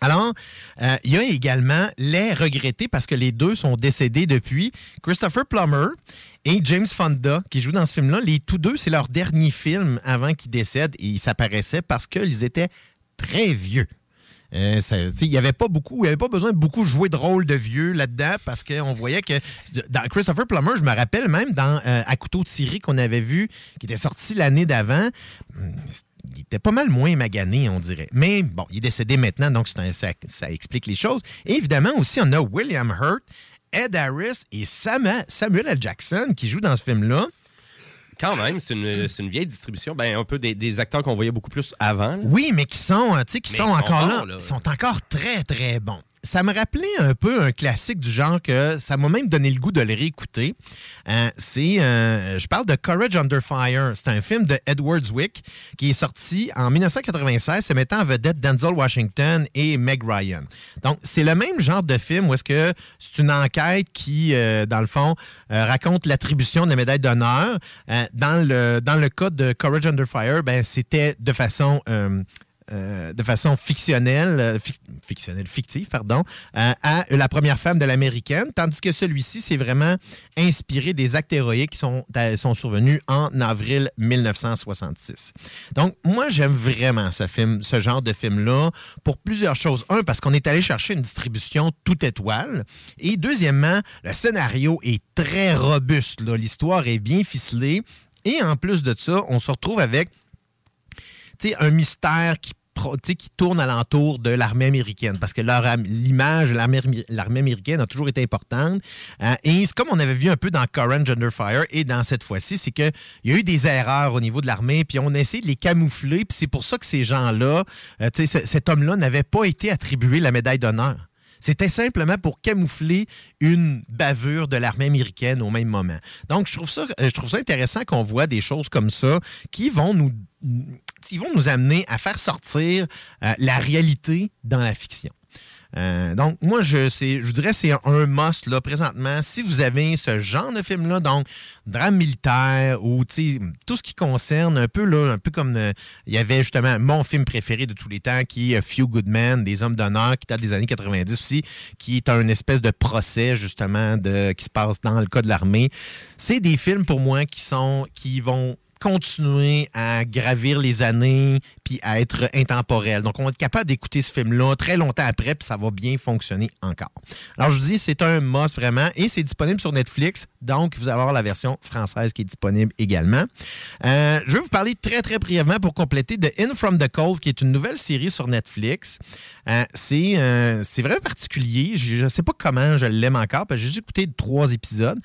Alors, euh, il y a également les regrettés parce que les deux sont décédés depuis. Christopher Plummer et James Fonda qui jouent dans ce film-là. Les tous deux, c'est leur dernier film avant qu'ils décèdent et ils s'apparaissaient parce qu'ils étaient très vieux. Euh, il n'y avait pas beaucoup, il avait pas besoin de beaucoup jouer de rôle de vieux là-dedans parce qu'on voyait que dans Christopher Plummer, je me rappelle même dans euh, À couteau tiré qu'on avait vu, qui était sorti l'année d'avant, il était pas mal moins magané, on dirait. Mais bon, il est décédé maintenant, donc un- ça, ça explique les choses. Et évidemment, aussi, on a William Hurt, Ed Harris et Samuel L. Jackson qui jouent dans ce film-là. Quand même, c'est une, vieille distribution. Ben, un peu des, des acteurs qu'on voyait beaucoup plus avant. là. Oui, mais qui sont, euh, tu sais, qui Mais sont ils sont encore bons, là, là. sont encore très, très bons. Ça me rappelait un peu un classique du genre que ça m'a même donné le goût de le réécouter. Euh, c'est, euh, je parle de Courage Under Fire. C'est un film de Edward Zwick qui est sorti en 1996, se mettant en vedette Denzel Washington et Meg Ryan. Donc, c'est le même genre de film où est-ce que c'est une enquête qui, euh, dans le fond, raconte l'attribution de la médaille d'honneur. Dans, le, dans le cas de Courage Under Fire, ben, c'était de façon... euh, de façon fictionnelle, euh, fic- fictionnelle, fictive, pardon, euh, à la première femme de l'américaine, tandis que celui-ci, c'est vraiment inspiré des actes héroïques qui sont, sont survenus en avril 1966. Donc, moi, j'aime vraiment ce film, ce genre de film-là, pour plusieurs choses. Un, parce qu'on est allé chercher une distribution toute étoile. Et deuxièmement, le scénario est très robuste. L'histoire est bien ficelée. Et en plus de ça, on se retrouve avec un mystère qui, qui tourne alentour de l'armée américaine. Parce que leur l'image de l'armée américaine a toujours été importante. Euh, et comme on avait vu un peu dans Courage Under Fire et dans cette fois-ci, c'est qu'il y a eu des erreurs au niveau de l'armée, puis on a essayé de les camoufler. Puis c'est pour ça que ces gens-là, euh, cet homme-là n'avait pas été attribué la médaille d'honneur. C'était simplement pour camoufler une bavure de l'armée américaine au même moment. Donc, je trouve ça, euh, je trouve ça intéressant qu'on voit des choses comme ça qui vont nous, qui vont nous amener à faire sortir euh, la réalité dans la fiction. Euh, donc, moi, je, je vous dirais c'est un, must là, présentement. Si vous avez ce genre de film-là, donc drame militaire ou tout ce qui concerne un peu, là, un peu comme euh, il y avait justement mon film préféré de tous les temps qui est Few Good Men, des hommes d'honneur, qui date des années 90 aussi, qui est un espèce de procès justement de, qui se passe dans le cas de l'armée. C'est des films pour moi qui sont qui vont continuer à gravir les années puis à être intemporel. Donc, on va être capable d'écouter ce film-là très longtemps après puis ça va bien fonctionner encore. Alors, je vous dis, c'est un must vraiment et c'est disponible sur Netflix. Donc, vous allez avoir la version française qui est disponible également. Euh, je vais vous parler très, très brièvement pour compléter de In From the Cold, qui est une nouvelle série sur Netflix. Euh, c'est euh, c'est vraiment particulier. Je ne sais pas comment je l'aime encore, parce que j'ai écouté trois épisodes.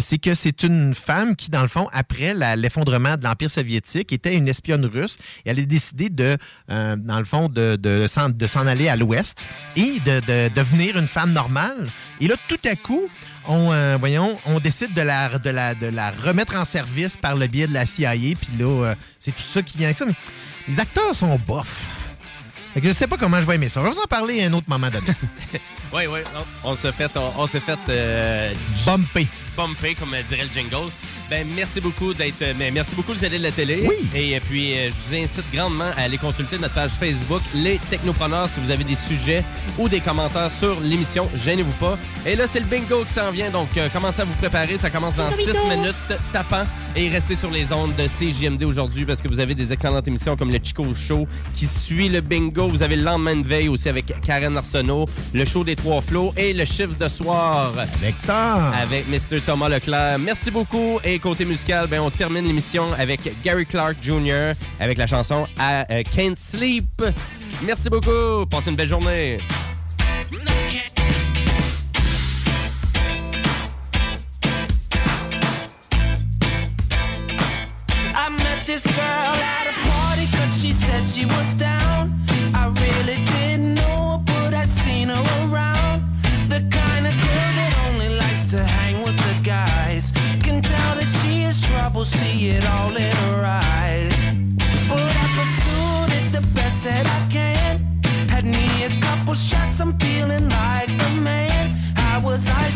C'est que c'est une femme qui, dans le fond, après l'effondrement de l'Empire soviétique, était une espionne russe. Et elle a décidé de, euh, dans le fond, de, de s'en de s'en aller à l'ouest et de, de devenir une femme normale. Et là, tout à coup, on, euh, voyons, on décide de la, de, la, de la remettre en service par le biais de la CIA. Puis là, euh, c'est tout ça qui vient avec ça. Mais les acteurs sont bof. Fait que je sais pas comment je vais aimer ça. Je vais vous en parler à un autre moment donné. Oui, oui. On, on s'est fait, on, on s'est fait euh, bumper. Bumper, comme dirait le jingle. Ben, merci beaucoup d'être. euh, mais merci beaucoup de aider de la télé. Oui. Et euh, puis, euh, je vous incite grandement à aller consulter notre page Facebook, Les Technopreneurs, si vous avez des sujets ou des commentaires sur l'émission. Gênez-vous pas. Et là, c'est le bingo qui s'en vient. Donc, euh, commencez à vous préparer. Ça commence dans 6 minutes, tapant. Et restez sur les ondes de CJMD aujourd'hui parce que vous avez des excellentes émissions comme le Chico Show qui suit le bingo. Vous avez le lendemain de veille aussi avec Karen Arsenault, le show des trois flots et le chiffre de soir. Avec Tom. Avec Mr. Thomas Leclerc. Merci beaucoup. Et côté musical, ben, on termine l'émission avec Gary Clark Jr. avec la chanson euh, Can't Sleep. Merci beaucoup. Passez une belle journée. See it all in her eyes. But I pursued it the best that I can. Had me a couple shots, I'm feeling like a man. How was I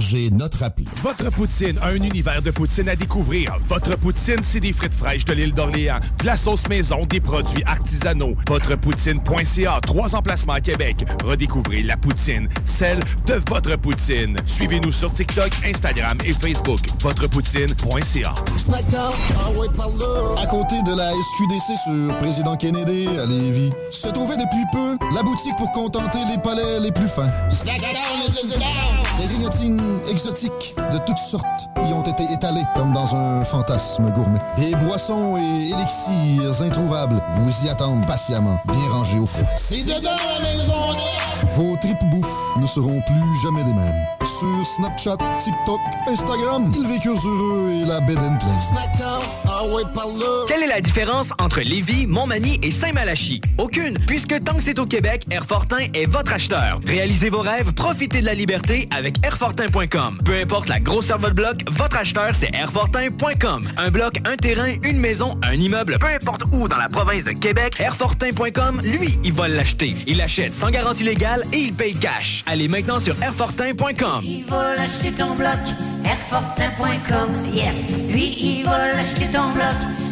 Téléchargez notre appli. Votre poutine, un univers de poutine à découvrir. Votre poutine, c'est des frites fraîches de l'île d'Orléans, de la sauce maison, des produits artisanaux. Votrepoutine.ca, trois emplacements à Québec. Redécouvrez la poutine, celle de votre poutine. Suivez-nous sur TikTok, Instagram et Facebook. Votrepoutine.ca. Snackdown, ah ouais, par là. À côté de la SQDC sur Président Kennedy à Lévis, se trouvait depuis peu la boutique pour contenter les palais les plus fins. Des exotiques de toutes sortes y ont été étalées comme dans un fantasme gourmet. Des boissons et élixirs introuvables vous y attendent patiemment, bien rangés au froid. C'est dedans la maison Vos tripes bouffe ne seront plus jamais les mêmes. Sur Snapchat, TikTok, Instagram, ils vécurent heureux et la bed and ah ouais, par là. Quelle est la différence entre Lévis, Montmagny et Saint-Malachie? Aucune, puisque tant que c'est au Québec, Airfortin est votre acheteur. Réalisez vos rêves, profitez de la liberté avec Airfortin.com. Peu importe la grosseur de votre bloc, votre acheteur, c'est Airfortin.com. Un bloc, un terrain, une maison, un immeuble, peu importe où dans la province de Québec, Airfortin.com, lui, il va l'acheter. Il l'achète sans garantie légale et il paye cash. Allez maintenant sur Airfortin.com. Il va l'acheter ton bloc, Airfortin.com, yes. Lui, il va l'acheter ton bloc,